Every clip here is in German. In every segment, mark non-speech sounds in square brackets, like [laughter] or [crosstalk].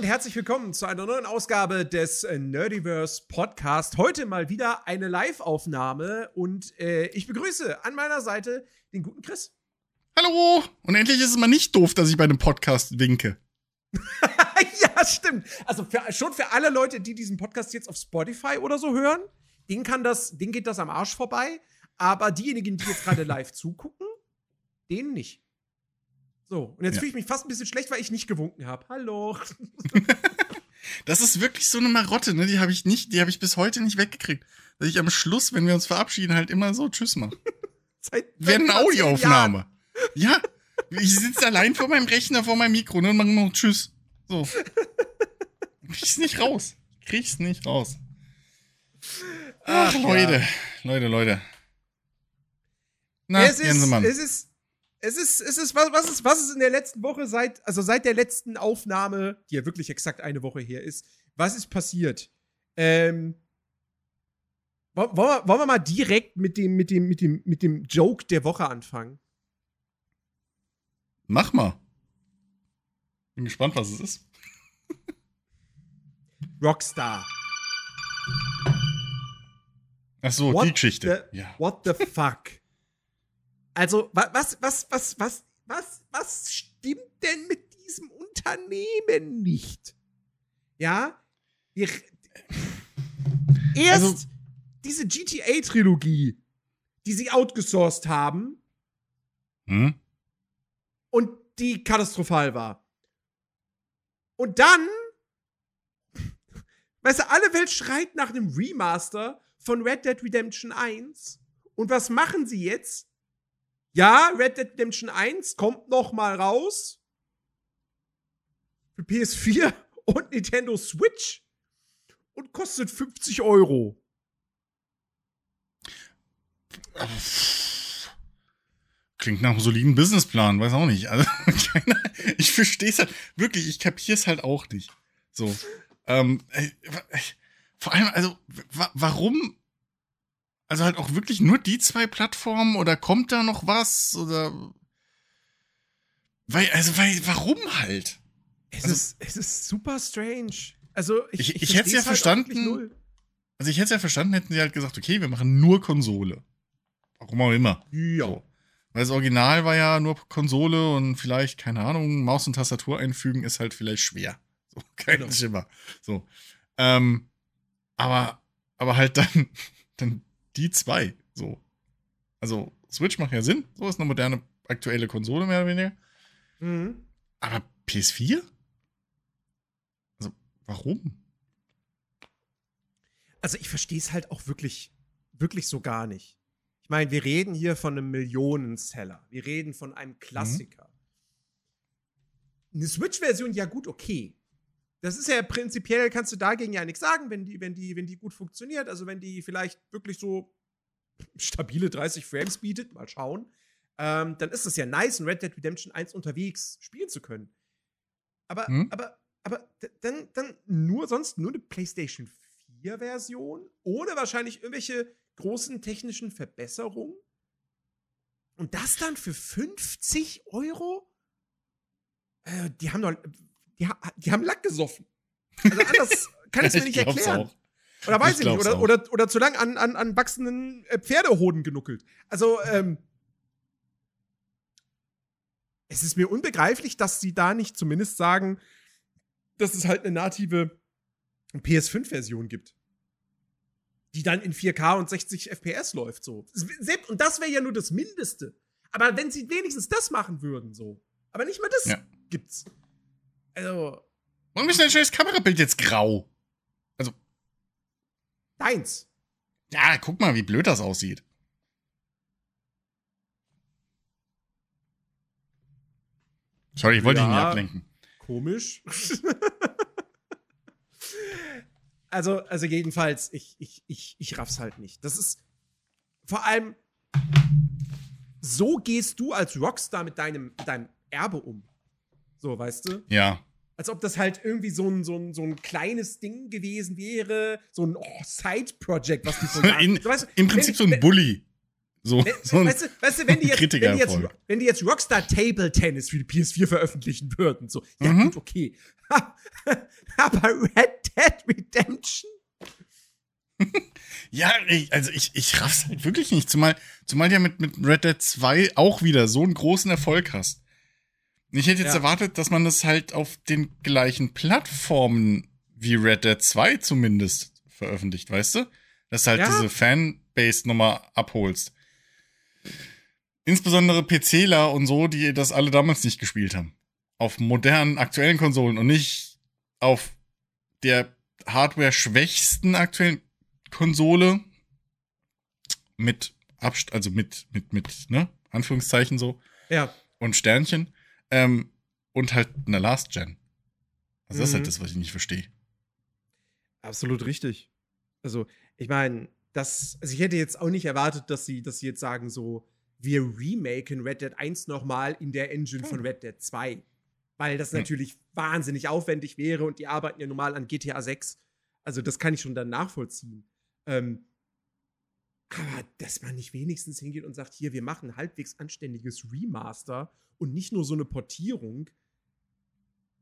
Und herzlich willkommen zu einer neuen Ausgabe des äh, Nerdiverse Podcast. Heute mal wieder eine Live-Aufnahme und äh, ich begrüße an meiner Seite den guten Chris. Hallo! Und endlich ist es mal nicht doof, dass ich bei einem Podcast winke. [laughs] ja, stimmt. Also für, schon für alle Leute, die diesen Podcast jetzt auf Spotify oder so hören, denen kann das, denen geht das am Arsch vorbei. Aber diejenigen, die jetzt gerade [laughs] live zugucken, denen nicht. So, und jetzt ja. fühle ich mich fast ein bisschen schlecht, weil ich nicht gewunken habe. Hallo. [laughs] das ist wirklich so eine Marotte, ne? Die habe ich nicht, die habe ich bis heute nicht weggekriegt. Dass ich am Schluss, wenn wir uns verabschieden, halt immer so Tschüss mache. [laughs] Wäre eine Audioaufnahme. Ja. Ich sitze allein vor meinem Rechner, vor meinem Mikro ne, und mache noch Tschüss. So. Krieg's nicht raus. Krieg's nicht raus. Ach, Ach Leute. Ja. Leute, Leute. Na, es ist, es ist, es ist, es ist, was, was ist, was ist in der letzten Woche seit, also seit der letzten Aufnahme, die ja wirklich exakt eine Woche her ist, was ist passiert? Ähm, wollen wir, wollen wir mal direkt mit dem, mit dem, mit dem, mit dem Joke der Woche anfangen? Mach mal. Bin gespannt, was es ist. [laughs] Rockstar. Ach so, what die Geschichte. The, ja. What the fuck? Also, was, was, was, was, was, was stimmt denn mit diesem Unternehmen nicht? Ja? Wir, [laughs] erst also, diese GTA-Trilogie, die sie outgesourced haben. Hm? Und die katastrophal war. Und dann, [laughs] weißt du, alle Welt schreit nach einem Remaster von Red Dead Redemption 1. Und was machen sie jetzt? Ja, Red Dead Redemption 1 kommt noch mal raus. Für PS4 [laughs] und Nintendo Switch. Und kostet 50 Euro. Klingt nach einem soliden Businessplan, weiß auch nicht. Also, [laughs] ich verstehe es halt wirklich, ich kapiere es halt auch nicht. So. Ähm, äh, vor allem, also, warum also halt auch wirklich nur die zwei Plattformen oder kommt da noch was oder weil also weil warum halt? Es also, ist es ist super strange. Also ich, ich, ich, ich hätte es ja halt verstanden. Also ich hätte es ja verstanden, hätten sie halt gesagt, okay, wir machen nur Konsole. Warum auch immer. Ja. So. Weil das Original war ja nur Konsole und vielleicht, keine Ahnung, Maus und Tastatur einfügen ist halt vielleicht schwer. So, [laughs] kein genau. Schimmer. So. Ähm, aber, aber halt dann, [laughs] dann die zwei. So. Also, Switch macht ja Sinn. So ist eine moderne, aktuelle Konsole, mehr oder weniger. Mhm. Aber PS4? Also, warum? Also, ich verstehe es halt auch wirklich, wirklich so gar nicht. Ich meine, wir reden hier von einem Millionenseller. Wir reden von einem Klassiker. Mhm. Eine Switch-Version, ja gut, okay. Das ist ja prinzipiell, kannst du dagegen ja nichts sagen, wenn die, wenn die, wenn die gut funktioniert. Also wenn die vielleicht wirklich so stabile 30 Frames bietet, mal schauen, ähm, dann ist es ja nice, in Red Dead Redemption 1 unterwegs spielen zu können. Aber, hm? aber, aber dann, dann nur sonst nur eine PlayStation 4-Version ohne wahrscheinlich irgendwelche großen technischen Verbesserungen. Und das dann für 50 Euro? Äh, die haben doch die, die haben Lack gesoffen. Also [laughs] anders kann ich es mir nicht erklären. Auch. Oder weiß ich, ich nicht. Oder, oder, oder zu lang an, an, an wachsenden äh, Pferdehoden genuckelt. Also, ähm, es ist mir unbegreiflich, dass sie da nicht zumindest sagen, dass es halt eine native PS5-Version gibt. Die dann in 4K und 60 FPS läuft, so. Und das wäre ja nur das Mindeste. Aber wenn sie wenigstens das machen würden, so. Aber nicht mal das ja. gibt's. Also. Warum ist dein schönes Kamerabild jetzt grau? Also. Deins. Ja, guck mal, wie blöd das aussieht. Sorry, ich wollte ja, dich nicht ablenken. Komisch. [laughs] also, also jedenfalls, ich, ich, ich, ich raff's halt nicht. Das ist vor allem, so gehst du als Rockstar mit deinem, deinem Erbe um. So, weißt du? Ja. Als ob das halt irgendwie so ein, so ein, so ein kleines Ding gewesen wäre, so ein oh, Side-Project, was die so [laughs] In, weißt, Im Prinzip wenn, so ein Bully. So, so ein weißt, du, weißt du, wenn die, jetzt, wenn, die jetzt, wenn die jetzt Rockstar Table Tennis für die PS4 veröffentlichen würden, so, ja Mhm. gut, okay. [laughs] Aber Red Dead Redemption? Ja, ich, also ich, ich raff's halt wirklich nicht. Zumal, zumal du ja mit, mit Red Dead 2 auch wieder so einen großen Erfolg hast. Ich hätte jetzt Ja. erwartet, dass man das halt auf den gleichen Plattformen wie Red Dead 2 zumindest veröffentlicht, weißt du? Dass du halt Ja. diese Fanbase nochmal abholst. Insbesondere PCler und so, die das alle damals nicht gespielt haben. Auf modernen, aktuellen Konsolen und nicht auf der hardware-schwächsten aktuellen Konsole mit Abst also mit, mit, mit, ne? Anführungszeichen so Ja. und Sternchen. Ähm, und halt eine Last Gen. Also das ist Mhm. halt das, was ich nicht verstehe. Absolut richtig. Also, ich meine, das, also ich hätte jetzt auch nicht erwartet, dass sie, dass sie jetzt sagen, so, wir remaken Red Dead 1 nochmal in der Engine von Red Dead 2. Weil das Hm. natürlich wahnsinnig aufwendig wäre und die arbeiten ja normal an GTA 6. Also, das kann ich schon dann nachvollziehen. Ähm, aber dass man nicht wenigstens hingeht und sagt, hier, wir machen ein halbwegs anständiges Remaster und nicht nur so eine Portierung.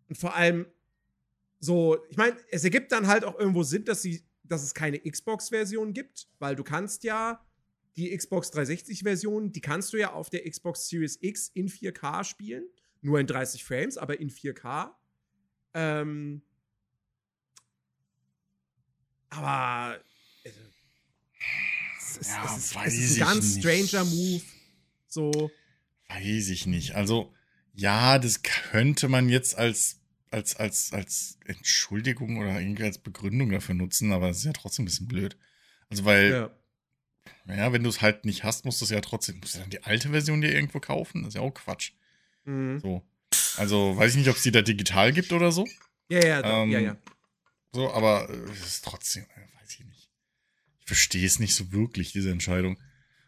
Und vor allem, so, ich meine, es ergibt dann halt auch irgendwo Sinn, dass, sie, dass es keine Xbox-Version gibt, weil du kannst ja die Xbox 360-Version, die kannst du ja auf der Xbox Series X in 4K spielen. Nur in 30 Frames, aber in 4K. Ähm, aber ist, Ja, es ist, es ist ein ganz nicht. stranger Move. So, Weiß ich nicht. Also, ja, das könnte man jetzt als, als, als, als Entschuldigung oder irgendwie als Begründung dafür nutzen, aber das ist ja trotzdem ein bisschen blöd. Also, weil, ja. ja, wenn du es halt nicht hast, musst du es ja trotzdem, musst du dann die alte Version dir irgendwo kaufen? Das ist ja auch Quatsch. Mhm. So. Also, weiß ich nicht, ob es die da digital gibt oder so. Ja, ja, da, Ähm, ja, ja. So, aber äh, es ist trotzdem, äh, weiß ich nicht. Ich verstehe es nicht so wirklich, diese Entscheidung.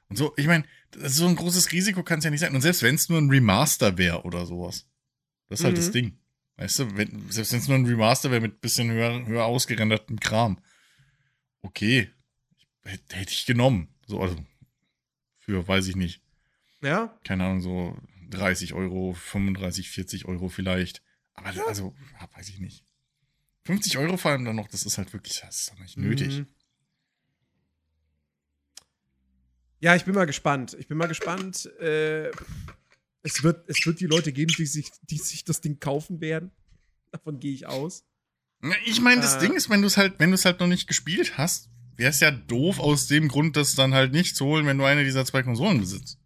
Und so, ich meine, so ein großes Risiko kann es ja nicht sein. Und selbst wenn es nur ein Remaster wäre oder sowas. Das ist halt Mhm. das Ding. Weißt du, wenn, selbst wenn es nur ein Remaster wäre mit bisschen höher, höher ausgerendertem Kram. Okay. Hätte hätte ich genommen. So, also, für, weiß ich nicht. Ja, Keine Ahnung, so 30 Euro, 35, 40 Euro vielleicht. Aber also, ja, weiß ich nicht. 50 Euro vor allem dann noch, das ist halt wirklich, das ist doch nicht nötig. Mhm. Ja, ich bin mal gespannt. Ich bin mal gespannt. Äh, es, wird, es wird die Leute geben, die sich, die sich das Ding kaufen werden. Davon gehe ich aus. Ich meine, das Äh. Ding ist, wenn du es halt, wenn du es halt noch nicht gespielt hast, wäre es ja doof aus dem Grund, das dann halt nicht zu holen, wenn du eine dieser zwei Konsolen besitzt.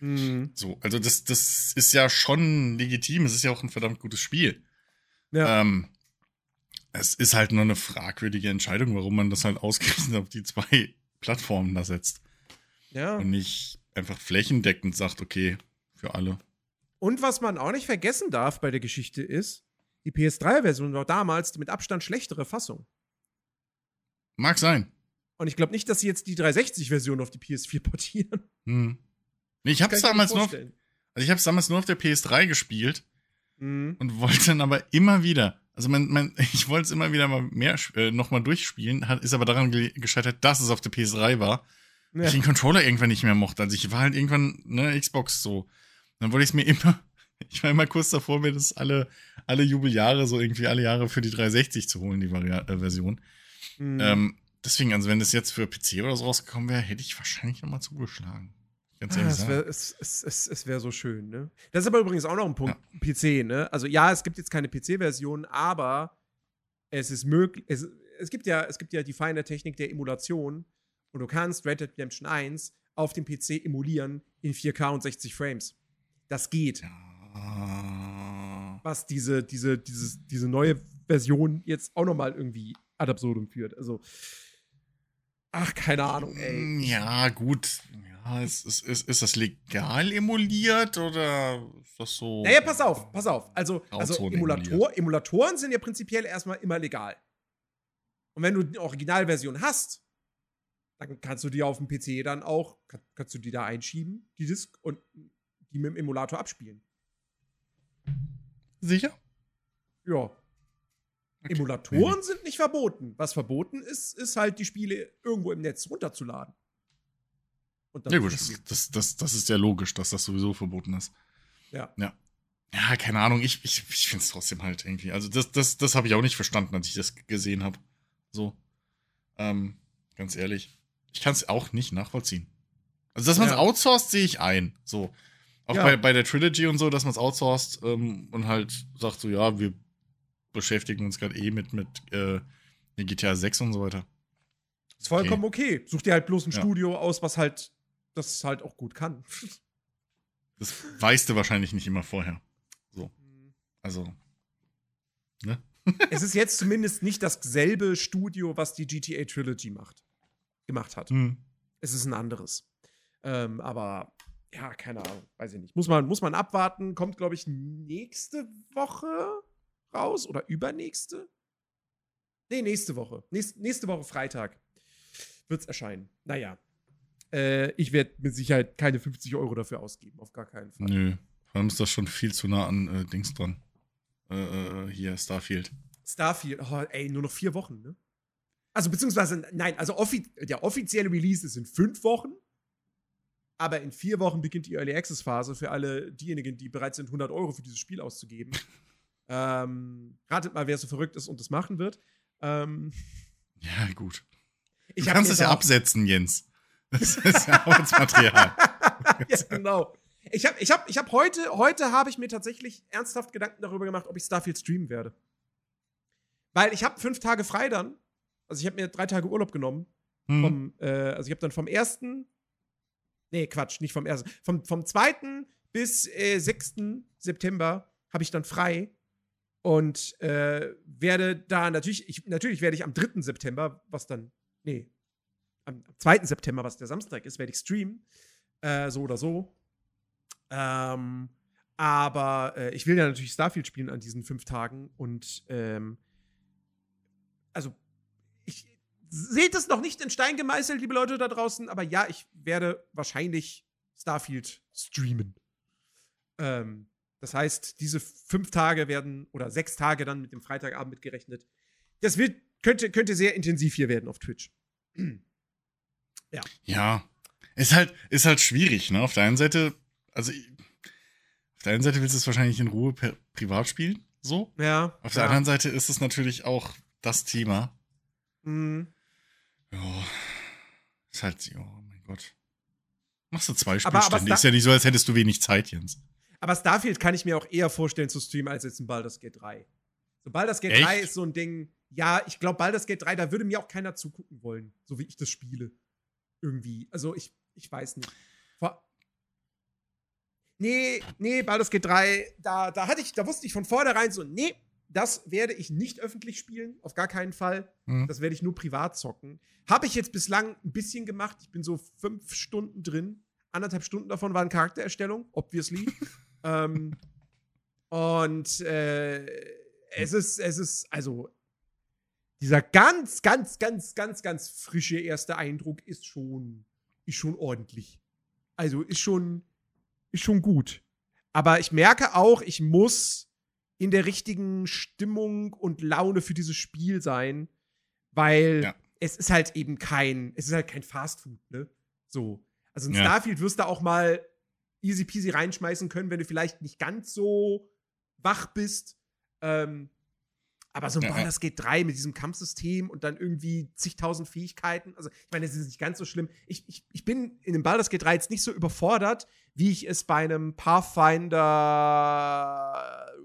Mhm. So, also das, das ist ja schon legitim, es ist ja auch ein verdammt gutes Spiel. Ja. Ähm, es ist halt nur eine fragwürdige Entscheidung, warum man das halt ausgerechnet auf die zwei Plattformen da setzt. Ja. Und nicht einfach flächendeckend sagt, okay, für alle. Und was man auch nicht vergessen darf bei der Geschichte ist, die PS3-Version war damals die mit Abstand schlechtere Fassung. Mag sein. Und ich glaube nicht, dass sie jetzt die 360-Version auf die PS4 portieren. Hm. Nee, Ich ich mir damals nur, auf- also ich hab's damals nur auf der PS3 gespielt Mhm. und wollte dann aber immer wieder, also man, man, [laughs] ich wollte es immer wieder mal mehr, äh, noch mal durchspielen, hat, ist aber daran ge gescheitert, dass es auf der PS3 war. Ja. Ich den Controller irgendwann nicht mehr mochte. Also ich war halt irgendwann, ne, Xbox so. Dann wollte ich es mir [laughs] immer, ich war immer kurz davor, mir das alle, alle Jubeljahre, so irgendwie alle Jahre für die 360 zu holen, die Vari äh, Version. Mhm. Ähm, deswegen, also wenn das jetzt für PC oder so rausgekommen wäre, hätte ich wahrscheinlich noch mal zugeschlagen. Ganz Ah, ehrlich es sagen. wäre es, es, es, es wär so schön, ne? Das ist aber übrigens auch noch ein Punkt. PC, ne? Also ja, es gibt jetzt keine PC-Version, aber es ist möglich. Es, es, gibt ja, es gibt ja die feine Technik der Emulation und du kannst Red Dead Redemption 1 auf dem PC emulieren in 4K und 60 Frames. Das geht. Was diese, diese, dieses, diese neue Version jetzt auch nochmal irgendwie ad absurdum führt. Also, ach, keine Ahnung, ey. Ja, gut. Ja, ist, ist, ist, ist das legal emuliert oder ist das so? Naja, pass auf, pass auf. Also, also Emulator, Emulatoren sind ja prinzipiell erstmal immer legal. Und wenn du die Originalversion hast, dann kannst du die auf dem PC dann auch, kann, kannst du die da einschieben, die Disk, und die mit dem Emulator abspielen. Sicher? Ja. Okay. Emulatoren sind nicht verboten. Was verboten ist, ist halt die Spiele irgendwo im Netz runterzuladen. ja, gut, das, das, das, das ist ja logisch, dass das sowieso verboten ist. Ja. Ja. Ja, keine Ahnung, ich, ich, ich finde es trotzdem halt irgendwie. Also, das, das, das habe ich auch nicht verstanden, als ich das gesehen habe. So. Ähm, ganz ehrlich. Ich kann es auch nicht nachvollziehen. Also, dass man es ja. outsourced, sehe ich ein. So. Auch ja. bei, bei der Trilogy und so, dass man es outsourced ähm, und halt sagt so, ja, wir beschäftigen uns gerade eh mit, mit äh, GTA 6 und so weiter. Ist vollkommen okay. okay. Such dir halt bloß ein ja. Studio aus, was halt das halt auch gut kann. Das weißt du wahrscheinlich nicht immer vorher. So. Also. Ne? es ist jetzt zumindest nicht dasselbe Studio, was die GTA Trilogy macht. Gemacht hat. Mhm. Es ist ein anderes. Ähm, aber ja, keine Ahnung, weiß ich nicht. Muss man, muss man abwarten. Kommt, glaube ich, nächste Woche raus oder übernächste? Nee, nächste Woche. Nächst, nächste Woche Freitag wird es erscheinen. Naja. Äh, ich werde mit Sicherheit keine 50 Euro dafür ausgeben, auf gar keinen Fall. Nö. Vor allem ist das schon viel zu nah an äh, Dings dran. Äh, äh hier, Starfield. Starfield, oh, ey, nur noch vier Wochen, ne? Also, beziehungsweise, nein, also offi der offizielle Release ist in fünf Wochen. Aber in vier Wochen beginnt die Early Access Phase für alle diejenigen, die bereit sind, 100 Euro für dieses Spiel auszugeben. [laughs] ähm, ratet mal, wer so verrückt ist und das machen wird. Ähm, ja, gut. Du kannst es ja absetzen, Jens. [laughs] Das ist ja Arbeitsmaterial. ja, genau. Ich habe ich hab, ich hab heute, heute habe ich mir tatsächlich ernsthaft Gedanken darüber gemacht, ob ich Starfield streamen werde. Weil ich habe fünf Tage frei dann. Also ich habe mir drei Tage Urlaub genommen. Hm. Vom, äh, also ich habe dann vom ersten Nee, Quatsch, nicht vom 1. Vom, vom 2. bis äh, 6. September habe ich dann frei und äh, werde da natürlich, ich, natürlich werde ich am 3. September, was dann, nee, am 2. September, was der Samstag ist, werde ich streamen. Äh, so oder so. Ähm, aber äh, ich will ja natürlich Starfield spielen an diesen fünf Tagen und ähm, also ich, seht es noch nicht in Stein gemeißelt, liebe Leute da draußen, aber ja, ich werde wahrscheinlich Starfield streamen. Ähm, das heißt, diese fünf Tage werden oder sechs Tage dann mit dem Freitagabend mitgerechnet. Das wird, könnte, könnte sehr intensiv hier werden auf Twitch. [clears throat] ja. Ja. Ist halt, ist halt schwierig, ne? Auf der einen Seite, also auf der einen Seite willst du es wahrscheinlich in Ruhe per, privat spielen, so. Ja. Auf der ja. anderen Seite ist es natürlich auch das Thema. Mhm. Ja. Ist halt, oh mein Gott. Machst du zwei Spiele ständig. Ist ja nicht so, als hättest du wenig Zeit, Jens. Aber Starfield kann ich mir auch eher vorstellen zu streamen als jetzt ein Baldur's Gate 3. So Baldur's Gate Echt? 3 ist so ein Ding, ja, ich glaube, Baldur's Gate 3, da würde mir auch keiner zugucken wollen, so wie ich das spiele. Irgendwie. Also ich, ich weiß nicht. Vor nee, nee, Baldur's Gate 3, da, da hatte ich, da wusste ich von vornherein so, nee, das werde ich nicht öffentlich spielen, auf gar keinen Fall. Mhm. Das werde ich nur privat zocken. Habe ich jetzt bislang ein bisschen gemacht. Ich bin so fünf Stunden drin. Anderthalb Stunden davon waren Charaktererstellung, obviously. [laughs] ähm, und äh, es ist, es ist, also dieser ganz, ganz, ganz, ganz, ganz frische erste Eindruck ist schon, ist schon ordentlich. Also ist schon, ist schon gut. Aber ich merke auch, ich muss in der richtigen Stimmung und Laune für dieses Spiel sein, weil ja. es ist halt eben kein, es ist halt kein Fastfood, ne? So. Also in ja. Starfield wirst du auch mal easy peasy reinschmeißen können, wenn du vielleicht nicht ganz so wach bist. Ähm, aber so ein ja, Baldur's Gate 3 mit diesem Kampfsystem und dann irgendwie zigtausend Fähigkeiten. Also, ich meine, das ist nicht ganz so schlimm. Ich, ich, ich bin in dem Baldur's Gate 3 jetzt nicht so überfordert, wie ich es bei einem Pathfinder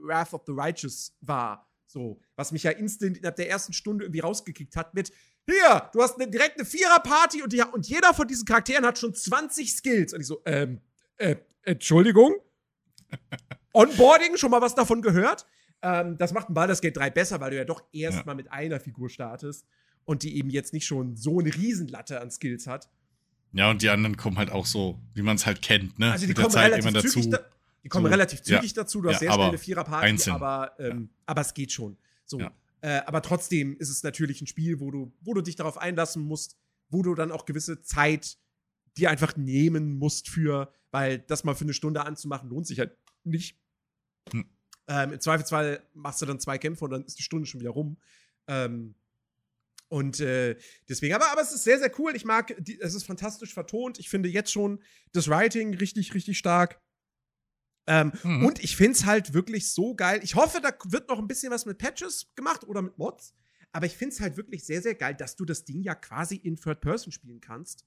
Wrath of the Righteous war. So, was mich ja instant innerhalb der ersten Stunde irgendwie rausgekickt hat mit hier, du hast eine, direkt eine Vierer-Party und, und jeder von diesen Charakteren hat schon 20 Skills. Und ich so, ähm, äh, Entschuldigung? [laughs] Onboarding, schon mal was davon gehört? Ähm, das macht ein Baldur's Gate 3 besser, weil du ja doch erstmal ja. mit einer Figur startest und die eben jetzt nicht schon so eine Riesenlatte an Skills hat. Ja, und die anderen kommen halt auch so, wie man es halt kennt, ne? Also die kommen relativ zügig, da, die kommen so, relativ zügig ja. dazu. Du hast ja, sehr schnell eine Viererparty, aber, ähm, aber es geht schon. So. Äh, aber trotzdem ist es natürlich ein Spiel, wo du, wo du dich darauf einlassen musst, wo du dann auch gewisse Zeit dir einfach nehmen musst für, weil das mal für eine Stunde anzumachen, lohnt sich halt nicht. Hm. Ähm, Im Zweifelsfall machst du dann zwei Kämpfe und dann ist die Stunde schon wieder rum. Ähm, Und äh, deswegen, aber, aber es ist sehr, sehr cool. Ich mag, die, es ist fantastisch vertont. Ich finde jetzt schon das Writing richtig, richtig stark. Ähm, mhm. Und ich finde es halt wirklich so geil. Ich hoffe, da wird noch ein bisschen was mit Patches gemacht oder mit Mods. Aber ich finde es halt wirklich sehr, sehr geil, dass du das Ding ja quasi in Third Person spielen kannst.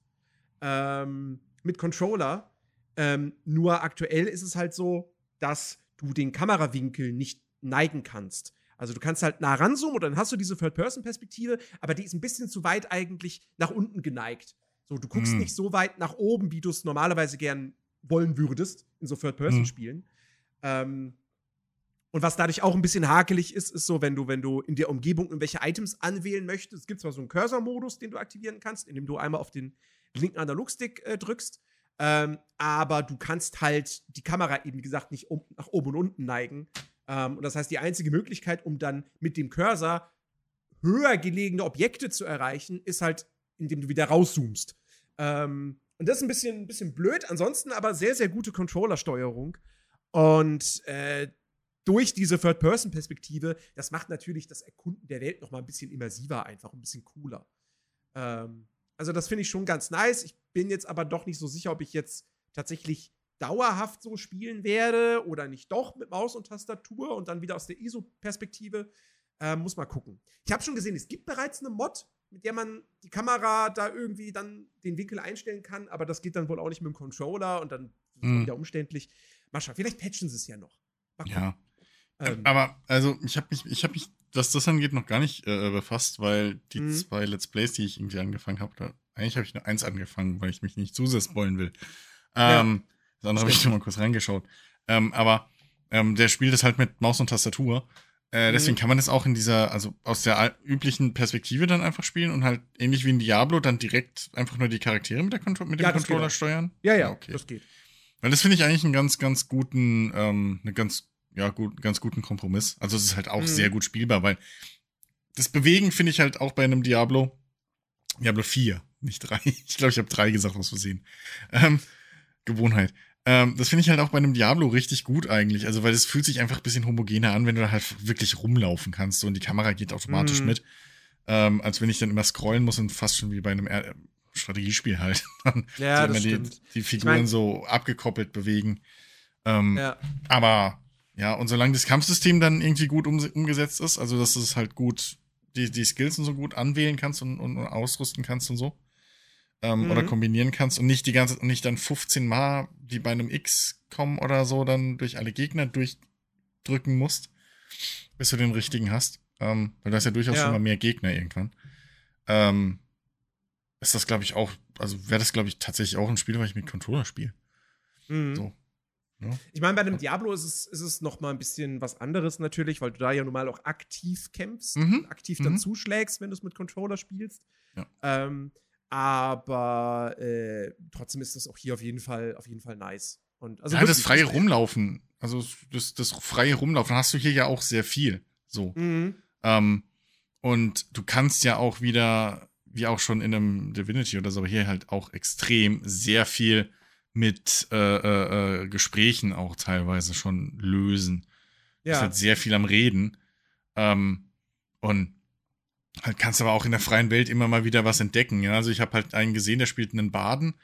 Ähm, mit Controller. Ähm, nur aktuell ist es halt so, dass du den Kamerawinkel nicht neigen kannst. Also du kannst halt nah ranzoomen und dann hast du diese Third-Person-Perspektive, aber die ist ein bisschen zu weit eigentlich nach unten geneigt. So, du guckst mhm. nicht so weit nach oben, wie du es normalerweise gern wollen würdest in so Third-Person-Spielen. Mhm. Ähm, und was dadurch auch ein bisschen hakelig ist, ist so, wenn du, wenn du in der Umgebung irgendwelche Items anwählen möchtest, es gibt zwar so einen Cursor-Modus, den du aktivieren kannst, indem du einmal auf den linken Analogstick äh, drückst, ähm, aber du kannst halt die Kamera eben, gesagt, nicht um, nach oben und unten neigen. Ähm, und das heißt, die einzige Möglichkeit, um dann mit dem Cursor höher gelegene Objekte zu erreichen, ist halt, indem du wieder rauszoomst. Ähm, und das ist ein bisschen, ein bisschen blöd, ansonsten aber sehr, sehr gute Controller-Steuerung. Und äh, durch diese Third-Person-Perspektive, das macht natürlich das Erkunden der Welt noch mal ein bisschen immersiver, einfach ein bisschen cooler. Ähm, also, das finde ich schon ganz nice. Ich bin jetzt aber doch nicht so sicher, ob ich jetzt tatsächlich dauerhaft so spielen werde oder nicht doch mit Maus und Tastatur und dann wieder aus der ISO-Perspektive. Äh, muss mal gucken. Ich habe schon gesehen, es gibt bereits eine Mod, mit der man die Kamera da irgendwie dann den Winkel einstellen kann, aber das geht dann wohl auch nicht mit dem Controller und dann mhm. wieder umständlich. Mal schauen, vielleicht patchen sie es ja noch. Ja. Ähm, aber also ich habe mich, ich habe mich, was das angeht, noch gar nicht äh, befasst, weil die mhm. zwei Let's Plays, die ich irgendwie angefangen habe, eigentlich habe ich nur eins angefangen, weil ich mich nicht zu sehr spoilen will. Ähm, ja. Das andere habe ich nur mal kurz reingeschaut. Ähm, aber ähm, der spielt es halt mit Maus und Tastatur. Äh, deswegen mhm. kann man es auch in dieser, also aus der üblichen Perspektive dann einfach spielen und halt ähnlich wie in Diablo dann direkt einfach nur die Charaktere mit, der Kontro mit dem ja, Controller steuern. Ja, ja, okay. das geht. Weil das finde ich eigentlich einen ganz, ganz guten, ähm, eine ganz, ja, gut, ganz guten Kompromiss. Also es ist halt auch mhm. sehr gut spielbar, weil das Bewegen finde ich halt auch bei einem Diablo, Diablo 4, nicht 3. [laughs] Ich glaube, ich habe 3 gesagt aus Versehen. Ähm, Gewohnheit. Ähm, das finde ich halt auch bei einem Diablo richtig gut eigentlich. Also, weil es fühlt sich einfach ein bisschen homogener an, wenn du da halt wirklich rumlaufen kannst so, und die Kamera geht automatisch mm. mit. Ähm, als wenn ich dann immer scrollen muss und fast schon wie bei einem R Strategiespiel halt. [laughs] ja, das die, die, Figuren ich mein, so abgekoppelt bewegen. Ähm, ja. Aber ja, und solange das Kampfsystem dann irgendwie gut um, umgesetzt ist, also dass du es halt gut, die, die Skills und so gut anwählen kannst und, und, und ausrüsten kannst und so, ähm, mhm. oder kombinieren kannst und nicht die ganze nicht dann 15 Mal wie bei einem X kommen oder so dann durch alle Gegner durchdrücken musst, bis du den richtigen hast. Ähm, weil du hast ja durchaus ja. schon mal mehr Gegner irgendwann. Ähm, ist das, glaube ich, auch, also wäre das, glaube ich, tatsächlich auch ein Spiel, weil ich mit Controller spiele. Mhm. So. Ja. Ich meine, bei einem Diablo ist es, ist es noch mal ein bisschen was anderes natürlich, weil du da ja normal auch aktiv kämpfst, mhm. aktiv dann mhm. zuschlägst, wenn du es mit Controller spielst. Ja. Ähm, aber äh, trotzdem ist das auch hier auf jeden Fall, auf jeden Fall nice. Und, also ja, das freie Rumlaufen, also das, das freie Rumlaufen hast du hier ja auch sehr viel. So. Mhm. Ähm, und du kannst ja auch wieder, wie auch schon in einem Divinity oder so, aber hier halt auch extrem sehr viel mit äh, äh, äh Gesprächen auch teilweise schon lösen. Ja. Du bist halt sehr viel am Reden. Ähm, und Halt kannst aber auch in der freien Welt immer mal wieder was entdecken. Ja? Also ich habe halt einen gesehen, der spielt einen Baden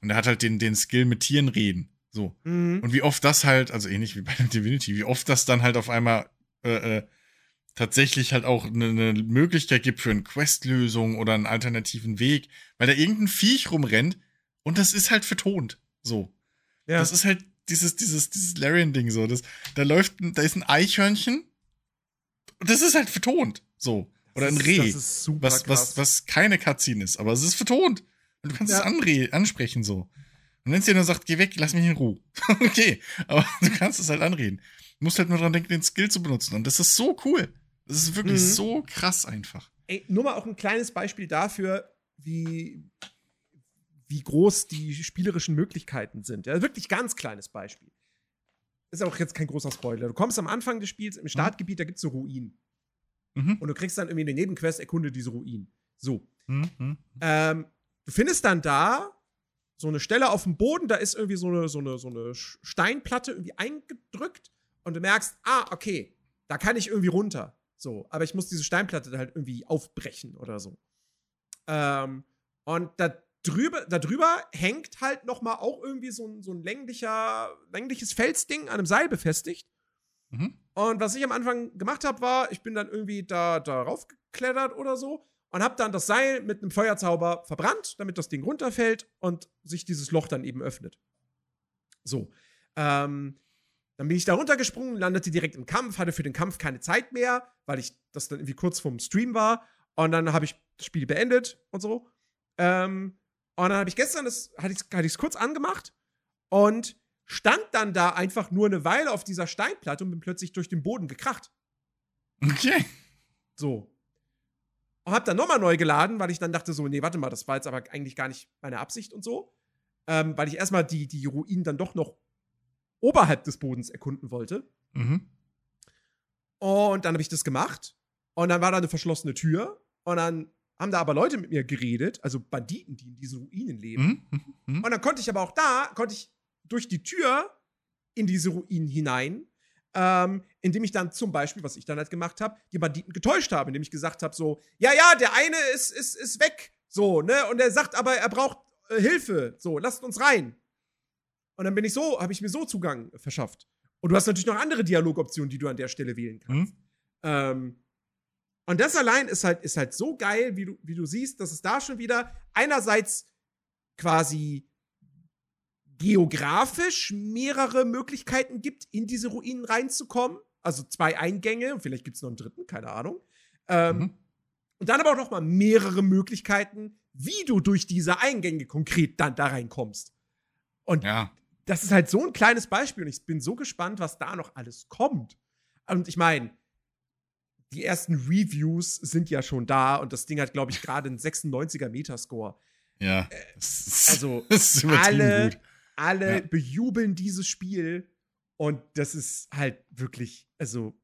und der hat halt den, den Skill mit Tieren reden. So. Mhm. Und wie oft das halt, also ähnlich wie bei [laughs] Divinity, wie oft das dann halt auf einmal äh, äh, tatsächlich halt auch eine, eine Möglichkeit gibt für eine Questlösung oder einen alternativen Weg, weil da irgendein Viech rumrennt und das ist halt vertont. So. Ja. Das ist halt dieses, dieses, dieses Larian-Ding so. Das, da läuft, da ist ein Eichhörnchen und das ist halt vertont. So. Oder ein Reh. Was, was, was keine Cutscene ist, aber es ist vertont. Und du kannst ja. es anre ansprechen so. Und wenn es dir dann sagt, geh weg, lass mich in Ruhe. [laughs] okay, aber [laughs] du kannst es halt anreden. Du musst halt nur dran denken, den Skill zu benutzen. Und das ist so cool. Das ist wirklich mhm. so krass einfach. Ey, nur mal auch ein kleines Beispiel dafür, wie, wie groß die spielerischen Möglichkeiten sind. Ja, wirklich ganz kleines Beispiel. Ist auch jetzt kein großer Spoiler. Du kommst am Anfang des Spiels im Startgebiet, da gibt es so Ruinen. Mhm. Und du kriegst dann irgendwie eine Nebenquest, erkunde diese Ruinen. So. Mhm. Ähm, du findest dann da so eine Stelle auf dem Boden, da ist irgendwie so eine, so eine, so eine Steinplatte irgendwie eingedrückt und du merkst, ah, okay, da kann ich irgendwie runter. So, aber ich muss diese Steinplatte halt irgendwie aufbrechen oder so. Ähm, und da drüber, da drüber hängt halt noch mal auch irgendwie so ein, so ein länglicher, längliches Felsding an einem Seil befestigt. Mhm. Und was ich am Anfang gemacht habe, war, ich bin dann irgendwie da darauf geklettert oder so und habe dann das Seil mit einem Feuerzauber verbrannt, damit das Ding runterfällt und sich dieses Loch dann eben öffnet. So. Ähm, dann bin ich da runtergesprungen, landete direkt im Kampf, hatte für den Kampf keine Zeit mehr, weil ich das dann irgendwie kurz vorm Stream war. Und dann habe ich das Spiel beendet und so. Ähm, und dann habe ich gestern, das hatte ich es kurz angemacht und stand dann da einfach nur eine Weile auf dieser Steinplatte und bin plötzlich durch den Boden gekracht. Okay. So. Und hab dann nochmal neu geladen, weil ich dann dachte so, nee, warte mal, das war jetzt aber eigentlich gar nicht meine Absicht und so. Ähm, weil ich erstmal die, die Ruinen dann doch noch oberhalb des Bodens erkunden wollte. Mhm. Und dann habe ich das gemacht. Und dann war da eine verschlossene Tür. Und dann haben da aber Leute mit mir geredet, also Banditen, die in diesen Ruinen leben. Mhm. Mhm. Und dann konnte ich aber auch da, konnte ich durch die Tür in diese Ruinen hinein, ähm, indem ich dann zum Beispiel, was ich dann halt gemacht habe, die Banditen getäuscht habe, indem ich gesagt habe, so, ja, ja, der eine ist, ist, ist weg, so, ne, und er sagt aber, er braucht äh, Hilfe, so, lasst uns rein. Und dann bin ich so, habe ich mir so Zugang verschafft. Und du hast natürlich noch andere Dialogoptionen, die du an der Stelle wählen kannst. Mhm. Ähm, und das allein ist halt, ist halt so geil, wie du, wie du siehst, dass es da schon wieder einerseits quasi geografisch mehrere Möglichkeiten gibt, in diese Ruinen reinzukommen. Also zwei Eingänge, vielleicht gibt es noch einen dritten, keine Ahnung. Ähm, mhm. Und dann aber auch noch mal mehrere Möglichkeiten, wie du durch diese Eingänge konkret dann da reinkommst. Und ja. das ist halt so ein kleines Beispiel und ich bin so gespannt, was da noch alles kommt. Und ich meine, die ersten Reviews sind ja schon da und das Ding hat, glaube ich, [laughs] gerade einen 96er Metascore. Ja. Äh, also [laughs] alle, gut. Alle ja. bejubeln dieses Spiel und das ist halt wirklich, also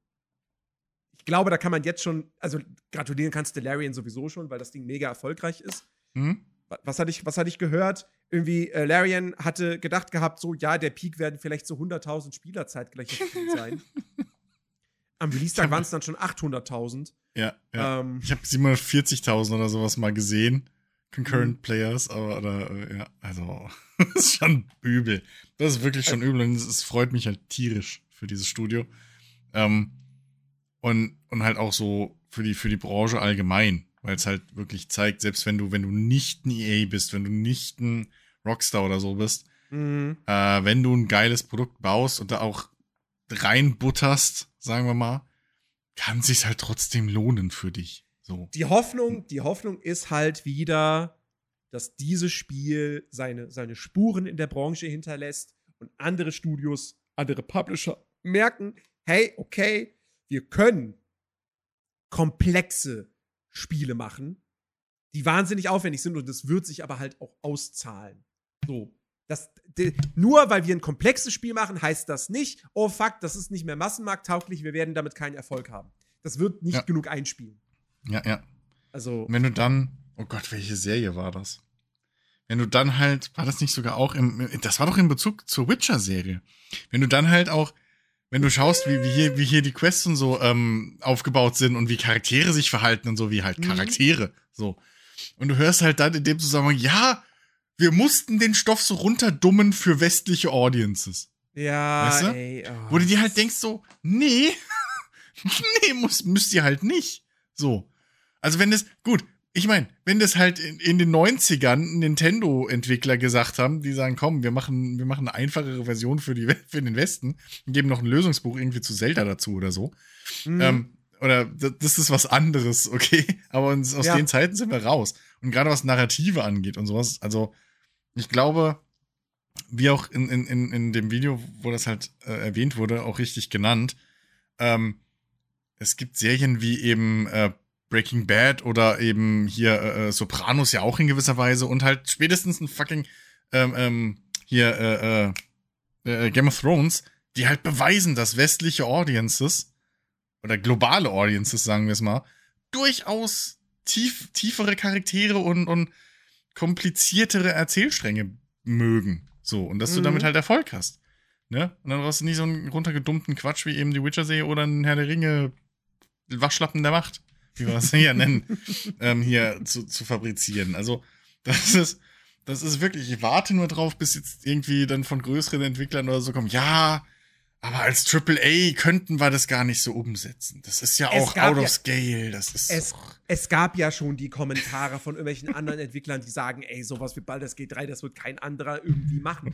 ich glaube, da kann man jetzt schon, also gratulieren kannst du Larian sowieso schon, weil das Ding mega erfolgreich ist. Mhm. Was hatte ich, was hatte ich gehört? Irgendwie, äh, Larian hatte gedacht gehabt, so, ja, der Peak werden vielleicht so 100.000 Spieler zeitgleich sein. [laughs] Am Release-Tag waren es dann schon 800.000. Ja, ja. Ähm, ich habe 740.000 oder sowas mal gesehen. Concurrent mhm. Players, aber, oder, äh, ja, also, [laughs] das ist schon übel. Das ist wirklich schon übel und es, es freut mich halt tierisch für dieses Studio. Ähm, und, und halt auch so für die, für die Branche allgemein, weil es halt wirklich zeigt, selbst wenn du, wenn du nicht ein EA bist, wenn du nicht ein Rockstar oder so bist, mhm. äh, wenn du ein geiles Produkt baust und da auch reinbutterst, sagen wir mal, kann sich halt trotzdem lohnen für dich. So. Die Hoffnung, die Hoffnung ist halt wieder, dass dieses Spiel seine, seine Spuren in der Branche hinterlässt und andere Studios, andere Publisher merken, hey, okay, wir können komplexe Spiele machen, die wahnsinnig aufwendig sind und das wird sich aber halt auch auszahlen. So. Das, de, nur weil wir ein komplexes Spiel machen, heißt das nicht, oh fuck, das ist nicht mehr massenmarkttauglich, wir werden damit keinen Erfolg haben. Das wird nicht ja. genug einspielen. Ja, ja. Also. Wenn du dann, oh Gott, welche Serie war das? Wenn du dann halt, war das nicht sogar auch im, das war doch in Bezug zur Witcher-Serie. Wenn du dann halt auch, wenn du schaust, wie, wie, hier, wie hier die Quests und so ähm, aufgebaut sind und wie Charaktere sich verhalten und so, wie halt mhm. Charaktere, mhm. so. Und du hörst halt dann in dem Zusammenhang, ja, wir mussten den Stoff so runterdummen für westliche Audiences. Ja, weißt du? ey, oh. Wo du dir halt denkst so, nee, [laughs] nee, muss, müsst ihr halt nicht. So. Also wenn das, gut, ich meine, wenn das halt in, in den 90ern Nintendo-Entwickler gesagt haben, die sagen, komm, wir machen, wir machen eine einfachere Version für, die, [laughs] für den Westen und geben noch ein Lösungsbuch irgendwie zu Zelda dazu oder so. Mhm. Ähm, oder das ist was anderes, [laughs] okay? Aber uns, aus ja. den Zeiten sind wir raus. Und gerade was Narrative angeht und sowas, also ich glaube, wie auch in, in, in, in dem Video, wo das halt äh, erwähnt wurde, auch richtig genannt, ähm, es gibt Serien wie eben äh, Breaking Bad oder eben hier äh, äh Sopranos ja auch in gewisser Weise und halt spätestens ein fucking ähm, ähm, hier äh, äh, äh, Game of Thrones, die halt beweisen, dass westliche Audiences oder globale Audiences, sagen wir es mal, durchaus tief, tiefere Charaktere und, und kompliziertere Erzählstränge mögen. So, und dass mhm. du damit halt Erfolg hast. Ne? Und dann brauchst du nicht so einen runtergedummten Quatsch wie eben die Witcher-Serie oder ein Herr der Ringe Waschlappen der Macht. Wie wir es hier nennen, ähm, hier zu, zu fabrizieren. Also, das ist, das ist wirklich, ich warte nur drauf, bis jetzt irgendwie dann von größeren Entwicklern oder so kommt, ja, aber als AAA könnten wir das gar nicht so umsetzen. Das ist ja auch out of scale. Das ist es, es gab ja schon die Kommentare von irgendwelchen anderen Entwicklern, die sagen, ey, sowas wie Baldur's Gate 3, das wird kein anderer irgendwie machen.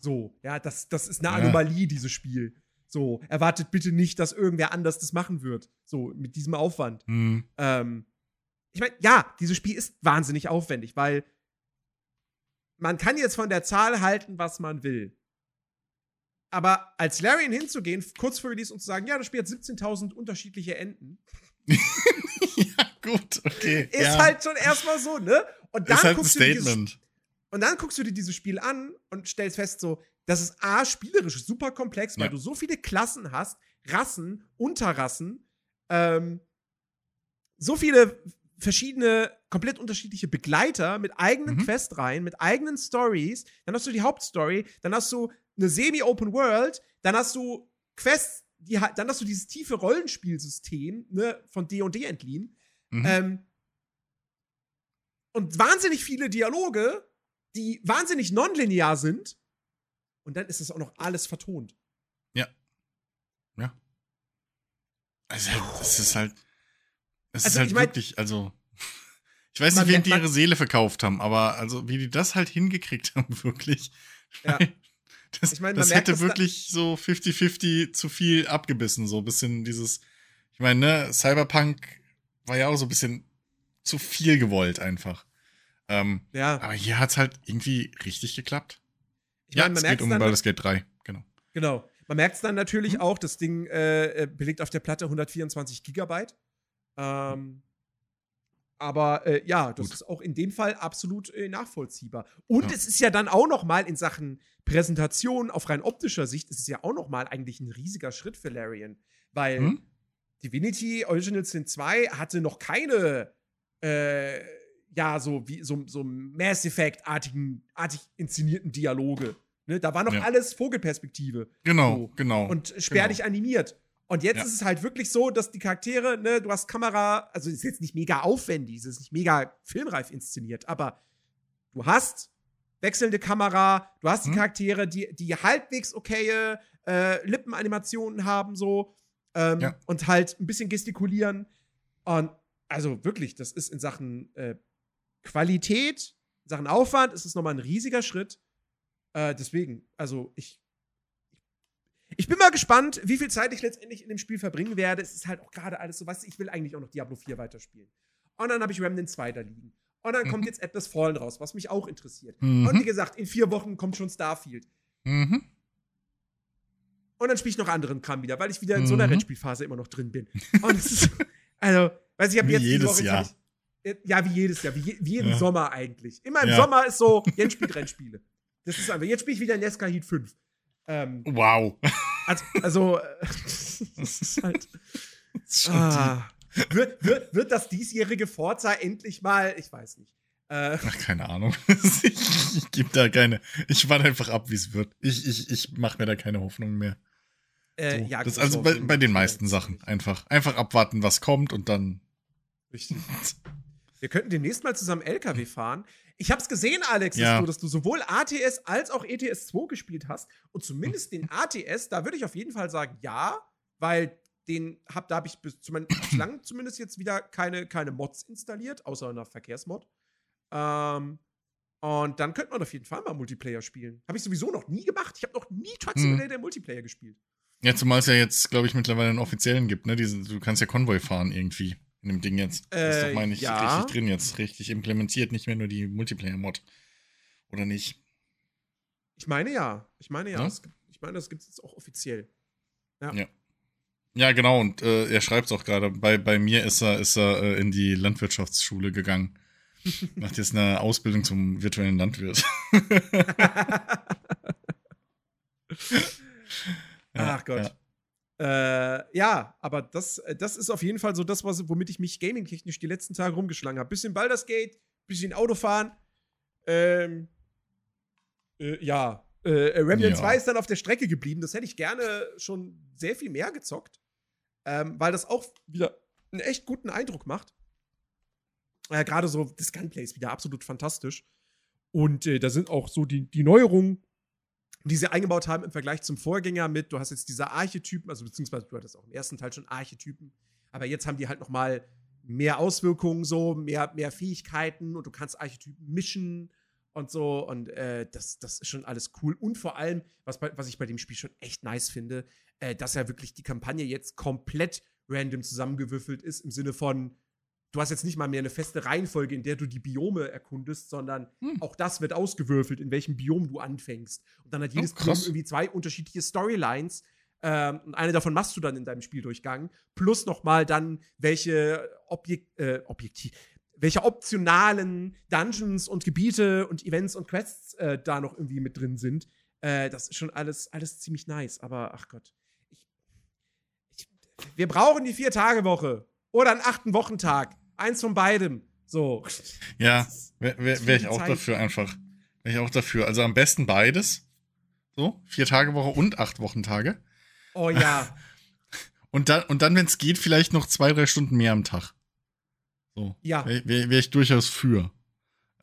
So, ja, das, das ist eine Anomalie, ja. dieses Spiel. So, erwartet bitte nicht, dass irgendwer anders das machen wird. So, mit diesem Aufwand. Mhm. Ähm, ich meine, ja, dieses Spiel ist wahnsinnig aufwendig, weil man kann jetzt von der Zahl halten, was man will. Aber als Larian hinzugehen, kurz vor Release und zu sagen, ja, das Spiel hat 17.000 unterschiedliche Enden. [laughs] ja, gut, okay. Ist ja. halt schon erstmal so, ne? Und dann ist halt guckst ein Statement. Du dieses, und dann guckst du dir dieses Spiel an und stellst fest, so, das ist A, spielerisch super komplex, weil ja. du so viele Klassen hast, Rassen, Unterrassen, ähm, so viele verschiedene, komplett unterschiedliche Begleiter mit eigenen mhm. Questreihen, mit eigenen Stories. Dann hast du die Hauptstory, dann hast du eine Semi-Open World, dann hast du Quests, die, dann hast du dieses tiefe Rollenspielsystem ne, von D&D entliehen. Mhm. Ähm, und wahnsinnig viele Dialoge, die wahnsinnig nonlinear sind. Und dann ist das auch noch alles vertont. Ja. Ja. Also, das ist halt. Es also, ist halt ich mein, wirklich, also. [laughs] Ich weiß nicht, wem die ihre Seele verkauft haben, aber also, wie die das halt hingekriegt [laughs] haben, wirklich. Ja. [laughs] Das, ich mein, das hätte das wirklich so 50-50 zu viel abgebissen, so ein bisschen dieses. Ich meine, ne, Cyberpunk war ja auch so ein bisschen zu viel gewollt einfach. Ähm, ja. Aber hier hat es halt irgendwie richtig geklappt. Ich ja, mein, es geht um Baldur's Gate 3, genau. Genau. Man merkt es dann natürlich mhm. auch, das Ding äh, äh belegt auf der Platte 124 Gigabyte. Ähm, aber äh, ja, das Gut. ist auch in dem Fall absolut äh, nachvollziehbar. Und ja. es ist ja dann auch noch mal in Sachen Präsentation auf rein optischer Sicht, ist es ja auch noch mal eigentlich ein riesiger Schritt für Larian, weil hm? Divinity Original Sin 2 hatte noch keine äh, ja so wie so, so Mass Effect artigen artig inszenierten Dialoge. Ne? Da war noch ja. alles Vogelperspektive. Genau, so. genau. Und spärlich genau. animiert. Und jetzt ja. ist es halt wirklich so, dass die Charaktere, ne, du hast Kamera, also ist jetzt nicht mega aufwendig, es ist nicht mega filmreif inszeniert, aber du hast wechselnde Kamera, du hast die mhm. Charaktere, die, die halbwegs okaye äh, Lippenanimationen haben, so, ähm, ja. und halt ein bisschen gestikulieren. Und also wirklich, das ist in Sachen äh, Qualität, Sachen Aufwand, ist es nochmal ein riesiger Schritt. Äh, deswegen, also ich ich bin mal gespannt, wie viel Zeit ich letztendlich in dem Spiel verbringen werde. Es ist halt auch gerade alles so, was ich will eigentlich auch noch Diablo 4 weiterspielen. Und dann habe ich Remnant 2 da liegen. Und dann mhm. kommt jetzt Atlas Fallen raus, was mich auch interessiert. Mhm. Und wie gesagt, in vier Wochen kommt schon Starfield. Mhm. Und dann spiele ich noch anderen Kram wieder, weil ich wieder in so einer mhm. Rennspielphase immer noch drin bin. Und es ist, also, weiß ich, habe jetzt jedes Woche, Jahr. Ich, ja, wie jedes Jahr, wie, je, wie jeden ja. Sommer eigentlich. Immer im ja. Sommer ist so, [laughs] jetzt spielt Rennspiele. Das ist einfach, jetzt spiele ich wieder Nesca Heat 5. Ähm, wow. Also, also das ist [laughs] halt. Das ist ah, wird, wird, wird das diesjährige Forza endlich mal, ich weiß nicht. Äh, Ach, keine Ahnung. [laughs] ich, ich gebe da keine. Ich warte einfach ab, wie es wird. Ich, ich, ich mache mir da keine Hoffnung mehr. Äh, so. ja, das also bei, bei den meisten Sachen einfach. Einfach abwarten, was kommt und dann. Richtig. Wir könnten demnächst mal zusammen LKW fahren. Ich habe es gesehen, Alex, ja. dass, du, dass, du, sowohl ATS als auch ETS 2 gespielt hast. Und zumindest den ATS, da würde ich auf jeden Fall sagen, ja, weil den hab, da habe ich bislang [clears throat] zumindest jetzt wieder keine, keine Mods installiert, außer einer Verkehrsmod. Ähm, und dann könnte man auf jeden Fall mal Multiplayer spielen. Habe ich sowieso noch nie gemacht. Ich habe noch nie Truck hm. Simulator hm. Multiplayer gespielt. Ja, zumal es ja jetzt, glaube ich, mittlerweile einen offiziellen gibt, ne? Diese, du kannst ja Konvoi fahren irgendwie in dem Ding jetzt. Äh, ist doch, meine ich, ja. richtig drin jetzt, richtig implementiert, nicht mehr nur die Multiplayer-Mod. Oder nicht? Ich meine ja. Ich meine ja. ja? Gibt, ich meine, das gibt es jetzt auch offiziell. Ja. ja. Ja, genau, und äh, er schreibt es auch gerade. Bei, bei mir ist er, ist er äh, in die Landwirtschaftsschule gegangen. [laughs] Macht jetzt eine Ausbildung zum virtuellen Landwirt. [laughs] [laughs] Ach Gott. Ja. Äh, ja, aber das, äh, das ist auf jeden Fall so das, was, womit ich mich gaming-technisch die letzten Tage rumgeschlagen habe. Bisschen Baldur's Gate, bisschen Autofahren. Ähm, äh, ja, äh, äh Remnant ja. 2 ist dann auf der Strecke geblieben. Das hätte ich gerne schon sehr viel mehr gezockt. Ähm, weil das auch wieder einen echt guten Eindruck macht. Äh, Gerade so das Gunplay ist wieder absolut fantastisch. Und äh, da sind auch so die, die Neuerungen, die sie eingebaut haben im Vergleich zum Vorgänger mit, du hast jetzt diese Archetypen, also beziehungsweise du hattest auch im ersten Teil schon Archetypen, aber jetzt haben die halt noch mal mehr Auswirkungen so, mehr, mehr Fähigkeiten und du kannst Archetypen mischen und so und äh, das, das ist schon alles cool. Und vor allem, was, bei, was ich bei dem Spiel schon echt nice finde, äh, dass ja wirklich die Kampagne jetzt komplett random zusammengewürfelt ist im Sinne von du hast jetzt nicht mal mehr eine feste Reihenfolge, in der du die Biome erkundest, sondern hm. auch das wird ausgewürfelt, in welchem Biom du anfängst. Und dann hat jedes oh, Biom irgendwie zwei unterschiedliche Storylines. Ähm, und eine davon machst du dann in deinem Spieldurchgang. Plus nochmal dann, welche Objek äh, Objektiv, welche optionalen Dungeons und Gebiete und Events und Quests äh, da noch irgendwie mit drin sind. Äh, das ist schon alles, alles ziemlich nice. Aber ach Gott. Ich, ich, wir brauchen die Vier-Tage-Woche oder einen achten Wochentag. Eins von beidem. So. Ja, wäre wär, wär ich auch Zeit. dafür einfach. Wäre ich auch dafür. Also am besten beides. So, vier Tage Woche und acht Wochentage. Oh ja. [laughs] Und dann, und dann wenn es geht, vielleicht noch zwei, drei Stunden mehr am Tag. So. Ja. Wäre wär, wär ich durchaus für. [laughs]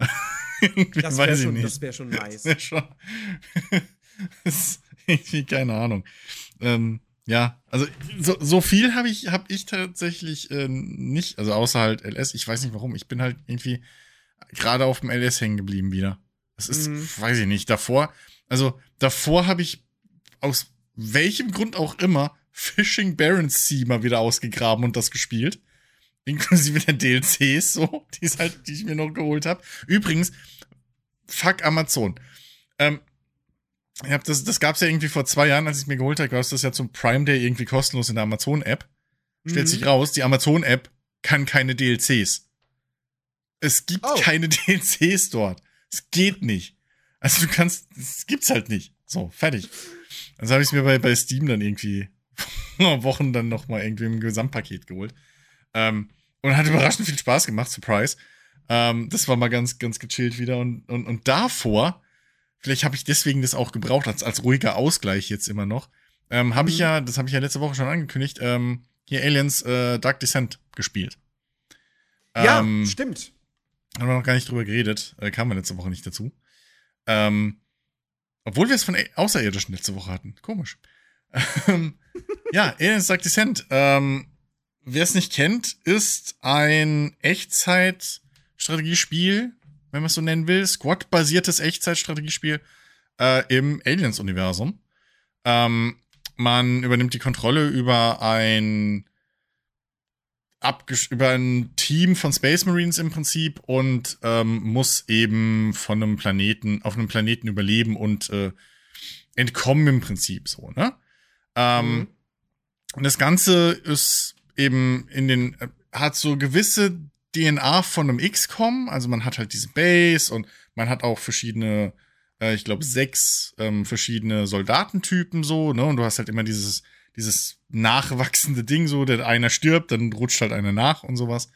das wäre schon, wär schon nice. [laughs] Das wäre schon. das irgendwie keine Ahnung. Ähm, ja, also so, so viel habe ich, hab ich tatsächlich äh, nicht, also außer halt LS, ich weiß nicht warum, ich bin halt irgendwie gerade auf dem LS hängen geblieben wieder. Das ist, mhm. weiß ich nicht, davor, also davor habe ich aus welchem Grund auch immer Fishing Barons Sea mal wieder ausgegraben und das gespielt. Inklusive der DLCs, so, die, halt, die ich mir noch geholt habe. Übrigens, fuck Amazon. Ähm, ich hab das, das gab's ja irgendwie vor zwei Jahren, als ich mir geholt habe, gab es das ja zum Prime Day irgendwie kostenlos in der Amazon-App. Stellt mhm. sich raus, die Amazon-App kann keine DLCs. Es gibt oh. keine [laughs] DLCs dort. Es geht nicht. Also du kannst, es gibt's halt nicht. So, fertig. Also habe ich mir bei, bei Steam dann irgendwie vor Wochen dann noch mal irgendwie im Gesamtpaket geholt. Ähm, und hat überraschend viel Spaß gemacht, Surprise. Ähm, das war mal ganz, ganz gechillt wieder. Und, und, und davor Vielleicht habe ich deswegen das auch gebraucht, als, als ruhiger Ausgleich jetzt immer noch. Ähm, habe mhm. ich ja, das habe ich ja letzte Woche schon angekündigt, ähm, hier Aliens äh, Dark Descent gespielt. Ja, ähm, stimmt. Haben wir noch gar nicht drüber geredet, äh, kamen wir letzte Woche nicht dazu. Ähm, obwohl wir es von Außerirdischen letzte Woche hatten. Komisch. Ähm, [laughs] ja, Aliens Dark Descent. Ähm, Wer es nicht kennt, ist ein Echtzeit-Strategiespiel wenn man es so nennen will, Squad-basiertes Echtzeitstrategiespiel äh, im Aliens-Universum. Ähm, man übernimmt die Kontrolle über ein über ein Team von Space Marines im Prinzip und ähm, muss eben von einem Planeten, auf einem Planeten überleben und äh, entkommen im Prinzip so, ne? Ähm, mhm. Und das Ganze ist eben in den, äh, hat so gewisse DNA von einem XCOM. Also man hat halt diese Base und man hat auch verschiedene, äh, ich glaube, sechs ähm, verschiedene Soldatentypen so, ne? Und du hast halt immer dieses, dieses nachwachsende Ding, so, der einer stirbt, dann rutscht halt einer nach und sowas.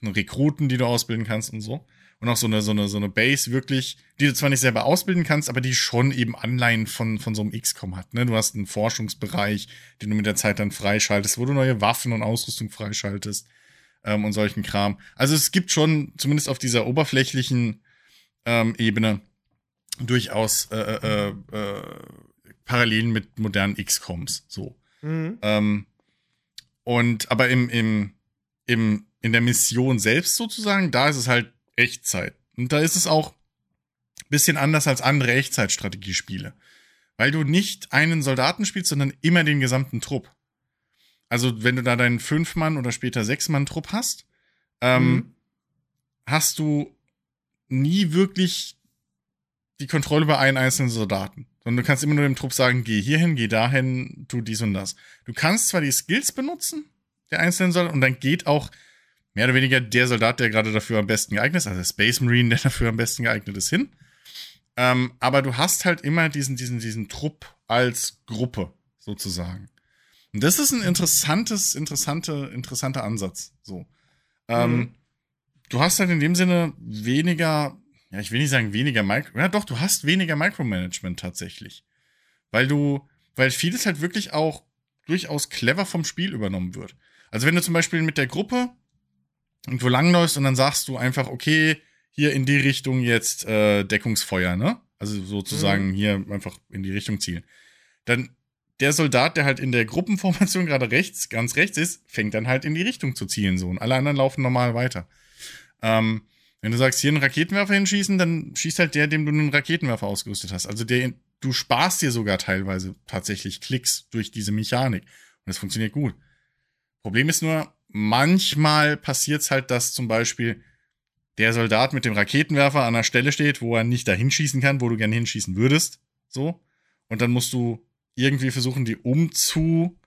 Und Rekruten, die du ausbilden kannst und so. Und auch so eine, so eine, so eine Base wirklich, die du zwar nicht selber ausbilden kannst, aber die schon eben Anleihen von, von so einem XCOM hat. Ne? Du hast einen Forschungsbereich, den du mit der Zeit dann freischaltest, wo du neue Waffen und Ausrüstung freischaltest ähm, und solchen Kram. Also es gibt schon, zumindest auf dieser oberflächlichen ähm, Ebene, durchaus äh, äh, äh, Parallelen mit modernen XCOMs. So. Mhm. Ähm, und aber im, im, im, in der Mission selbst sozusagen, da ist es halt Echtzeit. Und da ist es auch bisschen anders als andere Echtzeitstrategiespiele. Weil du nicht einen Soldaten spielst, sondern immer den gesamten Trupp. Also, wenn du da deinen Fünf-Mann oder später Sechs-Mann-Trupp hast, ähm, mhm. hast du nie wirklich die Kontrolle über einen einzelnen Soldaten. Sondern du kannst immer nur dem Trupp sagen, geh hierhin, geh dahin, tu dies und das. Du kannst zwar die Skills benutzen, der einzelnen Soldaten, und dann geht auch mehr oder weniger der Soldat, der gerade dafür am besten geeignet ist, also der Space Marine, [laughs] der dafür am besten geeignet ist, hin. Ähm, aber du hast halt immer diesen, diesen, diesen Trupp als Gruppe, sozusagen. Und das ist ein interessantes, interessante, interessanter Ansatz. So. Ähm, mhm. Du hast halt in dem Sinne weniger, ja, ich will nicht sagen weniger Micro, ja doch, du hast weniger Micromanagement tatsächlich. Weil du, weil vieles halt wirklich auch durchaus clever vom Spiel übernommen wird. Also wenn du zum Beispiel mit der Gruppe irgendwo langläufst und dann sagst du einfach, okay, hier in die Richtung jetzt äh, Deckungsfeuer, ne? Also sozusagen mhm. hier einfach in die Richtung zielen. Dann der Soldat, der halt in der Gruppenformation [laughs] gerade rechts, ganz rechts ist, fängt dann halt in die Richtung zu zielen so und alle anderen laufen normal weiter. Ähm, wenn du sagst, hier einen Raketenwerfer hinschießen, dann schießt halt der, dem du einen Raketenwerfer ausgerüstet hast. Also der, du sparst dir sogar teilweise tatsächlich Klicks durch diese Mechanik. Und das funktioniert gut. Problem ist nur, manchmal passiert es halt, dass zum Beispiel der Soldat mit dem Raketenwerfer an der Stelle steht, wo er nicht dahin schießen kann, wo du gerne hinschießen würdest. So. Und dann musst du irgendwie versuchen, die umzu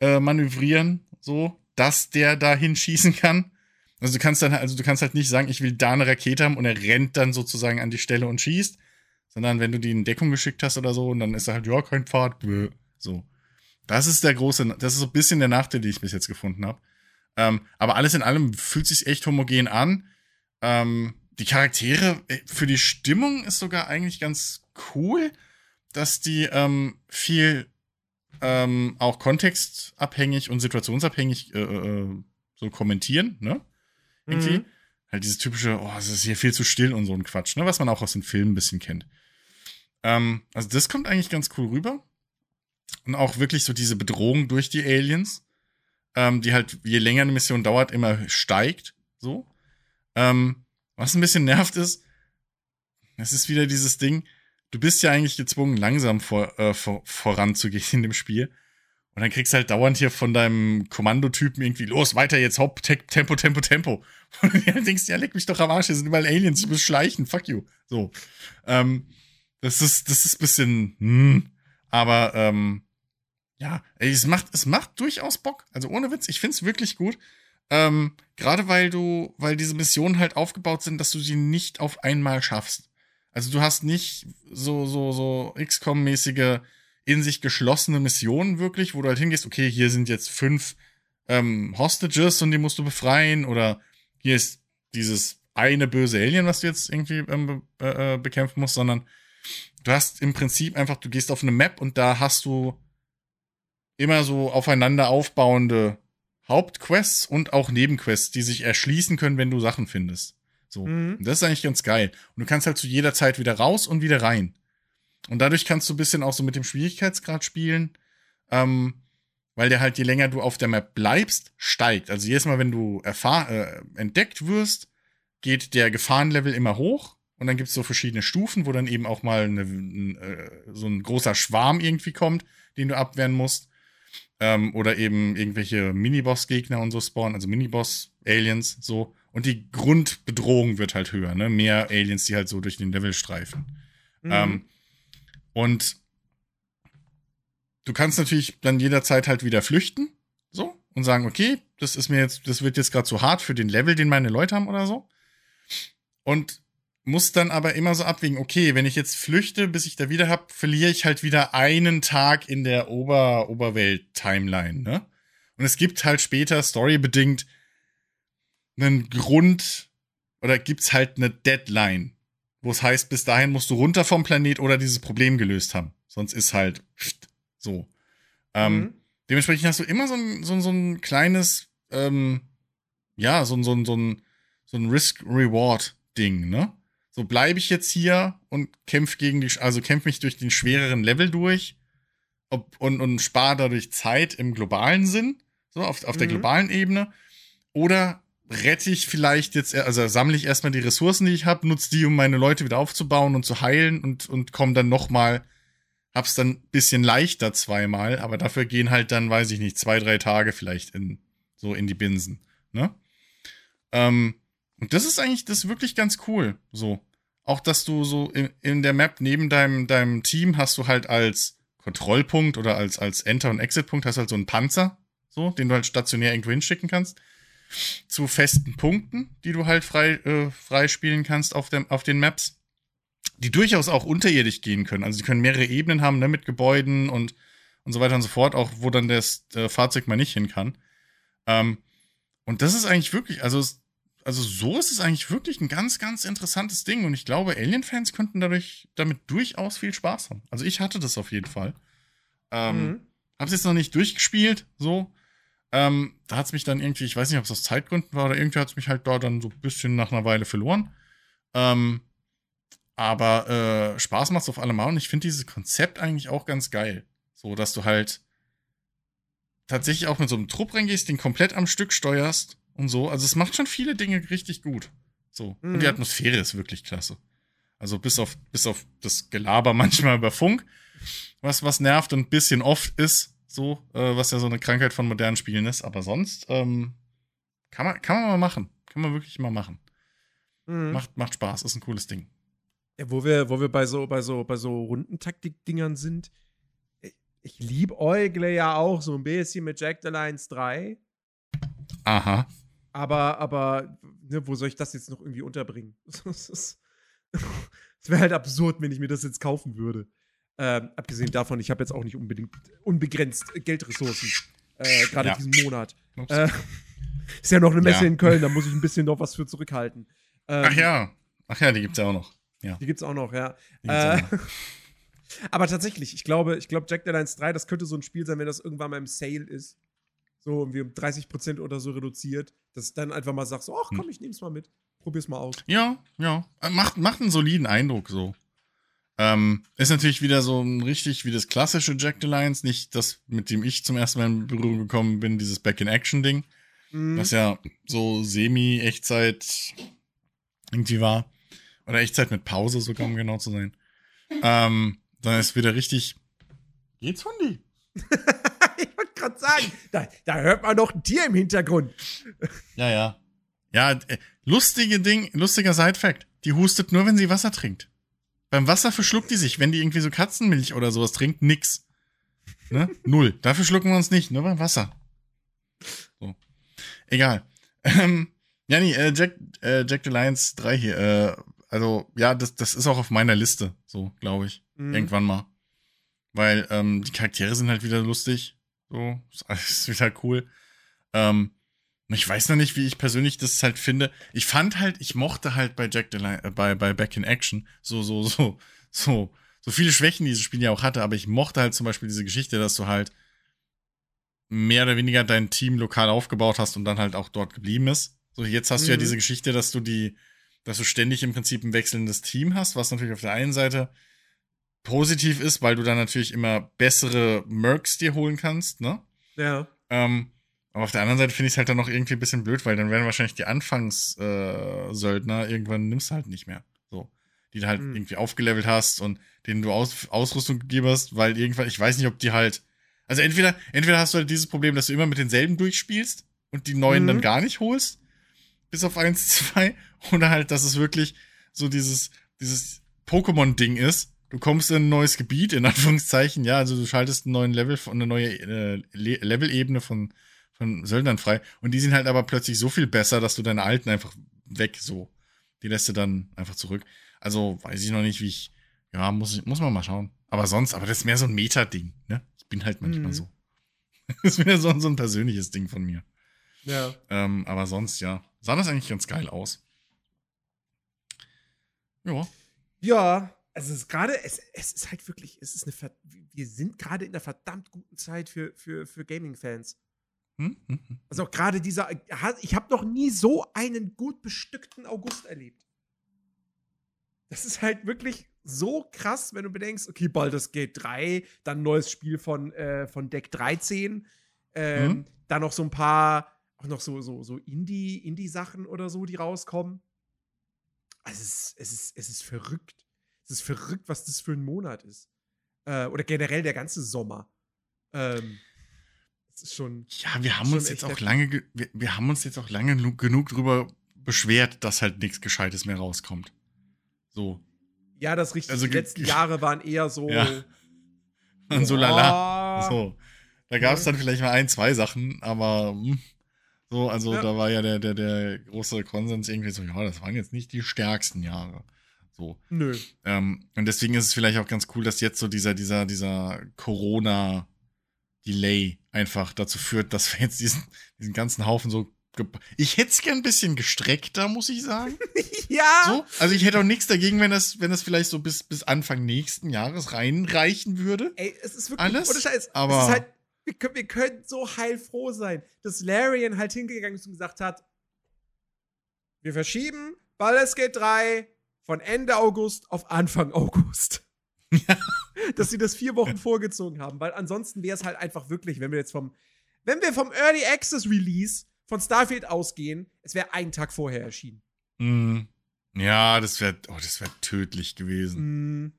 äh, manövrieren, so, dass der da hinschießen kann. Also du kannst dann, also du kannst halt nicht sagen, ich will da eine Rakete haben und er rennt dann sozusagen an die Stelle und schießt, sondern wenn du die in Deckung geschickt hast oder so und dann ist er halt, ja, kein Pfad, bläh, so. Das ist der große, das ist so ein bisschen der Nachteil, den ich bis jetzt gefunden habe. Ähm, aber alles in allem fühlt sich echt homogen an. Ähm, die Charaktere, äh, für die Stimmung ist sogar eigentlich ganz cool, dass die ähm, viel ähm, auch kontextabhängig und situationsabhängig äh, äh, so kommentieren, ne? Irgendwie. Mhm. Halt dieses typische, oh, es ist hier viel zu still und so ein Quatsch, ne? Was man auch aus den Filmen ein bisschen kennt. Ähm, also das kommt eigentlich ganz cool rüber. Und auch wirklich so diese Bedrohung durch die Aliens, ähm, die halt, je länger eine Mission dauert, immer steigt. So. Ähm, was ein bisschen nervt ist, es ist wieder dieses Ding, du bist ja eigentlich gezwungen, langsam vor, äh, vor, voranzugehen in dem Spiel. Und dann kriegst du halt dauernd hier von deinem Kommandotypen irgendwie, los, weiter jetzt, hopp, Tempo, Tempo, Tempo. [laughs] Und du denkst, ja, leck mich doch am Arsch, hier sind überall Aliens, ich muss schleichen, fuck you. So. Ähm, das ist, das ist bisschen, hm, aber, ähm, ja, ey, es macht, es macht durchaus Bock. Also ohne Witz, ich find's wirklich gut. Ähm, gerade weil du, weil diese Missionen halt aufgebaut sind, dass du sie nicht auf einmal schaffst. Also du hast nicht so, so, so XCOM-mäßige, in sich geschlossene Missionen wirklich, wo du halt hingehst, okay, hier sind jetzt fünf ähm, Hostages und die musst du befreien oder hier ist dieses eine böse Alien, was du jetzt irgendwie ähm, be äh, bekämpfen musst, sondern du hast im Prinzip einfach, du gehst auf eine Map und da hast du immer so aufeinander aufbauende Hauptquests und auch Nebenquests, die sich erschließen können, wenn du Sachen findest. So. Mhm. das ist eigentlich ganz geil. Und du kannst halt zu jeder Zeit wieder raus und wieder rein. Und dadurch kannst du ein bisschen auch so mit dem Schwierigkeitsgrad spielen. Ähm, weil der halt, je länger du auf der Map bleibst, steigt. Also jedes Mal, wenn du äh, entdeckt wirst, geht der Gefahrenlevel immer hoch. Und dann gibt es so verschiedene Stufen, wo dann eben auch mal eine, äh, so ein großer Schwarm irgendwie kommt, den du abwehren musst. Ähm, oder eben irgendwelche Miniboss-Gegner und so spawnen, also Miniboss-Aliens, so. Und die Grundbedrohung wird halt höher, ne? Mehr Aliens, die halt so durch den Level streifen. Mhm. Ähm, und du kannst natürlich dann jederzeit halt wieder flüchten, so, und sagen, okay, das ist mir jetzt, das wird jetzt gerade zu hart für den Level, den meine Leute haben oder so. Und muss dann aber immer so abwägen, okay, wenn ich jetzt flüchte, bis ich da wieder hab, verliere ich halt wieder einen Tag in der Ober Oberwelt-Timeline, ne? Und es gibt halt später, storybedingt, einen Grund oder gibt's halt eine Deadline, wo es heißt, bis dahin musst du runter vom Planet oder dieses Problem gelöst haben. Sonst ist halt so. Ähm, mhm. Dementsprechend hast du immer so ein, so, so ein kleines, ähm, ja, so, so, so ein, so ein Risk-Reward-Ding, ne? So bleibe ich jetzt hier und kämpf gegen die, also kämpf mich durch den schwereren Level durch ob, und, und spare dadurch Zeit im globalen Sinn, so auf, auf mhm. der globalen Ebene. Oder rette ich vielleicht jetzt, also sammle ich erstmal die Ressourcen, die ich habe, nutze die, um meine Leute wieder aufzubauen und zu heilen und, und komme dann nochmal, hab's dann bisschen leichter zweimal, aber dafür gehen halt dann, weiß ich nicht, zwei, drei Tage vielleicht in, so in die Binsen, ne? Ähm, und das ist eigentlich, das ist wirklich ganz cool, so. Auch, dass du so in, in der Map neben deinem, deinem Team hast du halt als Kontrollpunkt oder als, als Enter- und Exit-Punkt hast halt so einen Panzer, so, den du halt stationär irgendwo hinschicken kannst. Zu festen Punkten, die du halt frei, äh, frei spielen kannst auf, dem, auf den Maps. Die durchaus auch unterirdisch gehen können. Also, die können mehrere Ebenen haben, ne, mit Gebäuden und, und so weiter und so fort, auch wo dann das äh, Fahrzeug mal nicht hin kann. Ähm, und das ist eigentlich wirklich, also also so ist es eigentlich wirklich ein ganz, ganz interessantes Ding. Und ich glaube, Alien-Fans könnten dadurch damit durchaus viel Spaß haben. Also ich hatte das auf jeden Fall. Ähm, mhm. Hab's jetzt noch nicht durchgespielt, so. Ähm, da hat es mich dann irgendwie, ich weiß nicht, ob es aus Zeitgründen war oder irgendwie hat es mich halt dort dann so ein bisschen nach einer Weile verloren. Ähm, aber äh, Spaß macht es auf allemal und ich finde dieses Konzept eigentlich auch ganz geil. So, dass du halt tatsächlich auch mit so einem Trupp reingehst, den komplett am Stück steuerst und so. Also es macht schon viele Dinge richtig gut. So. Mhm. Und die mhm. Atmosphäre ist wirklich klasse. Also bis auf, bis auf das Gelaber [laughs] manchmal über Funk, was, was nervt und ein bisschen oft ist, so, äh, was ja so eine Krankheit von modernen Spielen ist. Aber sonst ähm, kann, man, kann man mal machen. Kann man wirklich mal machen. Mhm. Macht, macht Spaß, ist ein cooles Ding. Ja, wo wir, wo wir bei so, bei so, bei so Rundentaktik-Dingern sind, ich liebäugle ja auch so ein bisschen mit Jack the Lions 3. Aha. Aber, aber, ne, wo soll ich das jetzt noch irgendwie unterbringen? [laughs] Es [laughs] wäre halt absurd, wenn ich mir das jetzt kaufen würde. Ähm, abgesehen davon, ich habe jetzt auch nicht unbedingt unbegrenzt Geldressourcen. Äh, Gerade ja. diesen Monat. Äh, [laughs] ist ja noch eine Messe ja. in Köln, da muss ich ein bisschen noch was für zurückhalten. Ähm, Ach ja. Ach ja, die gibt's ja auch noch. Ja. Die gibt's auch noch, ja. Äh, auch noch. [laughs] aber tatsächlich, ich glaube, ich glaube, Jack the Lions 3, das könnte so ein Spiel sein, wenn das irgendwann mal im Sale ist. So irgendwie um 30% oder so reduziert, dass dann einfach mal sagst, ach komm, hm. ich nehm's mal mit. Probier's mal aus. Ja, ja. Äh, macht, macht einen soliden Eindruck so. Ähm, ist natürlich wieder so ein richtig wie das klassische Jack the Lions, nicht das, mit dem ich zum ersten Mal in Berührung gekommen bin, dieses Back-in-Action-Ding. Mhm. Das ja so semi-Echtzeit irgendwie war. Oder Echtzeit mit Pause sogar, um genau zu sein. Ähm, dann ist wieder richtig. Geht's, Hundi? [laughs] ich wollte gerade sagen, da, da hört man noch ein Tier im Hintergrund. ja, ja. Ja, äh, lustige Ding, lustiger Side-Fact. Die hustet nur, wenn sie Wasser trinkt. Beim Wasser verschluckt die sich, wenn die irgendwie so Katzenmilch oder sowas trinkt, nix. Ne? Null. Dafür schlucken wir uns nicht, nur beim Wasser. So. Egal. Ähm, ja, nee, äh, Jack, äh, Jack the Lions 3 hier. Äh, also, ja, das, das ist auch auf meiner Liste, so, glaube ich. Mhm. Irgendwann mal. Weil ähm, die Charaktere sind halt wieder lustig. So, [laughs] ist alles wieder cool. Ähm, ich weiß noch nicht, wie ich persönlich das halt finde. Ich fand halt, ich mochte halt bei Jack Line, äh, bei, bei Back in Action so, so, so, so, so viele Schwächen, die dieses Spiel ja auch hatte, aber ich mochte halt zum Beispiel diese Geschichte, dass du halt mehr oder weniger dein Team lokal aufgebaut hast und dann halt auch dort geblieben ist. So, jetzt hast mhm. du ja mhm. diese Geschichte, dass du die, dass du ständig im Prinzip ein wechselndes Team hast, was natürlich auf der einen Seite positiv ist, weil du dann natürlich immer bessere Mercs dir holen kannst, ne? Ja. Ähm, aber auf der anderen Seite finde ich es halt dann noch irgendwie ein bisschen blöd, weil dann werden wahrscheinlich die Anfangssöldner äh, irgendwann nimmst du halt nicht mehr. So. Die du halt mhm. irgendwie aufgelevelt hast und denen du Aus Ausrüstung gegeben hast, weil irgendwann, ich weiß nicht, ob die halt. Also entweder, entweder hast du halt dieses Problem, dass du immer mit denselben durchspielst und die neuen mhm. dann gar nicht holst. Bis auf eins, [laughs] zwei. Oder halt, dass es wirklich so dieses, dieses Pokémon-Ding ist. Du kommst in ein neues Gebiet, in Anführungszeichen, ja, also du schaltest einen neuen Level, eine neue äh, Level-Ebene von von Söldnern frei. Und die sind halt aber plötzlich so viel besser, dass du deine alten einfach weg so. Die lässt du dann einfach zurück. Also weiß ich noch nicht, wie ich. Ja, muss, muss man mal schauen. Aber sonst, aber das ist mehr so ein Meta-Ding, ne? Ich bin halt manchmal mhm. so. [laughs] das ist wieder so, so ein persönliches Ding von mir. Ja. Ähm, aber sonst, ja. Sah das eigentlich ganz geil aus. Ja. Ja, also es ist gerade, es, es ist halt wirklich, es ist eine, wir sind gerade in einer verdammt guten Zeit für, für, für Gaming-Fans. Hm? hm, hm. Also gerade dieser, ich habe noch nie so einen gut bestückten August erlebt. Das ist halt wirklich so krass, wenn du bedenkst, okay, Baldur's Gate 3, dann ein neues Spiel von, äh, von Deck 13, ähm, mhm. dann noch so ein paar, auch noch so, so, so Indie, Indie-Sachen oder so, die rauskommen. Also es ist, es, ist, es ist verrückt. Es ist verrückt, was das für ein Monat ist. Äh, oder generell der ganze Sommer. Ähm, schon. Ja, wir haben uns jetzt auch lange, wir, wir, haben uns jetzt auch lange genug drüber beschwert, dass halt nichts Gescheites mehr rauskommt. So. Ja, das richtig. Also, die letzten Jahre waren eher so. Ja. [laughs] Und so lala. So. Da gab es dann vielleicht mal ein, zwei Sachen, aber hm, so, also ja. da war ja der, der, der große Konsens irgendwie so, ja, das waren jetzt nicht die stärksten Jahre. So. Nö. Ähm, und deswegen ist es vielleicht auch ganz cool, dass jetzt so dieser, dieser, dieser Corona- Delay einfach dazu führt, dass wir jetzt diesen, diesen ganzen Haufen so. Ich hätte es gern ein bisschen gestreckter, muss ich sagen. [laughs] ja. So, also ich hätte auch nichts dagegen, wenn das, wenn das vielleicht so bis, bis Anfang nächsten Jahres reinreichen würde. Ey, es ist wirklich alles. Ohne Scheiß. Aber es ist halt, wir, können, wir können so heilfroh sein, dass Larian halt hingegangen ist und gesagt hat, wir verschieben Baldur's Gate 3 von Ende August auf Anfang August. Ja. [laughs] [laughs] dass sie das vier Wochen vorgezogen haben, weil ansonsten wäre es halt einfach wirklich, wenn wir jetzt vom, wenn wir vom Early Access Release von Starfield ausgehen, es wäre einen Tag vorher erschienen. Mm. Ja, das wäre, oh, das wäre tödlich gewesen. Mm.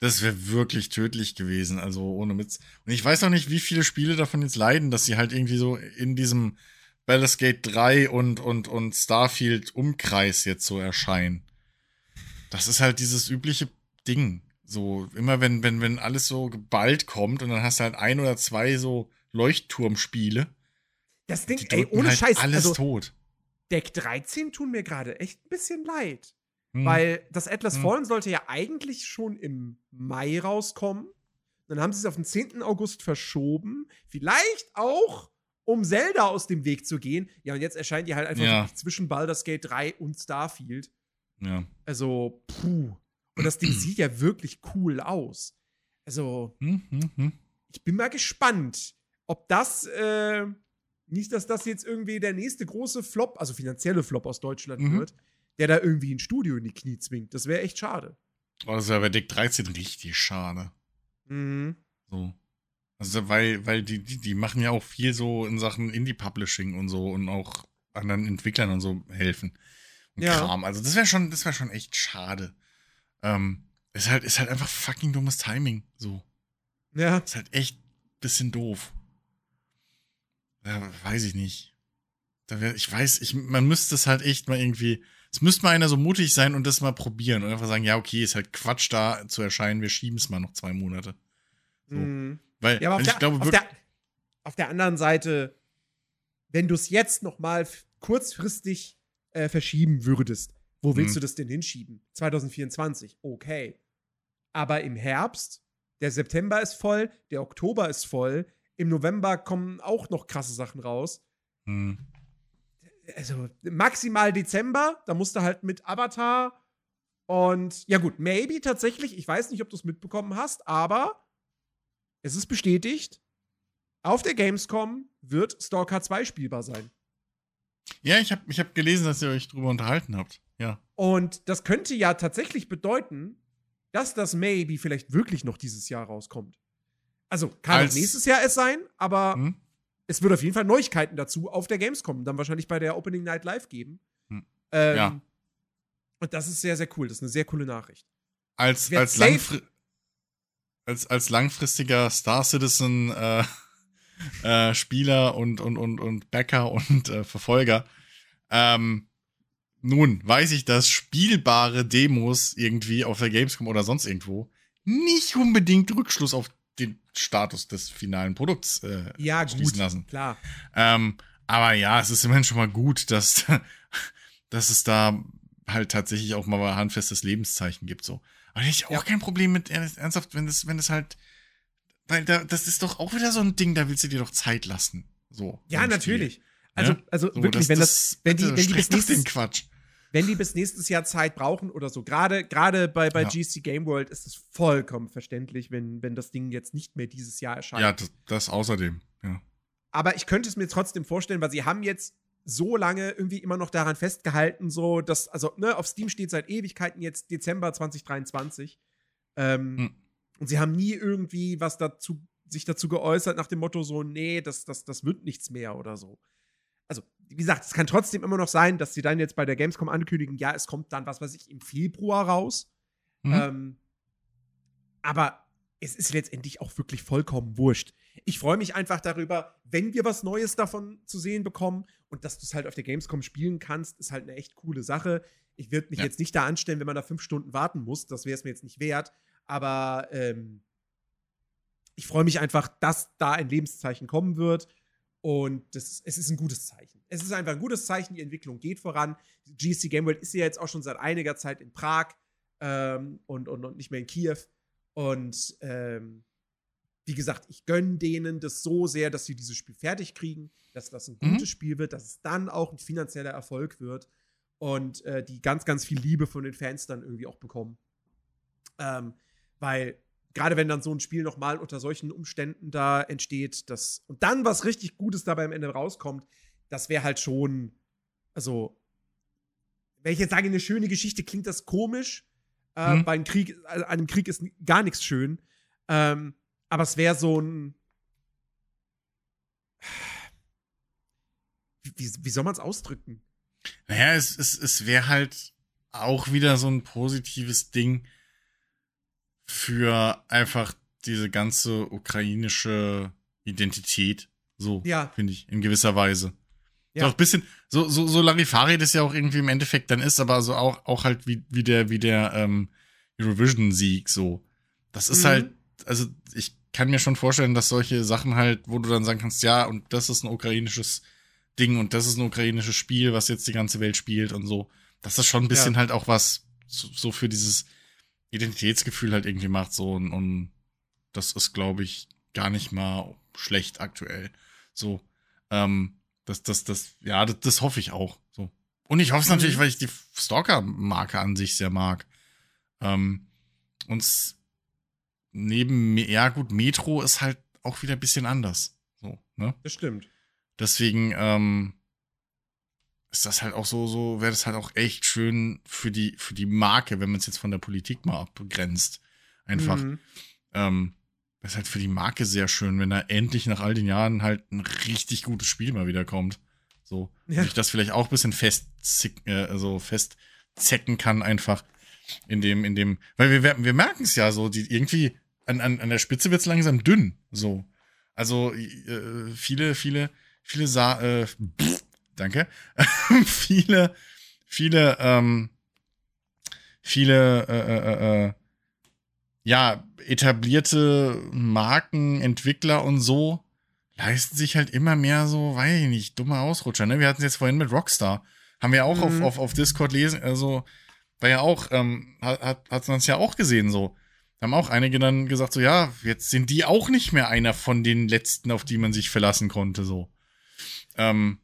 Das wäre wirklich tödlich gewesen, also ohne Witz. Und ich weiß auch nicht, wie viele Spiele davon jetzt leiden, dass sie halt irgendwie so in diesem Baldur's Gate 3 und, und, und Starfield Umkreis jetzt so erscheinen. Das ist halt dieses übliche Ding. So, immer wenn, wenn, wenn alles so geballt kommt und dann hast du halt ein oder zwei so Leuchtturmspiele. Das Ding, ey, ohne halt Scheiß. Alles also, tot. Deck 13 tun mir gerade echt ein bisschen leid. Hm. Weil das Atlas hm. Fallen sollte ja eigentlich schon im Mai rauskommen. Dann haben sie es auf den 10. August verschoben. Vielleicht auch, um Zelda aus dem Weg zu gehen. Ja, und jetzt erscheint die halt einfach ja. zwischen Baldur's Gate 3 und Starfield. Ja. Also, puh. Und das Ding [clears throat] sieht ja wirklich cool aus. Also, hm, hm, hm. ich bin mal gespannt, ob das, äh, nicht, dass das jetzt irgendwie der nächste große Flop, also finanzielle Flop aus Deutschland mhm. wird, der da irgendwie ein Studio in die Knie zwingt. Das wäre echt schade. Oh, das wäre bei Deck 13 richtig schade. Mhm. So. Also, weil, weil die, die, die machen ja auch viel so in Sachen Indie-Publishing und so und auch anderen Entwicklern und so helfen. Und ja. Kram. Also, das wäre schon, das wäre schon echt schade. Ähm, ist halt, ist halt einfach fucking dummes Timing. So. Ja. Ist halt echt bisschen doof. Ja, weiß ich nicht. Da wär, ich weiß, ich, man müsste es halt echt mal irgendwie. Es müsste mal einer so mutig sein und das mal probieren und einfach sagen, ja, okay, ist halt Quatsch da zu erscheinen, wir schieben es mal noch zwei Monate. So. Mhm. Weil, ja, aber ich der, glaube, auf der, auf der anderen Seite, wenn du es jetzt noch mal kurzfristig äh, verschieben würdest, wo willst mhm. du das denn hinschieben? 2024, okay. Aber im Herbst, der September ist voll, der Oktober ist voll, im November kommen auch noch krasse Sachen raus. Mhm. Also maximal Dezember, da musst du halt mit Avatar und ja gut, maybe tatsächlich, ich weiß nicht, ob du es mitbekommen hast, aber es ist bestätigt, auf der Gamescom wird Stalker 2 spielbar sein. Ja, ich habe ich hab gelesen, dass ihr euch drüber unterhalten habt. Ja. Und das könnte ja tatsächlich bedeuten, dass das Maybe vielleicht wirklich noch dieses Jahr rauskommt. Also kann Als, nächstes Jahr es sein, aber hm? es wird auf jeden Fall Neuigkeiten dazu auf der Gamescom, dann wahrscheinlich bei der Opening Night Live geben. Hm. Ähm, ja. Und das ist sehr, sehr cool. Das ist eine sehr coole Nachricht. Als, als, langfri als, als langfristiger Star Citizen äh, [laughs] äh, Spieler und, und, und, und Backer und äh, Verfolger ähm, nun weiß ich, dass spielbare Demos irgendwie auf der Gamescom oder sonst irgendwo nicht unbedingt Rückschluss auf den Status des finalen Produkts äh, ja, schließen lassen. Klar. Ähm, aber ja, es ist immerhin schon mal gut, dass, [laughs] dass es da halt tatsächlich auch mal ein handfestes Lebenszeichen gibt. So. Aber ich auch ja. kein Problem mit ernsthaft, wenn das, wenn das halt. Weil da, das ist doch auch wieder so ein Ding, da willst du dir doch Zeit lassen. So. Ja, natürlich. Spiel. Also, also so, wirklich, das, wenn das, wenn die, wenn die bis nächstes, Quatsch wenn die bis nächstes Jahr Zeit brauchen oder so. Gerade, gerade bei, bei ja. GC Game World ist es vollkommen verständlich, wenn, wenn das Ding jetzt nicht mehr dieses Jahr erscheint. Ja, das, das außerdem, ja. Aber ich könnte es mir trotzdem vorstellen, weil sie haben jetzt so lange irgendwie immer noch daran festgehalten, so dass, also, ne, auf Steam steht seit Ewigkeiten jetzt Dezember 2023. Ähm, hm. Und sie haben nie irgendwie was dazu, sich dazu geäußert, nach dem Motto, so, nee, das, das, das wird nichts mehr oder so also wie gesagt, es kann trotzdem immer noch sein, dass sie dann jetzt bei der Gamescom ankündigen, ja, es kommt dann, was weiß ich, im Februar raus. Mhm. Ähm, aber es ist letztendlich auch wirklich vollkommen wurscht. Ich freue mich einfach darüber, wenn wir was Neues davon zu sehen bekommen und dass du es halt auf der Gamescom spielen kannst, ist halt eine echt coole Sache. Ich würde mich ja. jetzt nicht da anstellen, wenn man da fünf Stunden warten muss. Das wäre es mir jetzt nicht wert. Aber ähm, ich freue mich einfach, dass da ein Lebenszeichen kommen wird und das, es ist ein gutes Zeichen. Es ist einfach ein gutes Zeichen, die Entwicklung geht voran. GSC Game World ist ja jetzt auch schon seit einiger Zeit in Prag ähm, und, und, und, nicht mehr in Kiew. Und ähm, wie gesagt, ich gönne denen das so sehr, dass sie dieses Spiel fertig kriegen, dass das ein gutes mhm. Spiel wird, dass es dann auch ein finanzieller Erfolg wird und äh, die ganz, ganz viel Liebe von den Fans dann irgendwie auch bekommen. Ähm, weil gerade wenn dann so ein Spiel nochmal unter solchen Umständen da entsteht, das und dann was richtig Gutes dabei am Ende rauskommt, das wäre halt schon, also, wenn ich jetzt sage, eine schöne Geschichte, klingt das komisch. Äh, hm. Bei einem Krieg, also einem Krieg ist gar nichts schön. Ähm, aber es wäre so ein. Wie, wie soll man es ausdrücken? Naja, es, es, es wäre halt auch wieder so ein positives Ding für einfach diese ganze ukrainische Identität. So, ja. finde ich, in gewisser Weise. Ja. Doch ein bisschen, so, so, so Larifari das ja auch irgendwie im Endeffekt dann ist, aber so auch, auch halt wie, wie der, wie der ähm, Eurovision-Sieg so. Das ist mhm. halt, also ich kann mir schon vorstellen, dass solche Sachen halt, wo du dann sagen kannst, ja, und das ist ein ukrainisches Ding und das ist ein ukrainisches Spiel, was jetzt die ganze Welt spielt und so. Das schon ein bisschen ja. halt auch was so, so, für dieses Identitätsgefühl halt irgendwie macht, so und, und das ist, glaube ich, gar nicht mal schlecht aktuell. So, ähm, das, das, das, ja, das, das hoffe ich auch. So. Und ich hoffe es natürlich, mhm. weil ich die Stalker-Marke an sich sehr mag. Ähm, und neben, ja gut, Metro ist halt auch wieder ein bisschen anders. So, ne? Das stimmt. Deswegen, ähm, ist das halt auch so, so wäre das halt auch echt schön für die, für die Marke, wenn man es jetzt von der Politik mal abgrenzt. Einfach. Mhm. Ähm, das ist halt für die Marke sehr schön, wenn da endlich nach all den Jahren halt ein richtig gutes Spiel mal wieder kommt. So. Ja. Ich das vielleicht auch ein bisschen fest, äh, also festzecken kann, einfach. In dem, in dem, weil wir, wir merken es ja so, die irgendwie an, an, an der Spitze wird es langsam dünn. So. Also äh, viele, viele, viele Sa äh, pff, danke. [laughs] viele, viele, ähm, viele, äh, äh, äh, äh ja, etablierte Marken, Entwickler und so leisten sich halt immer mehr so, weiß ich nicht, dumme Ausrutscher. Ne? Wir hatten es jetzt vorhin mit Rockstar. Haben wir auch mhm. auf, auf, auf Discord lesen, also war ja auch, ähm, hat, hat, man es ja auch gesehen so. Da haben auch einige dann gesagt, so ja, jetzt sind die auch nicht mehr einer von den letzten, auf die man sich verlassen konnte, so. Ähm,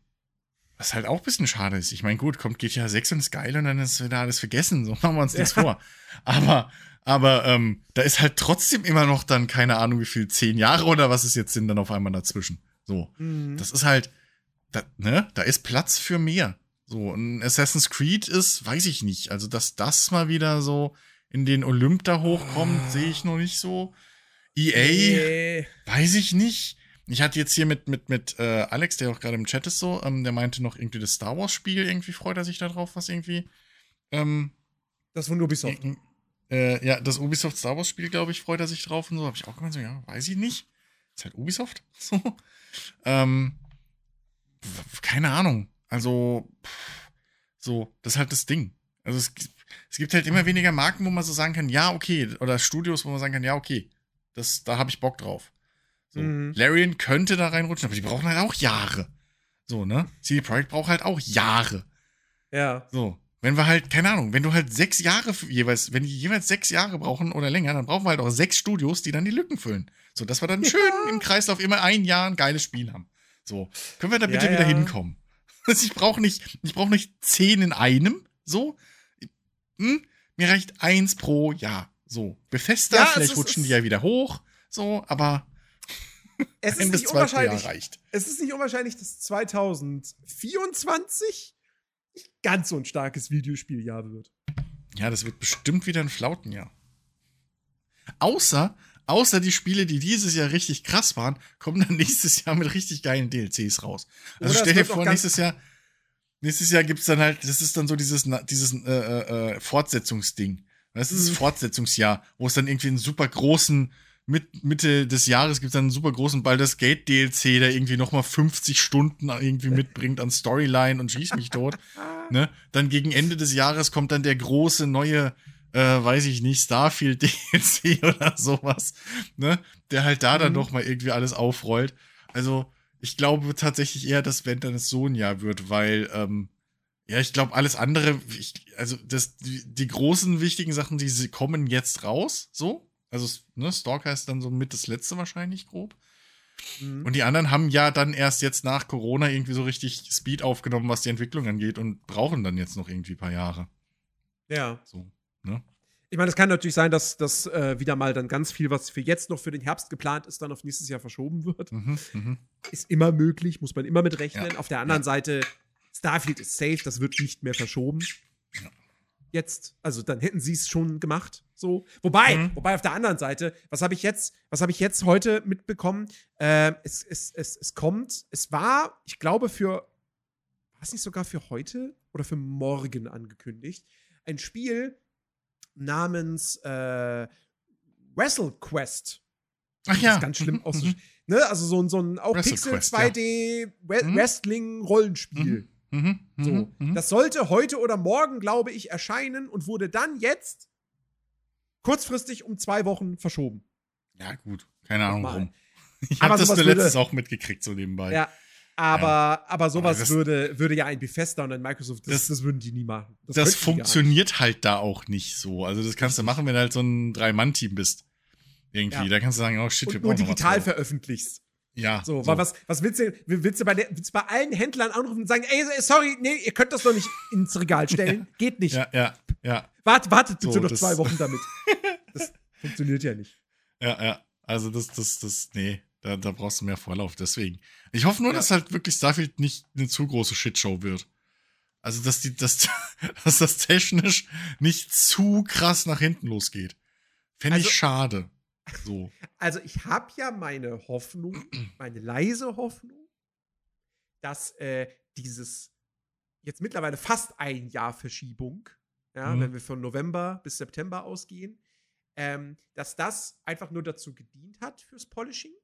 was halt auch ein bisschen schade ist. Ich meine, gut, kommt GTA 6 und ist geil und dann ist wieder alles vergessen, so [laughs] machen wir uns nichts ja. vor. Aber aber ähm, da ist halt trotzdem immer noch dann, keine Ahnung, wie viel, zehn Jahre oder was es jetzt sind, dann auf einmal dazwischen. So. Mhm. Das ist halt, da, ne, da ist Platz für mehr. So, ein Assassin's Creed ist, weiß ich nicht. Also, dass das mal wieder so in den Olymp da hochkommt, oh. sehe ich noch nicht so. EA, nee. weiß ich nicht. Ich hatte jetzt hier mit, mit, mit äh, Alex, der auch gerade im Chat ist so, ähm, der meinte noch irgendwie das Star Wars-Spiel, irgendwie freut er sich darauf, was irgendwie. Ähm, das von Ubisoft. Äh, ja, das Ubisoft Star Wars Spiel, glaube ich, freut er sich drauf und so. Habe ich auch gemeint, so, ja, weiß ich nicht. Ist halt Ubisoft. [laughs] So. Ähm, keine Ahnung. Also, so, das ist halt das Ding. Also, es, es gibt halt immer weniger Marken, wo man so sagen kann, ja, okay. Oder Studios, wo man sagen kann, ja, okay. Das, da habe ich Bock drauf. So. Mhm. Larian könnte da reinrutschen, aber die brauchen halt auch Jahre. So, ne? CD Projekt braucht halt auch Jahre. Ja. So. Wenn wir halt, keine Ahnung, wenn du halt sechs Jahre jeweils, wenn die jeweils sechs Jahre brauchen oder länger, dann brauchen wir halt auch sechs Studios, die dann die Lücken füllen. So, dass wir dann ja. schön im Kreislauf immer ein Jahr ein geiles Spiel haben. So, können wir da bitte ja, wieder ja. hinkommen? [laughs] Also ich brauche nicht, ich brauche nicht zehn in einem. So, hm? mir reicht eins pro Jahr. So, Bethesda, vielleicht rutschen die ja wieder hoch. So, aber es ist nicht unwahrscheinlich. Reicht. Es ist nicht unwahrscheinlich, dass 2024 ganz so ein starkes Videospieljahr wird. Ja, das wird bestimmt wieder ein Flautenjahr. Außer, außer die Spiele, die dieses Jahr richtig krass waren, kommen dann [laughs] nächstes Jahr mit richtig geilen DLCs raus. Also Oder stell dir vor, nächstes Jahr, nächstes Jahr gibt's dann halt, das ist dann so dieses, dieses äh, äh, äh Fortsetzungsding. Das ist das mhm. Fortsetzungsjahr, wo es dann irgendwie einen super großen mit Mitte des Jahres gibt es einen super großen Baldur's Gate DLC, der irgendwie nochmal 50 Stunden irgendwie mitbringt an Storyline und schießt mich tot. [laughs] ne? Dann gegen Ende des Jahres kommt dann der große neue, äh, weiß ich nicht, Starfield [laughs] DLC oder sowas, ne? Der halt da mhm. dann nochmal irgendwie alles aufrollt. Also, ich glaube tatsächlich eher, dass wenn dann es so ein Jahr wird, weil, ähm, ja, ich glaube, alles andere, ich, also das, die, die großen wichtigen Sachen, die kommen jetzt raus, so, also, ne, Stalker ist dann so mit das letzte wahrscheinlich grob. Mhm. Und die anderen haben ja dann erst jetzt nach Corona irgendwie so richtig Speed aufgenommen, was die Entwicklung angeht und brauchen dann jetzt noch irgendwie ein paar Jahre. Ja. So, ne? Ich meine, es kann natürlich sein, dass das äh, wieder mal dann ganz viel, was für jetzt noch für den Herbst geplant ist, dann auf nächstes Jahr verschoben wird. Mhm, mhm. Ist immer möglich, muss man immer mit rechnen. Ja. Auf der anderen Ja. Seite, Starfield ist safe, das wird nicht mehr verschoben. Ja. Jetzt, also dann hätten sie es schon gemacht. So. Wobei, Mhm. wobei auf der anderen Seite, was habe ich jetzt, was habe ich jetzt heute mitbekommen? Ähm, es, es, es, es kommt, es war, ich glaube, für, war es nicht sogar für heute oder für morgen angekündigt, ein Spiel namens äh, Wrestle Quest. Ach Das ja. ist ganz schlimm [laughs] aus. Ne? Also so ein, so ein auch Wrestle Pixel Quest, ja. 2D We Mhm. Wrestling Rollenspiel. Mhm, mhm, So, mhm. das sollte heute oder morgen, glaube ich, erscheinen und wurde dann jetzt kurzfristig um zwei Wochen verschoben. Ja, gut. Keine Ahnung Nochmal. warum. Ich habe das nur letztens würde- auch mitgekriegt, so nebenbei. Ja. Aber, aber sowas Aber das- würde, würde ja ein Bethesda und ein Microsoft, das, Das- das, würden die nie machen. das gar funktioniert halt da auch nicht so. Also, das kannst du machen, wenn du halt so ein Drei-Mann-Team bist. Irgendwie. Ja. Da kannst du sagen, oh shit, wir Und brauchen mal digital veröffentlichst. Ja. So, weil was, was willst du, willst du bei, der, willst du bei allen Händlern anrufen und sagen, ey, sorry, nee, ihr könnt das doch nicht ins Regal [laughs] stellen. Geht nicht. Ja, ja, ja, Wart, wartet bitte So, noch zwei Wochen [laughs] damit. Das funktioniert ja nicht. ja, ja. Also, das, das, das, nee. Da, da brauchst du mehr Vorlauf, deswegen. Ich hoffe nur, Ja. dass halt wirklich Starfield nicht eine zu große Shitshow wird. Also, dass die, dass, [laughs] dass das technisch nicht zu krass nach hinten losgeht. Fände ich Also- schade. So. Also ich habe ja meine Hoffnung, meine leise Hoffnung, dass äh, dieses jetzt mittlerweile fast ein Jahr Verschiebung, ja, Mhm. wenn wir von November bis September ausgehen, ähm, dass das einfach nur dazu gedient hat fürs Polishing.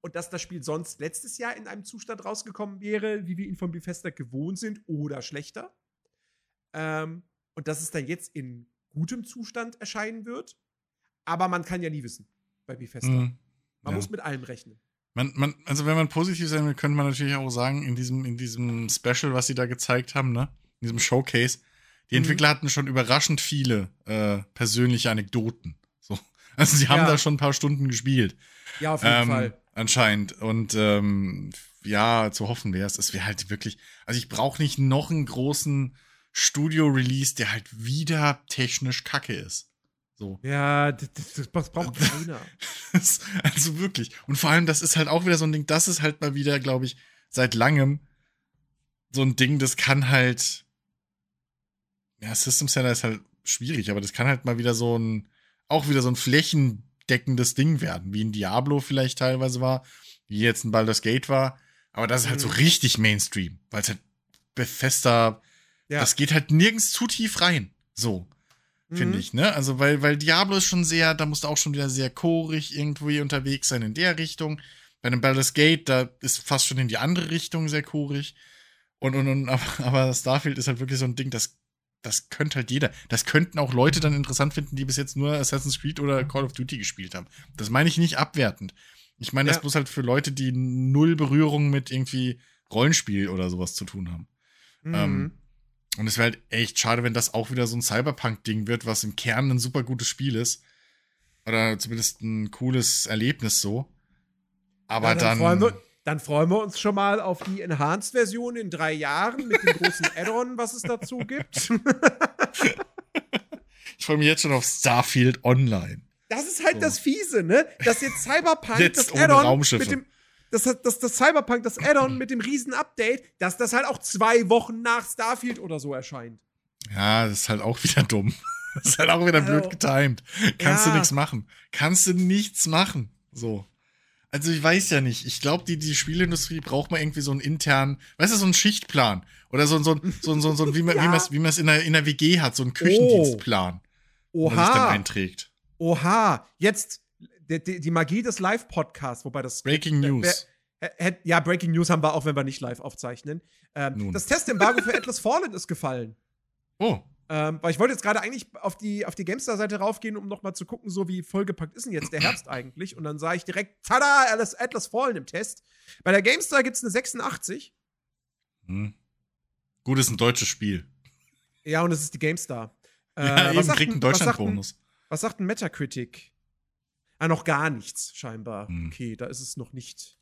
Und dass das Spiel sonst letztes Jahr in einem Zustand rausgekommen wäre, wie wir ihn von Bethesda gewohnt sind, oder schlechter. Ähm, und dass es dann jetzt in gutem Zustand erscheinen wird. Aber man kann ja nie wissen bei Bethesda. Mhm. Man Ja. muss mit allem rechnen. Man, man, also wenn man positiv sein will, könnte man natürlich auch sagen, in diesem, in diesem Special, was sie da gezeigt haben, ne, in diesem Showcase, die Mhm. Entwickler hatten schon überraschend viele äh, persönliche Anekdoten. So. [laughs] Also sie haben Ja. da schon ein paar Stunden gespielt. Ja, auf jeden Ähm, Fall. Anscheinend. Und ähm, ja, zu hoffen wäre es. Es wäre halt wirklich. Also ich brauche nicht noch einen großen Studio-Release, der halt wieder technisch kacke ist. So. Ja, das, das, das braucht keiner. [laughs] Das, also wirklich. Und vor allem, das ist halt auch wieder so ein Ding, das ist halt mal wieder, glaube ich, seit langem so ein Ding, das kann halt. Ja, System Seller ist halt schwierig, aber das kann halt mal wieder so ein, auch wieder so ein flächendeckendes Ding werden, wie ein Diablo vielleicht teilweise war, wie jetzt ein Baldur's Gate war. Aber das ist halt so Mhm. richtig Mainstream, weil es halt Bethesda, Ja. das geht halt nirgends zu tief rein. So finde Mhm. ich, ne? Also, weil, weil Diablo ist schon sehr, da musst du auch schon wieder sehr chorig irgendwie unterwegs sein in der Richtung. Bei einem Baldur's Gate, da ist fast schon in die andere Richtung sehr chorig. Und, und, und, [laughs] aber, Starfield ist halt wirklich so ein Ding, das, das könnte halt jeder. Das könnten auch Leute dann interessant finden, die bis jetzt nur Assassin's Creed oder Call of Duty gespielt haben. Das meine ich nicht abwertend. Ich meine das Ja. bloß halt für Leute, die null Berührung mit irgendwie Rollenspiel oder sowas zu tun haben. Mhm. Ähm, und es wäre halt echt schade, wenn das auch wieder so ein Cyberpunk-Ding wird, was im Kern ein super gutes Spiel ist. Oder zumindest ein cooles Erlebnis so. Aber Ja, dann. Freuen wir, dann freuen wir uns schon mal auf die Enhanced-Version in drei Jahren mit dem großen [laughs] Add-on, was es dazu gibt. [laughs] ich freue mich jetzt schon auf Starfield Online. Das ist halt So. das Fiese, ne? Dass jetzt Cyberpunk Jetzt das ohne Add-on Raumschiffe. mit dem das, das, das Cyberpunk, das Add-on mit dem riesen Update, dass das halt auch zwei Wochen nach Starfield oder so erscheint. Ja, das ist halt auch wieder dumm. [laughs] Das ist halt auch wieder blöd Also, getimed. Kannst ja. du nichts machen. Kannst du nichts machen. So. Also ich weiß ja nicht. Ich glaube, die, die Spielindustrie braucht mal irgendwie so einen internen, weißt du, so einen Schichtplan. Oder so, ein- so, so, so, so wie man [laughs] Ja. wie man es in, der, in der WG hat, so einen Küchendienstplan, wo man sich dann Oha, einträgt. oha, jetzt die, die, die Magie des Live-Podcasts, wobei das Breaking Wer- News. Hä- Ja, Breaking News haben wir auch, wenn wir nicht live aufzeichnen. Ähm, das Testembargo für Atlas Fallen ist gefallen. Oh, Ähm, weil ich wollte jetzt gerade eigentlich auf die, auf die GameStar-Seite raufgehen, um nochmal zu gucken, so wie vollgepackt ist denn jetzt der Herbst eigentlich. Und dann sah ich direkt, tada, Atlas, Atlas Fallen im Test. Bei der GameStar gibt es eine 86. hm. Gut, ist ein deutsches Spiel. Ja, und es ist die GameStar. [laughs] Äh, ja, eben kriegt einen Deutschland-Bonus. Was sagt ein Metacritic? Ah, noch gar nichts, scheinbar. Hm. Okay, da ist es noch nicht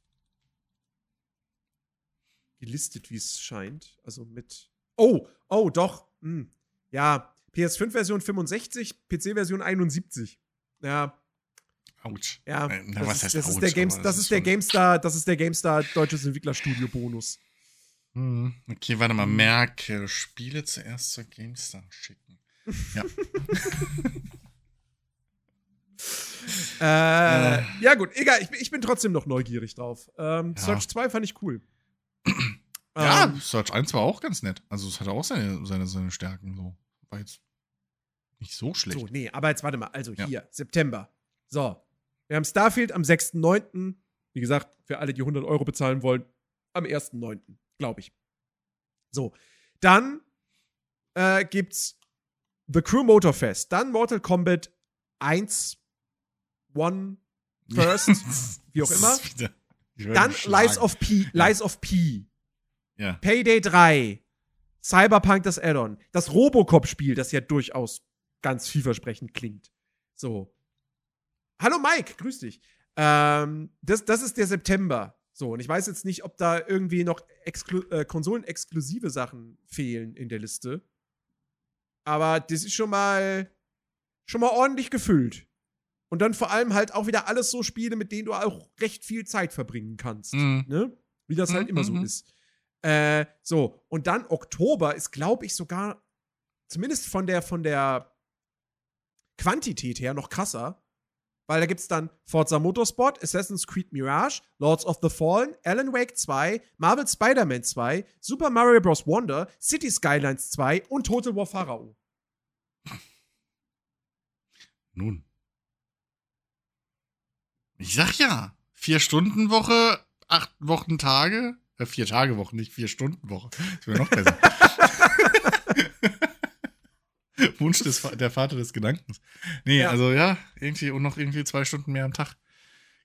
gelistet, wie es scheint. Also mit. Oh, oh, doch. Hm. Ja, PS5-Version 65, PC-Version 71. Ja. Autsch. Ja, na, das, was ist, heißt das, ist ouch, der Games, das ist ist der GameStar, das ist der GameStar Deutsches Entwicklerstudio Bonus. Hm, Okay, warte mal. Merke, Spiele zuerst zur GameStar schicken. Ja. [laughs] [laughs] Äh, Äh. Ja, gut, egal, ich, bin- ich bin trotzdem noch neugierig drauf. Ähm, Ja. Search 2 fand ich cool. [clears throat] ja, Ähm, Search 1 war auch ganz nett. Also, es hatte auch seine, seine, seine Stärken. So. War jetzt nicht so schlecht. so, nee, aber jetzt warte mal. Also Ja. hier, September. So, wir haben Starfield am 6.9. Wie gesagt, für alle, die 100 Euro bezahlen wollen, am 1.9., glaube ich. So, dann äh, gibt's The Crew Motorfest, dann Mortal Kombat 1, One, [laughs] First, wie auch immer. Dann Lies of P, Lies of P, Ja. Payday 3, Cyberpunk das Add-on, das Robocop-Spiel, das ja durchaus ganz vielversprechend klingt. So. Hallo Mike, grüß dich. Ähm, das, das ist der September. So, und ich weiß jetzt nicht, ob da irgendwie noch exklu äh, konsolenexklusive Sachen fehlen in der Liste. Aber das ist schon mal schon mal ordentlich gefüllt. Und dann vor allem halt auch wieder alles so Spiele, mit denen du auch recht viel Zeit verbringen kannst. Mhm. Ne? Wie das halt Mhm, immer so mhm. ist. Äh, so, und dann Oktober ist, glaube ich, sogar, zumindest von der, von der Quantität her noch krasser. Weil da gibt's dann Forza Motorsport, Assassin's Creed Mirage, Lords of the Fallen, Alan Wake 2, Marvel Spider-Man 2, Super Mario Bros. Wonder, City Skylines 2 und Total War Pharao. Nun. Ich sag ja. Vier Stunden Woche, acht Wochen Tage. Äh, vier Tage Woche, nicht vier Stunden Woche. Das wäre noch besser. [laughs] Wunsch des, der Vater des Gedankens. Nee, Ja. also ja, irgendwie und noch irgendwie zwei Stunden mehr am Tag.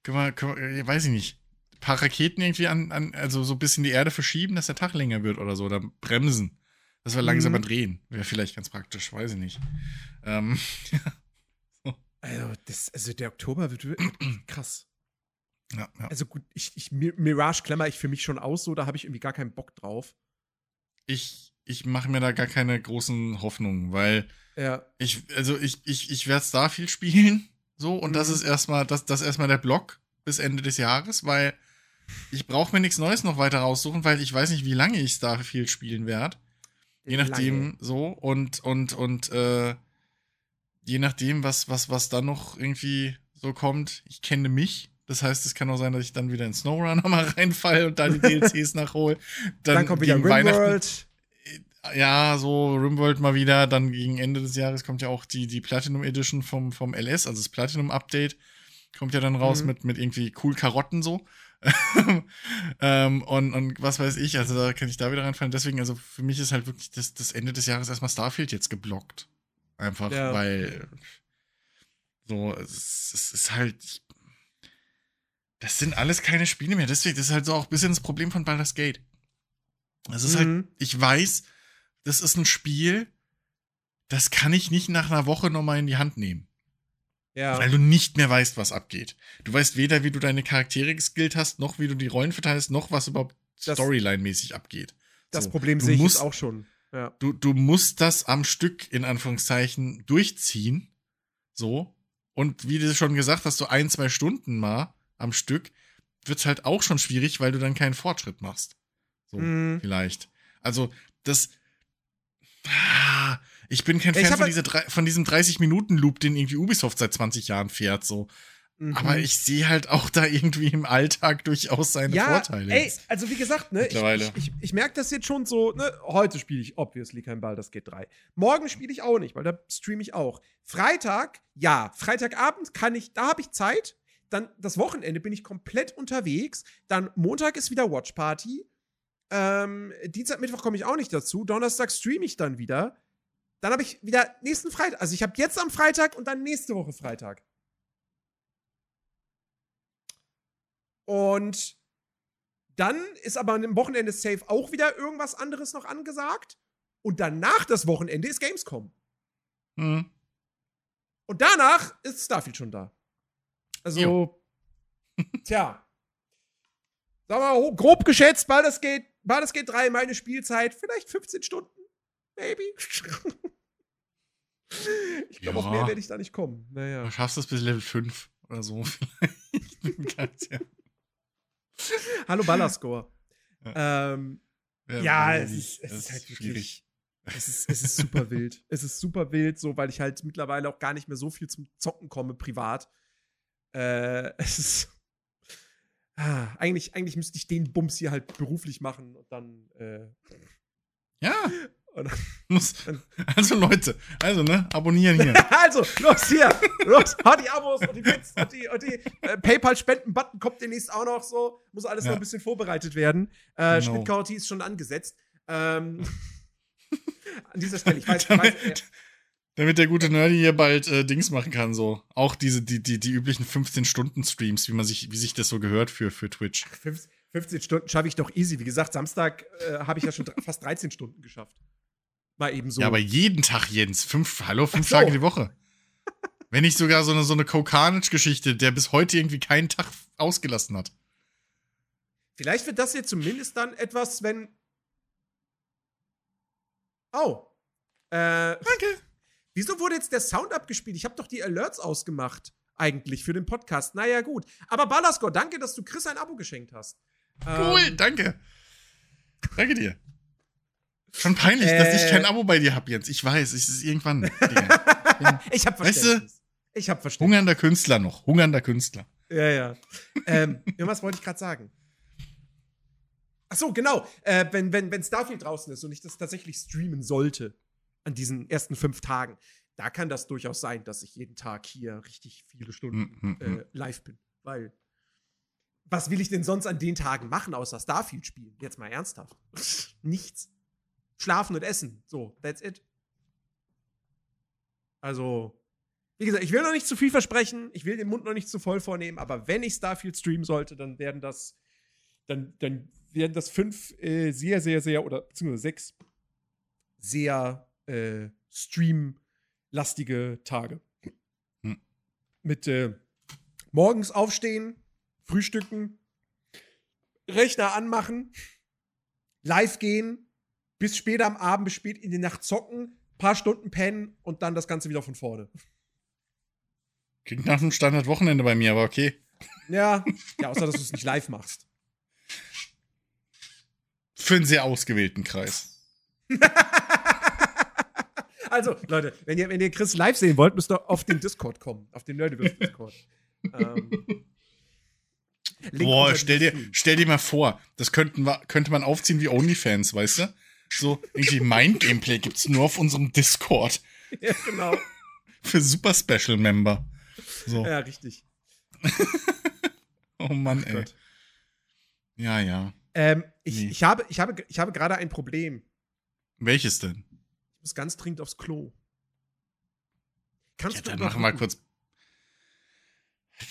Können wir, können wir äh, weiß ich nicht. Ein paar Raketen irgendwie an, an, also so ein bisschen die Erde verschieben, dass der Tag länger wird oder so, oder bremsen. Dass wir langsamer Mhm. drehen. Wäre vielleicht ganz praktisch, weiß ich nicht. Ähm, [laughs] Also, das, also der Oktober wird [clears throat] wirklich krass. ja, ja. Also gut, ich, ich, Mi- Mirage klemmer ich für mich schon aus, so, da habe ich irgendwie gar keinen Bock drauf. ich, ich mache mir da gar keine großen Hoffnungen, weil Ja. ich, also ich, ich, ich werde Starfield spielen, so, und das Mhm. ist erstmal, das, das ist erstmal der Block bis Ende des Jahres, weil ich brauche mir nichts Neues noch weiter raussuchen, weil ich weiß nicht, wie lange ich Starfield spielen werde. Je nachdem, Lange. so, und, und, und, äh, je nachdem, was, was, was dann noch irgendwie so kommt, ich kenne mich. Das heißt, es kann auch sein, dass ich dann wieder in SnowRunner [laughs] mal reinfalle und da die DLCs nachhole. Dann, kommt wieder Rimworld. ja, so Rimworld mal wieder. Dann gegen Ende des Jahres kommt ja auch die, die Platinum Edition vom, vom LS, also das Platinum Update. Kommt ja dann raus Mhm. mit, mit irgendwie cool Karotten so. [laughs] ähm, und, und was weiß ich, also da kann ich da wieder reinfallen. Deswegen, also für mich ist halt wirklich das, das Ende des Jahres erstmal Starfield jetzt geblockt. Einfach, Ja. weil so, es, es ist halt. Das sind alles keine Spiele mehr. Deswegen, das ist halt so auch ein bisschen das Problem von Baldur's Gate. Das ist halt Mhm. ich weiß, das ist ein Spiel, das kann ich nicht nach einer Woche nochmal in die Hand nehmen. Ja. Weil du nicht mehr weißt, was abgeht. Du weißt weder, wie du deine Charaktere geskillt hast, noch wie du die Rollen verteilst, noch was überhaupt Storyline-mäßig abgeht. Das So, Problem du sehe ich musst- auch schon. Ja. Du, du musst das am Stück, in Anführungszeichen, durchziehen. So. Und wie du schon gesagt hast, so ein, zwei Stunden mal am Stück, wird's halt auch schon schwierig, weil du dann keinen Fortschritt machst. So, Mhm. vielleicht. Also, das. Ah, Ich bin kein Fan von, halt- dieser, drei- von diesem 30-Minuten-Loop, den irgendwie Ubisoft seit 20 Jahren fährt. So. Mhm. Aber ich sehe halt auch da irgendwie im Alltag durchaus seine ja, Vorteile. ey, also wie gesagt, ne, ich, Mittlerweile. ich, ich, ich merke das jetzt schon so, ne, heute spiele ich obviously kein Baldur's Gate 3. Morgen spiele ich auch nicht, weil da streame ich auch. Freitag, ja, Freitagabend kann ich, da habe ich Zeit. Dann das Wochenende bin ich komplett unterwegs. Dann Montag ist wieder Watch Party. Ähm, Dienstag, Mittwoch komme ich auch nicht dazu. Donnerstag streame ich dann wieder. Dann habe ich wieder nächsten Freitag. Also ich habe jetzt am Freitag und dann nächste Woche Freitag. Und dann ist aber am Wochenende safe auch wieder irgendwas anderes noch angesagt. Und danach das Wochenende ist Gamescom. Hm. Und danach ist Starfield schon da. Also, [laughs] tja. Sagen wir mal, grob geschätzt, Baldur's Gate, Baldur's Gate 3, meine Spielzeit, vielleicht 15 Stunden. Maybe. [laughs] Ich glaube, Ja. auf mehr werde ich da nicht kommen. Naja. Du schaffst es bis Level 5 oder so [laughs] vielleicht. [laughs] Hallo Ballerscore. Ähm, ja, weiß es ich ist, es ist halt schwierig. wirklich. Es ist, es ist super wild. [laughs] Es ist super wild, so, weil ich halt mittlerweile auch gar nicht mehr so viel zum Zocken komme, privat. Äh, [laughs] es ist. Ah, eigentlich, eigentlich müsste ich den Bums hier halt beruflich machen und dann. Äh, Ja, muss. [laughs] Also Leute, also ne, abonnieren hier. [laughs] also, los hier! Los, hau die Abos und die Bits und die, und die äh, PayPal-Spenden-Button kommt demnächst auch noch so. Muss alles Ja. noch ein bisschen vorbereitet werden. Äh, Genau. Schnittkarotti ist schon angesetzt. Ähm, [laughs] an dieser Stelle, ich weiß, ich weiß damit, damit der gute Nerdy hier bald äh, Dings machen kann, so. Auch diese, die, die, die üblichen 15-Stunden-Streams, wie man sich, wie sich das so gehört für, für Twitch. Fünf- 15 Stunden schaffe ich doch easy. Wie gesagt, Samstag äh, habe ich ja schon fast 13 Stunden geschafft. Mal eben so. Ja, aber jeden Tag, Jens. Fünf, hallo, fünf so. Tage die Woche. Wenn nicht sogar so eine, so eine Kokanitsch-Geschichte, der bis heute irgendwie keinen Tag ausgelassen hat. Vielleicht wird das jetzt zumindest dann etwas, wenn. Oh. Äh, Danke. [laughs] wieso wurde jetzt der Sound abgespielt? Ich habe doch die Alerts ausgemacht, eigentlich, für den Podcast. Naja, gut. Aber Ballasko, danke, dass du Chris ein Abo geschenkt hast. Cool, Ähm, danke. Danke dir. Schon peinlich, Äh. dass ich kein Abo bei dir habe, Jens. Ich weiß, es ist irgendwann. [laughs] Digga. [laughs] ich habe Weißt du, Verständnis. ich habe Verständnis. Hungernder Künstler noch. Hungernder Künstler. Ja, ja. ähm, [laughs] irgendwas wollte ich gerade sagen. Ach so, genau. Äh, wenn, wenn, wenn Starfield draußen ist und ich das tatsächlich streamen sollte an diesen ersten fünf Tagen, da kann das durchaus sein, dass ich jeden Tag hier richtig viele Stunden Mm, mm, mm. äh, live bin. Weil, was will ich denn sonst an den Tagen machen, außer Starfield spielen? Jetzt mal ernsthaft. Nichts. Schlafen und essen. So, that's it. Also, wie gesagt, ich will noch nicht zu viel versprechen, ich will den Mund noch nicht zu voll vornehmen, aber wenn ich Starfield streamen sollte, dann werden das, dann, dann werden das fünf äh, sehr, sehr, sehr, oder beziehungsweise sechs sehr äh, streamlastige Tage. Hm. Mit äh, morgens aufstehen, frühstücken, Rechner anmachen, live gehen, bis spät am Abend, bis spät in die Nacht zocken, paar Stunden pennen und dann das Ganze wieder von vorne. Klingt nach einem Standardwochenende bei mir, aber okay. Ja, ja, außer dass du es nicht live machst. Für einen sehr ausgewählten Kreis. [laughs] Also, Leute, wenn ihr, wenn ihr Chris live sehen wollt, müsst ihr auf den Discord kommen. Auf den Nerdiverse Discord. ähm, Boah, stell dir, stell dir mal vor, das könnten könnte man aufziehen wie OnlyFans, weißt du? So, irgendwie Mind-Gameplay gibt's nur auf unserem Discord. [laughs] Ja, genau. [laughs] Für Super Special Member. So. Ja, richtig. [laughs] Oh Mann, ey. Gott. Ja, ja. Ähm, ich, Wie? ich habe, ich habe, ich habe gerade ein Problem. Welches denn? Ich muss ganz dringend aufs Klo. Kannst Ja, du dann machen wir kurz,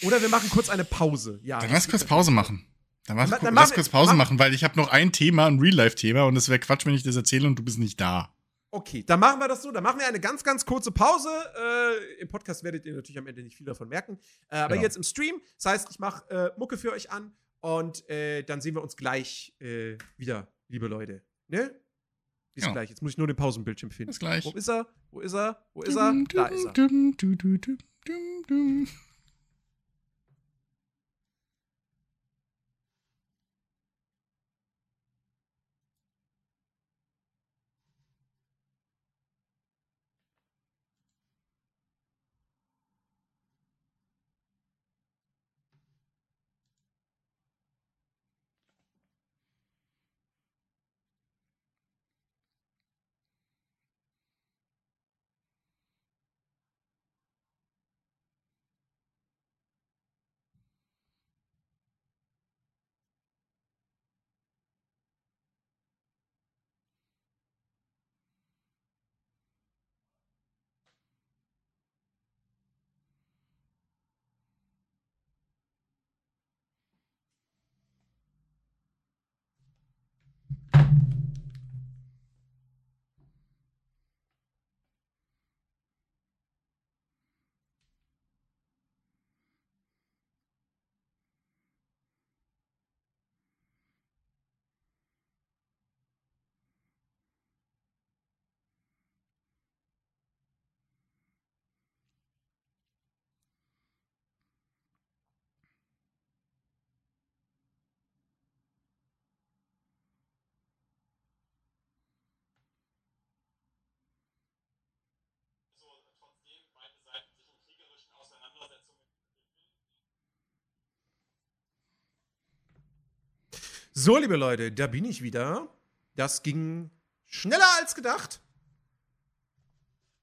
Oder wir machen kurz eine Pause. Ja. dann lass kurz Pause machen. Dann, mach, Dann- dann lass kurz Pause mach- machen, weil ich habe noch ein Thema, ein Real-Life-Thema und es wäre Quatsch, wenn ich das erzähle und du bist nicht da. Okay, dann machen wir das so. Dann machen wir eine ganz, ganz kurze Pause. Äh, Im Podcast werdet ihr natürlich am Ende nicht viel davon merken. Äh, aber Genau. jetzt im Stream. Das heißt, ich mache äh, Mucke für euch an und äh, dann sehen wir uns gleich äh, wieder, liebe Leute. Ne? Bis Genau. gleich. Jetzt muss ich nur den Pausenbildschirm finden. Bis gleich. Wo ist er? Wo ist er? Wo ist er? Da ist er. So, liebe Leute, da bin ich wieder. Das ging schneller als gedacht.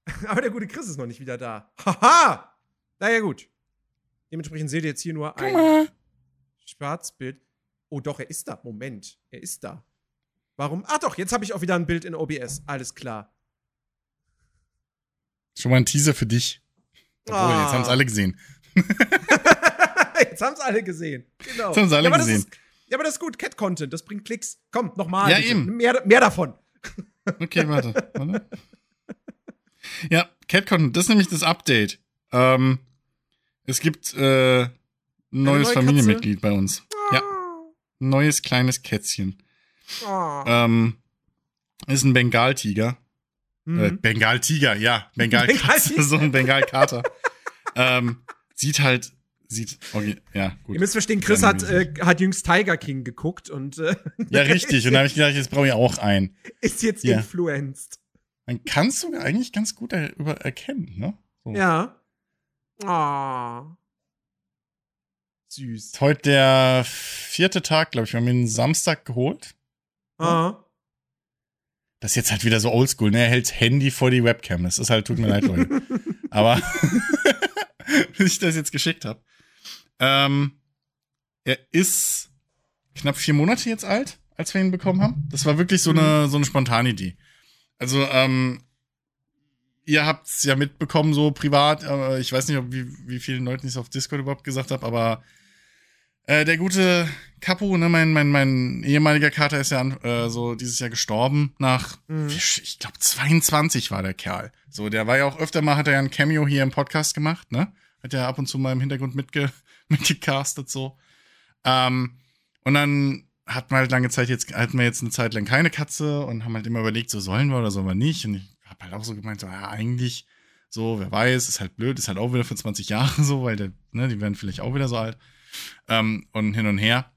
[laughs] Aber der gute Chris ist noch nicht wieder da. Haha! Naja, gut. Dementsprechend seht ihr jetzt hier nur ein Schwarzbild. Oh, doch, er ist da. Moment. Er ist da. Warum? Ach doch, jetzt habe ich auch wieder ein Bild in OBS. Alles klar. Schon mal ein Teaser für dich. Obwohl, Ah. jetzt haben es alle gesehen. [laughs] jetzt haben es alle gesehen. Genau. Jetzt haben sie alle ja, aber gesehen. Das ist, ja, aber das ist gut. Cat-Content, das bringt Klicks. Komm, nochmal. Ja, bitte. eben. Mehr, mehr davon. [laughs] Okay, warte. warte. Ja, CatCon, das ist nämlich das Update. Ähm, es gibt äh, ein neues neue Familienmitglied bei uns. Ja, ein neues kleines Kätzchen. Oh. Ähm, ist ein Bengaltiger. Mhm. Äh, Bengaltiger, ja. Bengalkatze, Bengaltiger. [laughs] so ein Bengalkater. [laughs] ähm, sieht halt, sieht, okay, ja, gut. Ihr müsst verstehen, Chris hat, äh, hat jüngst Tiger King geguckt und äh, [laughs] Ja, richtig. Und da habe ich gedacht, jetzt brauche ich auch einen. ist jetzt Ja. influenced. Man kann es sogar eigentlich ganz gut er über erkennen, ne? So. Ja. Oh. Süß. Heute der vierte Tag, glaube ich. Wir haben ihn Samstag geholt. Ah. Das ist jetzt halt wieder so oldschool, ne? Er hält das Handy vor die Webcam. Das ist halt, tut mir leid, Leute. [laughs] Aber, [laughs] bis ich das jetzt geschickt habe. Ähm, er ist knapp vier Monate jetzt alt, als wir ihn bekommen haben. Das war wirklich so eine, so eine spontane Idee. Also, ähm, ihr habt's ja mitbekommen, so privat. Äh, ich weiß nicht, ob, wie, wie vielen Leuten ich es auf Discord überhaupt gesagt habe, aber äh, der gute Capo, ne, mein, mein, mein ehemaliger Kater ist ja äh, so dieses Jahr gestorben nach, Mhm. ich glaube, 22 war der Kerl. So, der war ja auch öfter mal, hat er ja ein Cameo hier im Podcast gemacht, ne? Hat ja ab und zu mal im Hintergrund mitge, [laughs] mitgecastet, so. Ähm, und dann hat man halt lange Zeit jetzt, hatten wir jetzt eine Zeit lang keine Katze und haben halt immer überlegt, so sollen wir oder sollen wir nicht. Und ich habe halt auch so gemeint, so, ja, eigentlich, so, wer weiß, ist halt blöd, ist halt auch wieder für 20 Jahre so, weil der, ne, die werden vielleicht auch wieder so alt. Ähm, und hin und her.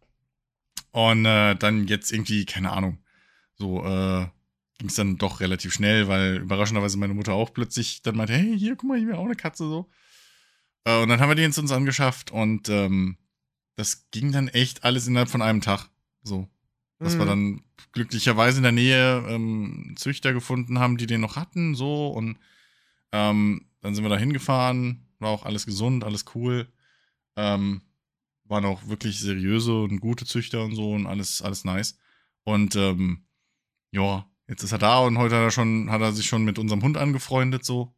Und äh, dann jetzt irgendwie, keine Ahnung, so äh, ging es dann doch relativ schnell, weil überraschenderweise meine Mutter auch plötzlich dann meinte, hey, hier, guck mal, ich will auch eine Katze so. Äh, und dann haben wir jetzt uns angeschafft und ähm, das ging dann echt alles innerhalb von einem Tag. So. Dass wir Mhm. dann glücklicherweise in der Nähe ähm, Züchter gefunden haben, die den noch hatten, so. Und ähm, dann sind wir da hingefahren, war auch alles gesund, alles cool. Ähm, waren auch wirklich seriöse und gute Züchter und so und alles, alles nice. Und ähm, ja, jetzt ist er da und heute hat er schon, hat er sich schon mit unserem Hund angefreundet, so.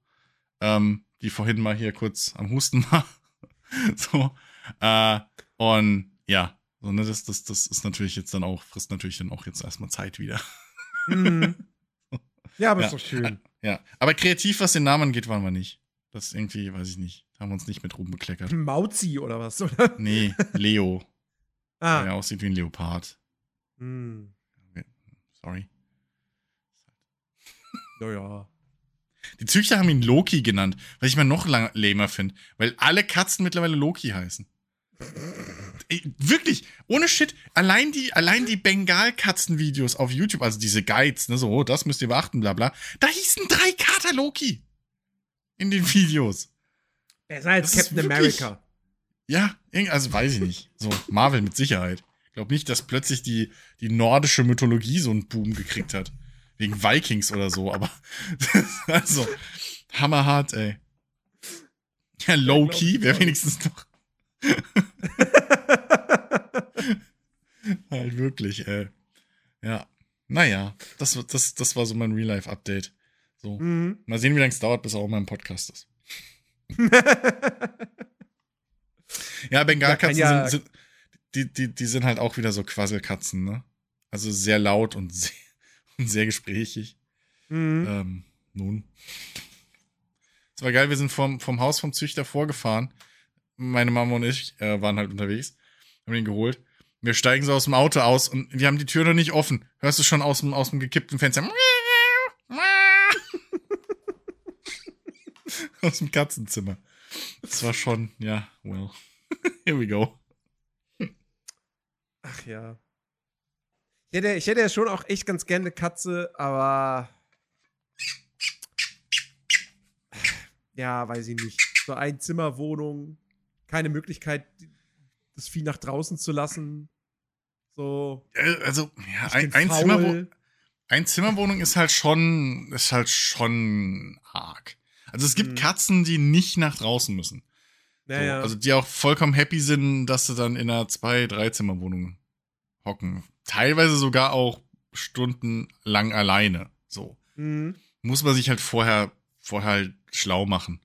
Ähm, die vorhin mal hier kurz am Husten war. [laughs] so. Äh, und ja, so, ne, das, das, das ist natürlich jetzt dann auch, frisst natürlich dann auch jetzt erstmal Zeit wieder. Mhm. [laughs] Ja, aber Ja. ist doch schön. Ja. Aber kreativ, was den Namen angeht, waren wir nicht. Das irgendwie, weiß ich nicht. Haben wir uns nicht mit Ruhm bekleckert. Mauzi oder was, oder? Nee, Leo. [laughs] Ah. Der aussieht wie ein Leopard. Hm. Sorry. Naja. Die Züchter haben ihn Loki genannt, was ich mal noch lamer finde, weil alle Katzen mittlerweile Loki heißen. Wirklich, ohne Shit, allein die, allein die Bengal-Katzen-Videos auf YouTube, also diese Guides, ne, so, oh, das müsst ihr beachten, bla bla, da hießen drei Kater Loki. In den Videos. Besser als Das Captain wirklich- America. Ja, also weiß ich nicht. So, Marvel mit Sicherheit. Ich glaube nicht, dass plötzlich die, die nordische Mythologie so einen Boom gekriegt hat. Wegen Vikings oder so, aber [laughs] also, hammerhart, ey. Ja, Low-Key wäre wenigstens noch. [laughs] halt wirklich, ey. Ja. Naja, das, das, das war so mein Real-Life-Update. So. Mhm. Mal sehen, wie lange es dauert, bis er auch mal im Podcast ist. [laughs] Ja, Bengalkatzen Ja, sind, sind die, die, die sind halt auch wieder so Quasselkatzen, ne? Also sehr laut und sehr, und [laughs] sehr gesprächig. Mhm. Ähm, nun. Es war geil, wir sind vom, vom Haus vom Züchter vorgefahren. Meine Mama und ich äh, waren halt unterwegs, haben ihn geholt. Wir steigen so aus dem Auto aus und wir haben die Tür noch nicht offen. Hörst du schon aus dem, aus dem gekippten Fenster? [laughs] aus dem Katzenzimmer. Das war schon, ja, well. [laughs] Here we go. Ach ja. Ich hätte, ich hätte ja schon auch echt ganz gerne eine Katze, aber. Ja, weiß ich nicht. So Einzimmerwohnung, keine Möglichkeit, das Vieh nach draußen zu lassen. So. Also, ja, ein, ein. Zimmerwo ein Zimmerwohnung ist halt schon, ist halt schon arg. Also es gibt Mhm. Katzen, die nicht nach draußen müssen. So, Naja. Also die auch vollkommen happy sind, dass sie dann in einer zwei, drei Zimmerwohnung hocken. Teilweise sogar auch stundenlang alleine. So. mhm. Muss man sich halt vorher, vorher halt schlau machen.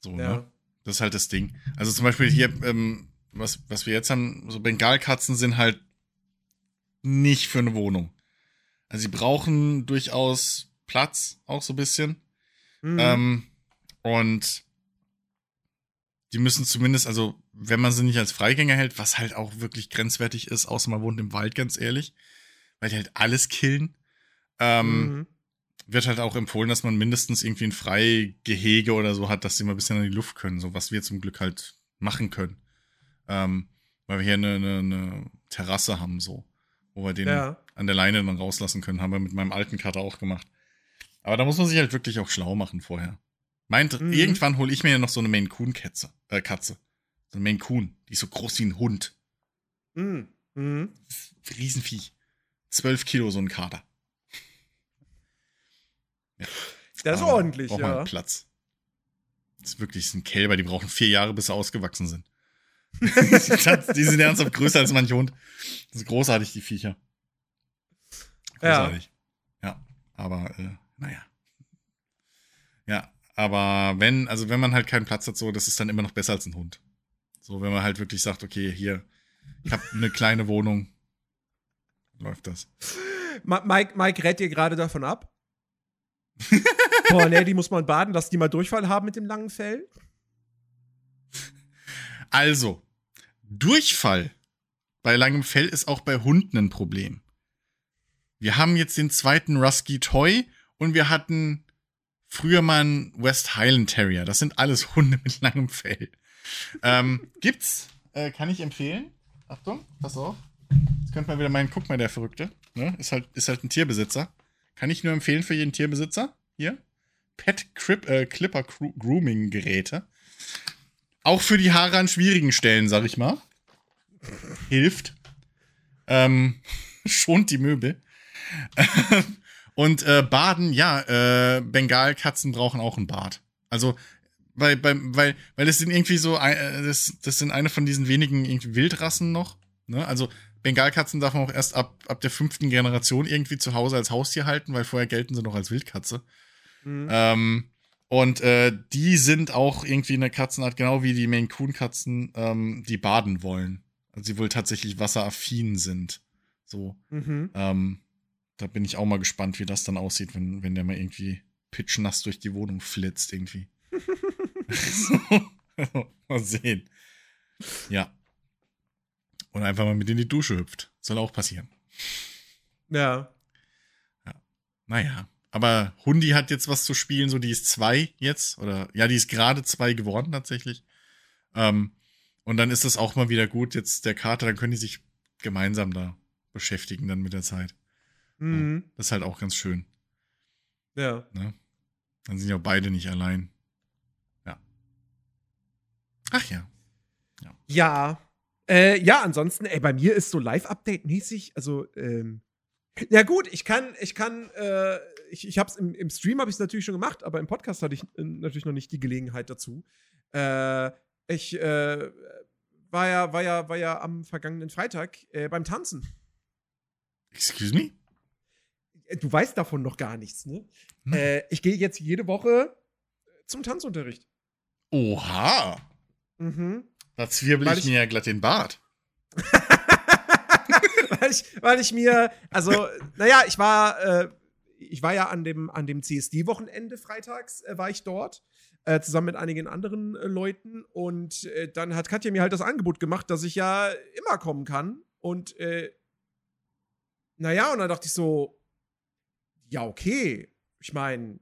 So, Ja. ne? Das ist halt das Ding. Also zum Beispiel hier, ähm, was, was wir jetzt haben, so Bengalkatzen sind halt nicht für eine Wohnung. Also sie brauchen durchaus Platz, auch so ein bisschen. Mhm. Ähm, und die müssen zumindest, also wenn man sie nicht als Freigänger hält, was halt auch wirklich grenzwertig ist, außer man wohnt im Wald, ganz ehrlich, weil die halt alles killen, ähm, Mhm. wird halt auch empfohlen, dass man mindestens irgendwie ein Freigehege oder so hat, dass sie mal ein bisschen an die Luft können, so was wir zum Glück halt machen können. Ähm, weil wir hier eine, eine, eine Terrasse haben, so, wo wir den Ja. an der Leine dann rauslassen können. Haben wir mit meinem alten Kater auch gemacht. Aber da muss man sich halt wirklich auch schlau machen vorher. Meint, Mhm. irgendwann hole ich mir ja noch so eine Maine Coon Katze, äh, Katze. So eine Maine Coon. Die ist so groß wie ein Hund. Mhm. Mhm. Riesenvieh. Zwölf Kilo, so ein Kater. Ja. Das ist Aber ordentlich, braucht man ja. Platz. Das ist wirklich, das sind Kälber, die brauchen vier Jahre, bis sie ausgewachsen sind. [laughs] die sind ernsthaft größer als manch Hund. Das ist großartig, die Viecher. Ja. Großartig. Ja, aber, äh, naja. Ja, aber wenn, also wenn man halt keinen Platz hat, so, das ist dann immer noch besser als ein Hund. So, wenn man halt wirklich sagt, okay, hier, ich habe eine kleine Wohnung, läuft das. Mike, Mike rät dir gerade davon ab. [laughs] Boah, nee, die muss man baden, dass die mal Durchfall haben mit dem langen Fell. Also, Durchfall bei langem Fell ist auch bei Hunden ein Problem. Wir haben jetzt den zweiten Rusky Toy und wir hatten früher mal einen West Highland Terrier. Das sind alles Hunde mit langem Fell. Ähm, gibt's, äh, kann ich empfehlen. Achtung, pass auf. Jetzt könnte man wieder meinen, guck mal, der Verrückte. Ne? Ist, halt, ist halt ein Tierbesitzer. Kann ich nur empfehlen für jeden Tierbesitzer. Hier. Pet Crip, äh, Clipper Gro- Grooming Geräte. Auch für die Haare an schwierigen Stellen, sag ich mal. Hilft. Ähm, [laughs] schont die Möbel. [laughs] Und äh, Baden, ja, äh, Bengalkatzen brauchen auch ein Bad. Also, weil, bei, weil, weil das sind irgendwie so, äh, das, das sind eine von diesen wenigen irgendwie Wildrassen noch. Ne? Also, Bengalkatzen darf man auch erst ab, ab der fünften Generation irgendwie zu Hause als Haustier halten, weil vorher gelten sie noch als Wildkatze. Mhm. Ähm, und äh, die sind auch irgendwie eine Katzenart, genau wie die Maine Coon Katzen, ähm, die baden wollen. Also sie wohl tatsächlich wasseraffin sind. So. Mhm. Ähm, da bin ich auch mal gespannt, wie das dann aussieht, wenn, wenn der mal irgendwie pitchnass durch die Wohnung flitzt irgendwie. So, [laughs] mal sehen. Ja. Oder einfach mal mit in die Dusche hüpft. Soll auch passieren. Ja. Naja. Aber Hundi hat jetzt was zu spielen, so die ist zwei jetzt. Oder ja, die ist gerade zwei geworden tatsächlich. Ähm, und dann ist das auch mal wieder gut. Jetzt der Kater, dann können die sich gemeinsam da beschäftigen dann mit der Zeit. Mhm. Das ist halt auch ganz schön. Ja. Ne? Dann sind ja beide nicht allein. Ja. Ach ja. Ja. Äh, ja, ansonsten, ey, bei mir ist so Live-Update-mäßig, also, ähm, ja gut, ich kann, ich kann, äh, ich, ich hab's im, im Stream habe ich es natürlich schon gemacht, aber im Podcast hatte ich äh, natürlich noch nicht die Gelegenheit dazu. Äh, ich äh, war ja, war ja, war ja am vergangenen Freitag äh, beim Tanzen. Excuse me? Äh, Du weißt davon noch gar nichts, ne? Hm. Äh, ich gehe jetzt jede Woche zum Tanzunterricht. Oha. Mhm. Da zwirbel ich ich- mir ja glatt den Bart. [laughs] weil, ich, weil ich mir, also, naja, ich war, äh, ich war ja an dem, an dem CSD-Wochenende freitags, äh, war ich dort, äh, zusammen mit einigen anderen äh, Leuten. Und äh, dann hat Katja mir halt das Angebot gemacht, dass ich ja immer kommen kann. Und, äh, naja, und dann dachte ich so, ja, okay. Ich meine,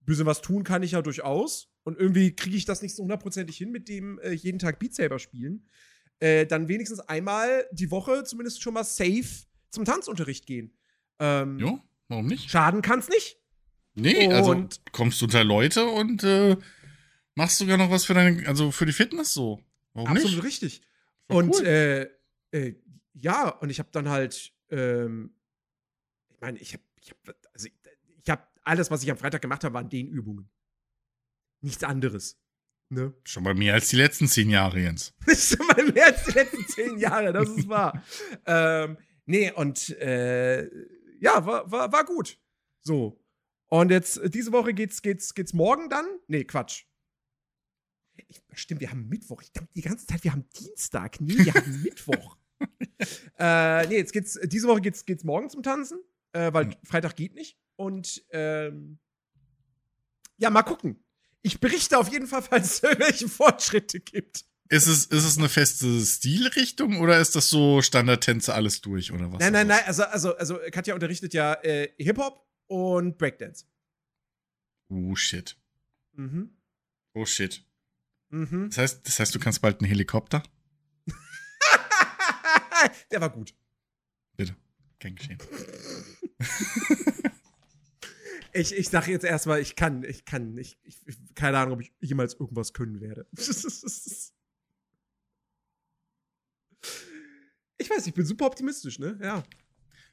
bisschen was tun kann ich ja durchaus. Und irgendwie kriege ich das nicht so hundertprozentig hin mit dem äh, jeden Tag Beat Saber spielen. Äh, dann wenigstens einmal die Woche zumindest schon mal safe zum Tanzunterricht gehen. Ähm, Jo, warum nicht? Schaden kann's nicht. Nee, also Und- kommst du unter Leute und äh, machst sogar noch was für deine, also für die Fitness so. Warum Absolut nicht? richtig. Doch Und cool. äh, äh, ja, und ich habe dann halt, ähm, ich meine, ich habe, ich hab, also ich, ich habe alles, was ich am Freitag gemacht habe, waren den Übungen. Nichts anderes. Ne? [laughs] Schon mal mehr als die letzten zehn Jahre, Jens. [laughs] Schon mal mehr als die letzten zehn Jahre, das ist wahr. [laughs] ähm, nee, und äh, ja, war, war, war gut. So. Und jetzt, diese Woche geht's, geht's, geht's morgen dann? Nee, Quatsch. Ich, stimmt, wir haben Mittwoch. Ich dachte die ganze Zeit, wir haben Dienstag. Nee, wir haben Mittwoch. äh, nee, jetzt geht's, diese Woche geht's, geht's morgen zum Tanzen, äh, weil Hm. Freitag geht nicht. Und ähm, ja, mal gucken. Ich berichte auf jeden Fall, [laughs] falls es irgendwelche Fortschritte gibt. Ist es, ist es eine feste Stilrichtung oder ist das so Standardtänze alles durch oder was? Nein, nein, nein, also, also, also Katja unterrichtet ja äh, Hip-Hop und Breakdance. Oh shit. Mhm. Oh shit. Mhm. Das heißt, das heißt, du kannst bald einen Helikopter? [laughs] Der war gut. Bitte. Kein Geschehen. [laughs] Ich, ich sage jetzt erstmal, ich kann, ich kann, ich, ich, keine Ahnung, ob ich jemals irgendwas können werde. [laughs] Ich weiß, ich bin super optimistisch, ne? Ja.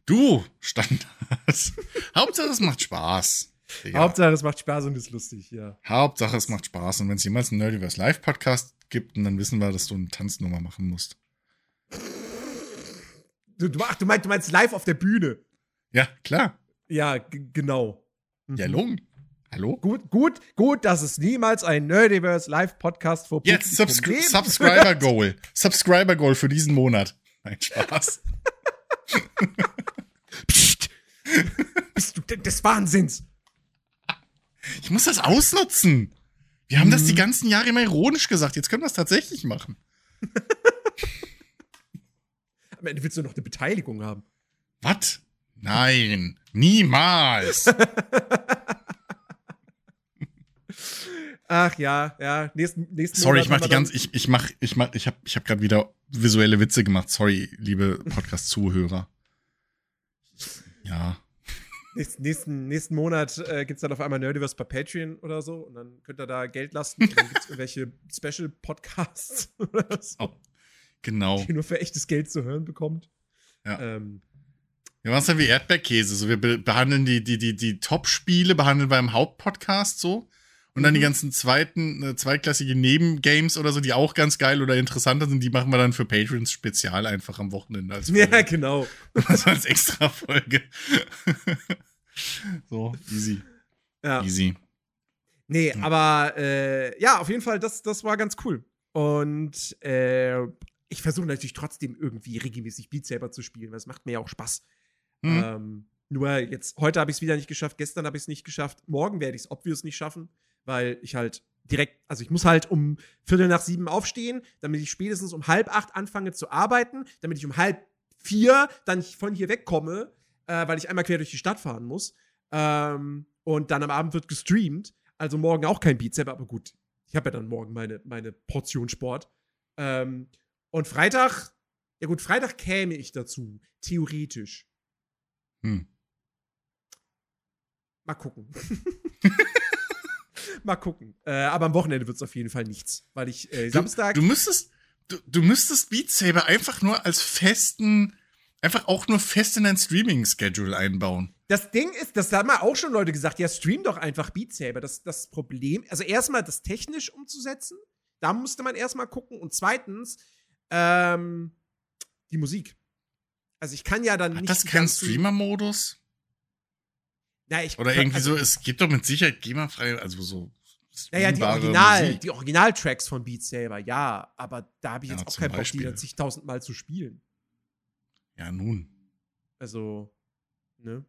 Du, Standard. [laughs] Hauptsache, es macht Spaß. Digga. Hauptsache, es macht Spaß und ist lustig, ja. Hauptsache, es macht Spaß. Und wenn es jemals einen Nerdiverse Live Podcast gibt, dann wissen wir, dass du eine Tanznummer machen musst. Du, du, ach, du, meinst, du meinst live auf der Bühne. Ja, klar. Ja, genau. Mhm. Ja, Lung. Hallo? Gut, gut, gut, dass es niemals ein Nerdiverse Live Podcast vor Jetzt Subscri geben Subscriber wird. Goal. Subscriber Goal für diesen Monat. Nein, Spaß. [laughs] Psst. Bist du des Wahnsinns? Ich muss das ausnutzen. Wir haben das Mhm. die ganzen Jahre immer ironisch gesagt. Jetzt können wir es tatsächlich machen. Am Ende willst du noch eine Beteiligung haben. Was? Nein. Niemals. Ach ja, ja. Nächsten, nächsten Sorry, Monat ich mach die ganze, ich, ich mach, ich mach, ich hab, ich hab gerade wieder visuelle Witze gemacht. Sorry, liebe Podcast-Zuhörer. Ja. Nächsten, nächsten, nächsten Monat äh, gibt es dann auf einmal Nerdiverse bei Patreon oder so und dann könnt ihr da Geld lassen und dann gibt es [laughs] irgendwelche Special-Podcasts [laughs] oder so, Oh, genau. die ihr nur für echtes Geld zu hören bekommt. Ja. Ähm, Wir machen es ja wie Erdbeerkäse. So, wir be behandeln die, die, die, die Top-Spiele, behandeln wir im Hauptpodcast so. Und dann die Mhm. ganzen zweiten, äh, zweitklassige Nebengames oder so, die auch ganz geil oder interessanter sind, die machen wir dann für Patrons spezial einfach am Wochenende als [laughs] ja, genau. [laughs] Also als extra Folge. [laughs] so, easy. Ja. Easy. Nee, Hm. aber äh, ja, auf jeden Fall, das, das war ganz cool. Und äh, ich versuche natürlich trotzdem irgendwie regelmäßig Beat Saber zu spielen, weil es macht mir ja auch Spaß. Mhm. Ähm, nur jetzt, heute habe ich es wieder nicht geschafft, gestern habe ich es nicht geschafft, morgen werde ich es obvious nicht schaffen, weil ich halt direkt, also ich muss halt um Viertel nach sieben aufstehen, damit ich spätestens um halb acht anfange zu arbeiten, damit ich um halb vier dann von hier wegkomme, äh, weil ich einmal quer durch die Stadt fahren muss. Ähm, und dann am Abend wird gestreamt, also morgen auch kein Saber, aber gut, ich habe ja dann morgen meine, meine Portion Sport. Ähm, und Freitag, ja gut, Freitag käme ich dazu, theoretisch. Hm. Mal gucken. [laughs] Mal gucken. Äh, aber am Wochenende wird es auf jeden Fall nichts, weil ich äh, Samstag. Du, du müsstest, du, du müsstest Beat Saber einfach nur als festen, einfach auch nur fest in dein Streaming-Schedule einbauen. das Ding ist, das haben mal auch schon Leute gesagt, ja, stream doch einfach Beat Saber. Das, das Problem, also erstmal das technisch umzusetzen, da musste man erstmal gucken. Und zweitens, ähm, die Musik. Also ich kann ja dann Hat nicht. das ganzen- Streamer-Modus? Na, ich, Oder irgendwie also, so, es gibt doch mit Sicherheit GEMA-frei, also so. Naja, die, Original, Musik. die Originaltracks von Beat Saber, ja, aber da habe ich Ja, jetzt auch zum keinen Bock, die dann zigtausendmal zu spielen. Ja, nun. Also, ne?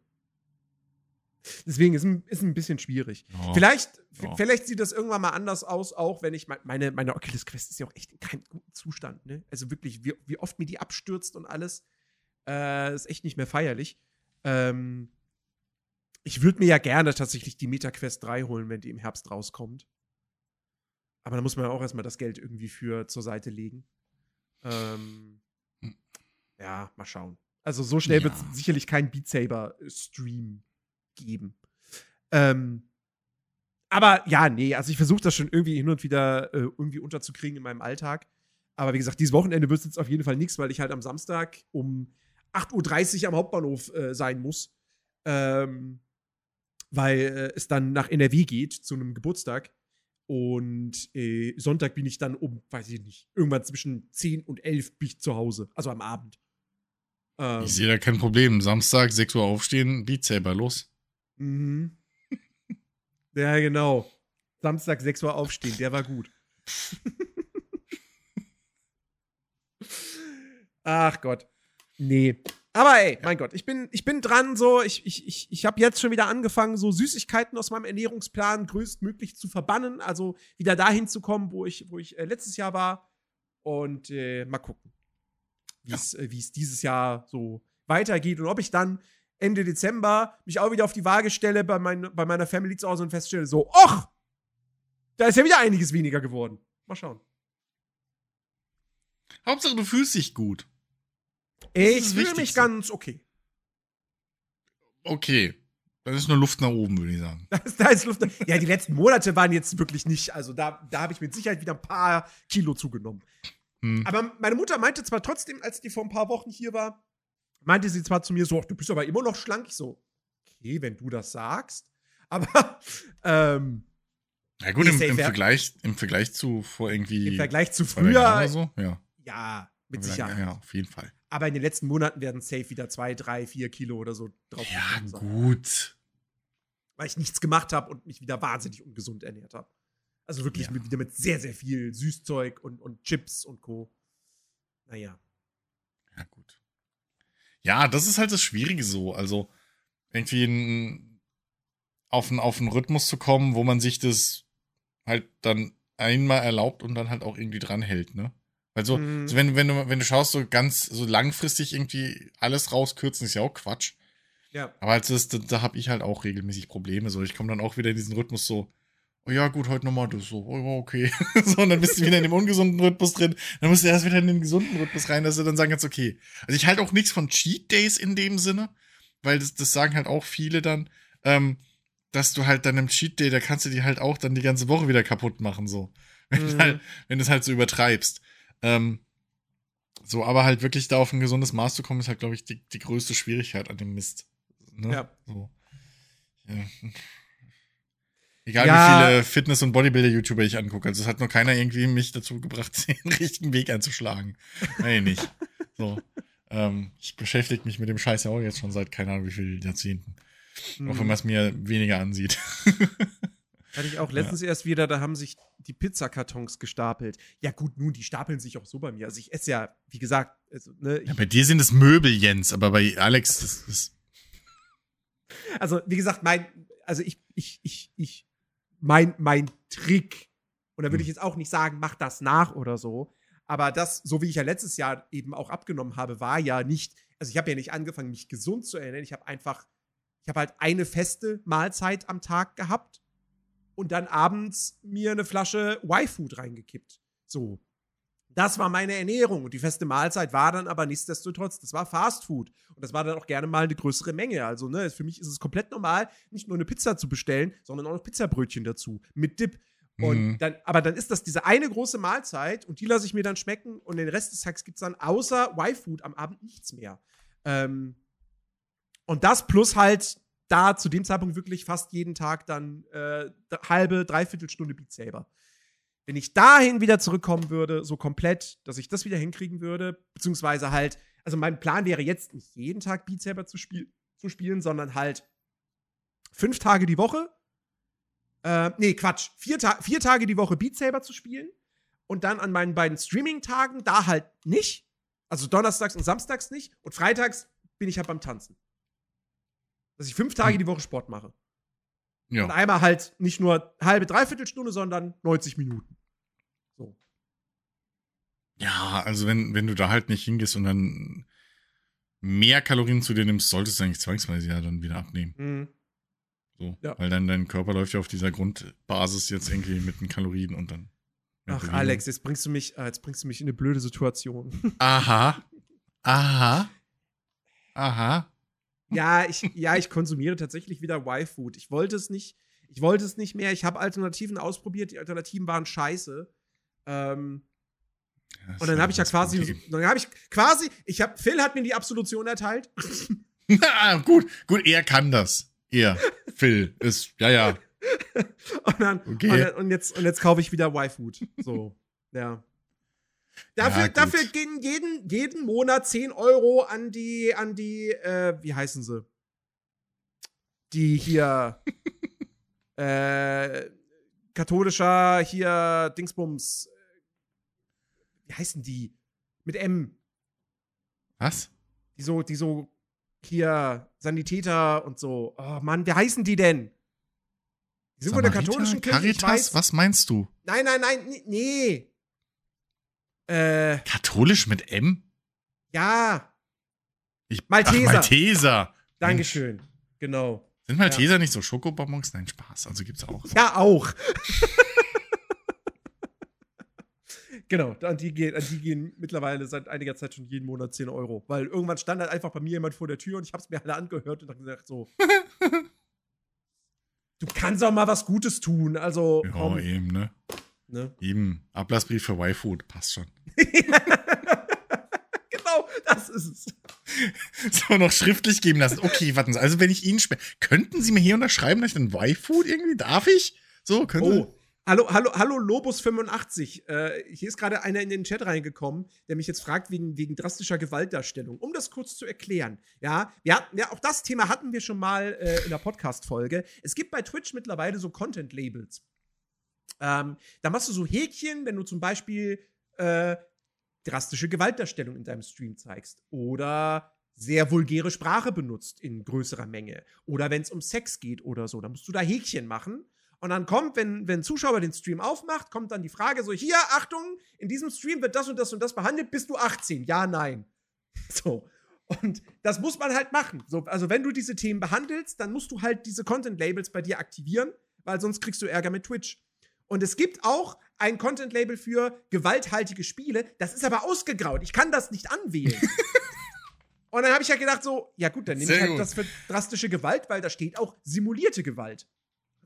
Deswegen ist ist ein bisschen schwierig. Ja. Vielleicht, Ja. vielleicht sieht das irgendwann mal anders aus, auch wenn ich mein- meine, meine Oculus Quest ist ja auch echt in keinem guten Zustand, ne? Also wirklich, wie, wie oft mir die abstürzt und alles, äh, ist echt nicht mehr feierlich. Ähm, ich würde mir ja gerne tatsächlich die Meta Quest 3 holen, wenn die im Herbst rauskommt. Aber da muss man ja auch erstmal das Geld irgendwie für zur Seite legen. Ähm, Hm. ja, mal schauen. Also so schnell wird Ja. es sicherlich keinen Beat Saber Stream geben. Ähm, aber ja, nee, also ich versuche das schon irgendwie hin und wieder äh, irgendwie unterzukriegen in meinem Alltag. Aber wie gesagt, dieses Wochenende wird es jetzt auf jeden Fall nichts, weil ich halt am Samstag um 8.30 Uhr am Hauptbahnhof äh, sein muss. Ähm, weil äh, es dann nach NRW geht zu einem Geburtstag. Und äh, Sonntag bin ich dann um, weiß ich nicht, irgendwann zwischen 10 und 11 bin ich zu Hause. Also am Abend. Ähm, ich sehe da kein Problem. Samstag, 6 Uhr aufstehen, Beat Saber, los. Mhm. [laughs] ja, genau. Samstag, 6 Uhr aufstehen, der war gut. [laughs] Ach Gott. Nee. Aber ey, mein Gott, ich bin, ich bin dran, so, ich, ich, ich, ich habe jetzt schon wieder angefangen, so Süßigkeiten aus meinem Ernährungsplan größtmöglich zu verbannen, also wieder dahin zu kommen, wo ich, wo ich äh, letztes Jahr war. Und äh, mal gucken, wie es ja. äh, dieses Jahr so weitergeht und ob ich dann Ende Dezember mich auch wieder auf die Waage stelle bei, mein, bei meiner Family zu Hause und feststelle, so, och, da ist ja wieder einiges weniger geworden. Mal schauen. Hauptsache, du fühlst dich gut. Ich fühle mich ganz okay. Okay. Das ist nur Luft nach oben, würde ich sagen. [laughs] da ist Luft nach, Ja, die letzten Monate waren jetzt wirklich nicht. Also da, da habe ich mit Sicherheit wieder ein paar Kilo zugenommen. Hm. Aber meine Mutter meinte zwar trotzdem, als die vor ein paar Wochen hier war, meinte sie zwar zu mir so, du bist aber immer noch schlank. Ich so, okay, wenn du das sagst. Aber, [laughs] ähm, ja gut, im, im, Vergleich, im Vergleich zu vor irgendwie. Im Vergleich zu früher. So, ja. ja, mit Sicherheit. Ja, auf jeden Fall. Aber in den letzten Monaten werden safe wieder zwei, drei, vier Kilo oder so drauf. Ja, gut. Weil ich nichts gemacht habe und mich wieder wahnsinnig ungesund ernährt habe. Also wirklich ja. wieder mit sehr, sehr viel Süßzeug und, und Chips und Co. Naja. Ja, gut. Ja, das ist halt das Schwierige so. Also, irgendwie in, auf, einen, auf einen Rhythmus zu kommen, wo man sich das halt dann einmal erlaubt und dann halt auch irgendwie dranhält, ne? Weil so, mhm. so wenn, wenn, du, wenn du schaust, so ganz so langfristig irgendwie alles rauskürzen, ist ja auch Quatsch. Ja. Aber als das, da, da habe ich halt auch regelmäßig Probleme. So, ich komme dann auch wieder in diesen Rhythmus so, oh ja, gut, heute nochmal das so, oh, okay. [laughs] so, und dann bist du wieder in dem ungesunden Rhythmus drin. Dann musst du erst wieder in den gesunden Rhythmus rein, dass du dann sagen kannst, okay. Also ich halte auch nichts von Cheat Days in dem Sinne, weil das, das sagen halt auch viele dann, ähm, dass du halt dann im Cheat Day, da kannst du die halt auch dann die ganze Woche wieder kaputt machen, so. Wenn, mhm. halt, wenn du es halt so übertreibst. Ähm, so, aber halt wirklich da auf ein gesundes Maß zu kommen, ist halt, glaube ich, die, die größte Schwierigkeit an dem Mist. Ne? Ja. So. ja. [laughs] Egal ja. wie viele Fitness- und Bodybuilder-YouTuber ich angucke. Also es hat nur keiner irgendwie mich dazu gebracht, [laughs] den richtigen Weg einzuschlagen. Nein, nicht. [laughs] So. Ähm, ich beschäftige mich mit dem Scheiß ja auch jetzt schon seit keine Ahnung wie vielen Jahrzehnten. Mhm. Auch wenn man es mir weniger ansieht. Hatte ich auch letztens ja. erst wieder, da haben sich die Pizzakartons gestapelt. Ja, gut, nun, die stapeln sich auch so bei mir. Also ich esse ja, wie gesagt, also, ne, ja, bei dir sind es Möbel, Jens, aber bei Alex ist es. Also, wie gesagt, mein, also ich, ich, ich, ich, mein, mein Trick, und da würde hm. ich jetzt auch nicht sagen, mach das nach oder so. Aber das, so wie ich ja letztes Jahr eben auch abgenommen habe, war ja nicht, also ich habe ja nicht angefangen, mich gesund zu ernähren. Ich habe einfach, ich habe halt eine feste Mahlzeit am Tag gehabt und dann abends mir eine Flasche Y-Food reingekippt. So. Das war meine Ernährung. Und die feste Mahlzeit war dann aber nichtsdestotrotz, das war Fast Food. Und das war dann auch gerne mal eine größere Menge. Also, ne, für mich ist es komplett normal, nicht nur eine Pizza zu bestellen, sondern auch noch Pizzabrötchen dazu. Mit Dip. Und mhm. dann, aber dann ist das diese eine große Mahlzeit und die lasse ich mir dann schmecken und den Rest des Tages gibt es dann außer Y-Food am Abend nichts mehr. Ähm, und das plus halt da zu dem Zeitpunkt wirklich fast jeden Tag dann äh, halbe, dreiviertel Stunde Beat Saber. Wenn ich dahin wieder zurückkommen würde, so komplett, dass ich das wieder hinkriegen würde, beziehungsweise halt, also mein Plan wäre jetzt nicht jeden Tag Beat Saber zu, spiel zu spielen, sondern halt fünf Tage die Woche. Äh, nee, Quatsch. Vier, Ta vier Tage die Woche Beat Saber zu spielen und dann an meinen beiden Streaming-Tagen da halt nicht. Also donnerstags und samstags nicht. Und freitags bin ich halt beim Tanzen. Dass ich fünf Tage hm. die Woche Sport mache. Ja. Und einmal halt nicht nur halbe, dreiviertel Stunde, sondern 90 Minuten. So. Ja, also wenn, wenn du da halt nicht hingehst und dann mehr Kalorien zu dir nimmst, solltest du eigentlich zwangsweise ja dann wieder abnehmen. Mhm. So. Ja. Weil dann dein Körper läuft ja auf dieser Grundbasis jetzt irgendwie mit den Kalorien und dann. Ach, Bewegung. Alex, jetzt bringst du mich, äh, jetzt bringst du mich in eine blöde Situation. Aha. [laughs] Aha. Aha. Ja, ich, ja, ich konsumiere tatsächlich wieder Y-Food. Ich wollte es nicht, ich wollte es nicht mehr. Ich habe Alternativen ausprobiert, die Alternativen waren scheiße. Ähm, Ja, Und dann habe ich ja quasi, Problem. dann habe ich quasi, ich habe, Phil hat mir die Absolution erteilt. Ah, [laughs] gut, gut, er kann das. Er, Phil, ist, ja, ja. [laughs] Und, dann, Okay. und, dann, und jetzt, und jetzt kaufe ich wieder Y-Food. So, ja. Dafür, Ja, dafür gehen jeden, jeden Monat 10 Euro an die, an die, äh, wie heißen sie? Die hier, [laughs] äh, katholischer hier Dingsbums. Wie heißen die? Mit M. Was? Die so, die so hier Sanitäter und so. Oh Mann, wie heißen die denn? Die sind von der katholischen Kirche. Caritas? Was meinst du? Nein, nein, nein, nee. Äh, Katholisch mit M? ja, Ich, Malteser. Ach, Malteser. Dankeschön. Genau. Sind Malteser nicht so Schokobonbons? Nein, Spaß. Also gibt's auch. Ja, auch. [laughs] genau, an die, gehen, an die gehen mittlerweile seit einiger Zeit schon jeden Monat 10 Euro. Weil irgendwann stand halt einfach bei mir jemand vor der Tür und ich hab's mir alle angehört und hab gesagt so. [laughs] du kannst auch mal was Gutes tun. Also, Ja, komm. eben, ne? Ne? Eben. Ablassbrief für Y-Food. Passt schon. [laughs] genau, das ist es. [laughs] So, noch schriftlich geben lassen. Okay, warten Sie. Also, wenn ich Ihnen sperre, könnten Sie mir hier unterschreiben, dass ich dann Y-Food irgendwie? Darf ich? So, können Sie? Oh, hallo, hallo, hallo Lobus85. Äh, hier ist gerade einer in den Chat reingekommen, der mich jetzt fragt wegen, wegen drastischer Gewaltdarstellung. Um das kurz zu erklären, ja, hatten, ja, auch das Thema hatten wir schon mal äh, in der Podcast-Folge. Es gibt bei Twitch mittlerweile so Content-Labels. Ähm, da machst du so Häkchen, wenn du zum Beispiel äh, drastische Gewaltdarstellung in deinem Stream zeigst oder sehr vulgäre Sprache benutzt in größerer Menge oder wenn es um Sex geht oder so, dann musst du da Häkchen machen und dann kommt, wenn, wenn ein Zuschauer den Stream aufmacht, kommt dann die Frage so, hier, Achtung, in diesem Stream wird das und das und das behandelt, bist du 18? Ja, nein. [laughs] So. Und das muss man halt machen. So, also wenn du diese Themen behandelst, dann musst du halt diese Content-Labels bei dir aktivieren, weil sonst kriegst du Ärger mit Twitch. Und es gibt auch ein Content-Label für gewalthaltige Spiele. Das ist aber ausgegraut. Ich kann das nicht anwählen. [laughs] Und dann habe ich ja gedacht so, ja gut, dann nehme ich halt gut. das für drastische Gewalt, weil da steht auch simulierte Gewalt.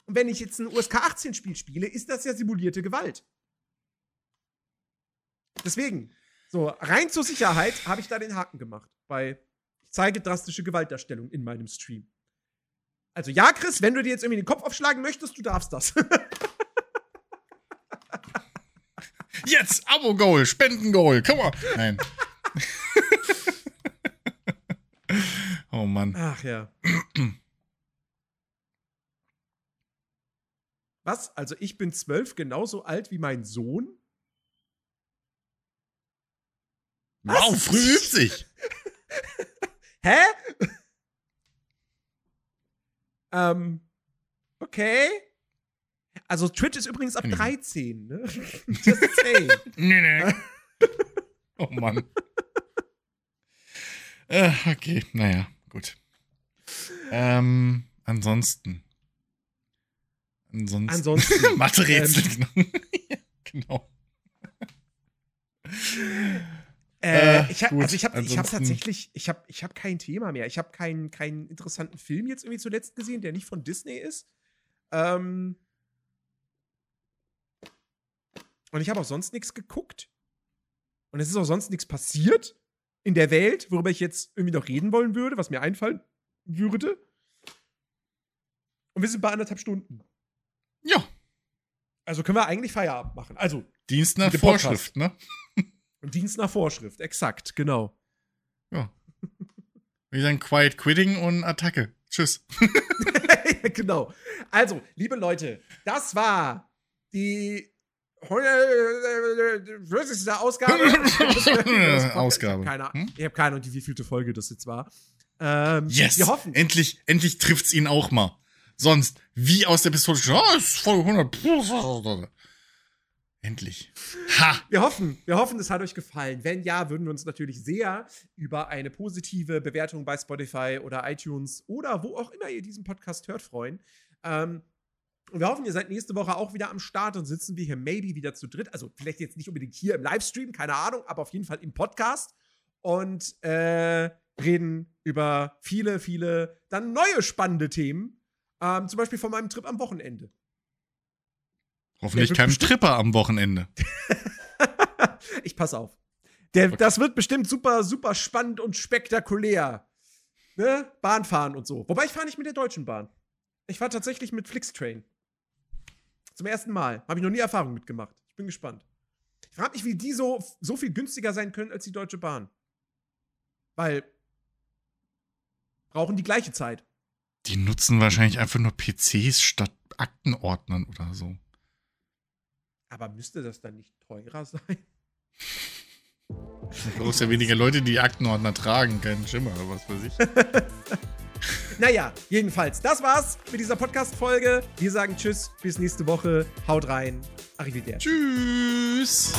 Und wenn ich jetzt ein USK 18 Spiel spiele, ist das ja simulierte Gewalt. Deswegen, so rein zur Sicherheit habe ich da den Haken gemacht, weil ich zeige drastische Gewaltdarstellung in meinem Stream. Also ja, Chris, wenn du dir jetzt irgendwie den Kopf aufschlagen möchtest, du darfst das. [laughs] Jetzt Abo-Goal, Spenden-Goal, come on. Nein. [laughs] oh Mann. Ach ja. Was? Also ich bin zwölf, genauso alt wie mein Sohn? Wow, Was? früh übt sich. [laughs] Hä? ähm, okay. Also Twitch ist übrigens ab Kenn ich 13, ne? [laughs] Just saying. [laughs] Nee, nee. [laughs] oh Mann. Äh, okay, naja, gut. Ähm, ansonsten. Ansonsten. Ansonsten. Mathe-Rätsel, genau. Ja, genau. Äh, Äh, ich hab, also ich habe ich hab tatsächlich, ich habe ich hab kein Thema mehr. Ich habe keinen, keinen interessanten Film jetzt irgendwie zuletzt gesehen, der nicht von Disney ist. Ähm und ich habe auch sonst nichts geguckt. Und es ist auch sonst nichts passiert in der Welt, worüber ich jetzt irgendwie noch reden wollen würde, was mir einfallen würde. Und wir sind bei anderthalb Stunden. Ja, Also können wir eigentlich Feierabend machen. Also Dienst nach. Vorschrift, ne? [laughs] Dienst nach Vorschrift, exakt, genau. Ja. Wie sagen Quiet Quitting und Attacke. Tschüss. [laughs] Genau. Also, liebe Leute, das war die 40. Ausgabe. [laughs] Ausgabe. Keine Ahnung. Hm? Ich habe keine Ahnung, die wievielte Folge das jetzt war. Ähm, Yes! Wir hoffen. Endlich, endlich trifft's ihn auch mal. Sonst, wie aus der Pistole, oh, ist Folge 100. Endlich. Ha! Wir hoffen, wir hoffen, es hat euch gefallen. Wenn ja, würden wir uns natürlich sehr über eine positive Bewertung bei Spotify oder iTunes oder wo auch immer ihr diesen Podcast hört freuen. Ähm, und wir hoffen, ihr seid nächste Woche auch wieder am Start und sitzen wir hier maybe wieder zu dritt. Also vielleicht jetzt nicht unbedingt hier im Livestream, keine Ahnung, aber auf jeden Fall im Podcast. Und äh, reden über viele, viele dann neue spannende Themen. Ähm, zum Beispiel von meinem Trip am Wochenende. Hoffentlich kein Tripper am Wochenende. [laughs] ich pass auf. Der, okay. Das wird bestimmt super, super spannend und spektakulär. Ne? Bahnfahren und so. Wobei ich fahre nicht mit der Deutschen Bahn. Ich fahre tatsächlich mit Flixtrain. Zum ersten Mal. Habe ich noch nie Erfahrung mitgemacht. Ich bin gespannt. Ich frage mich, wie die so, so viel günstiger sein können als die Deutsche Bahn. Weil brauchen die gleiche Zeit. Die nutzen wahrscheinlich einfach nur PCs statt Aktenordnern oder so. Aber müsste das dann nicht teurer sein? [laughs] Du brauchst ja weniger Leute, die Aktenordner tragen, keinen Schimmer oder was weiß ich. [laughs] naja, jedenfalls, das war's mit dieser Podcast-Folge. Wir sagen Tschüss, bis nächste Woche. Haut rein. Arrivederci. Tschüss.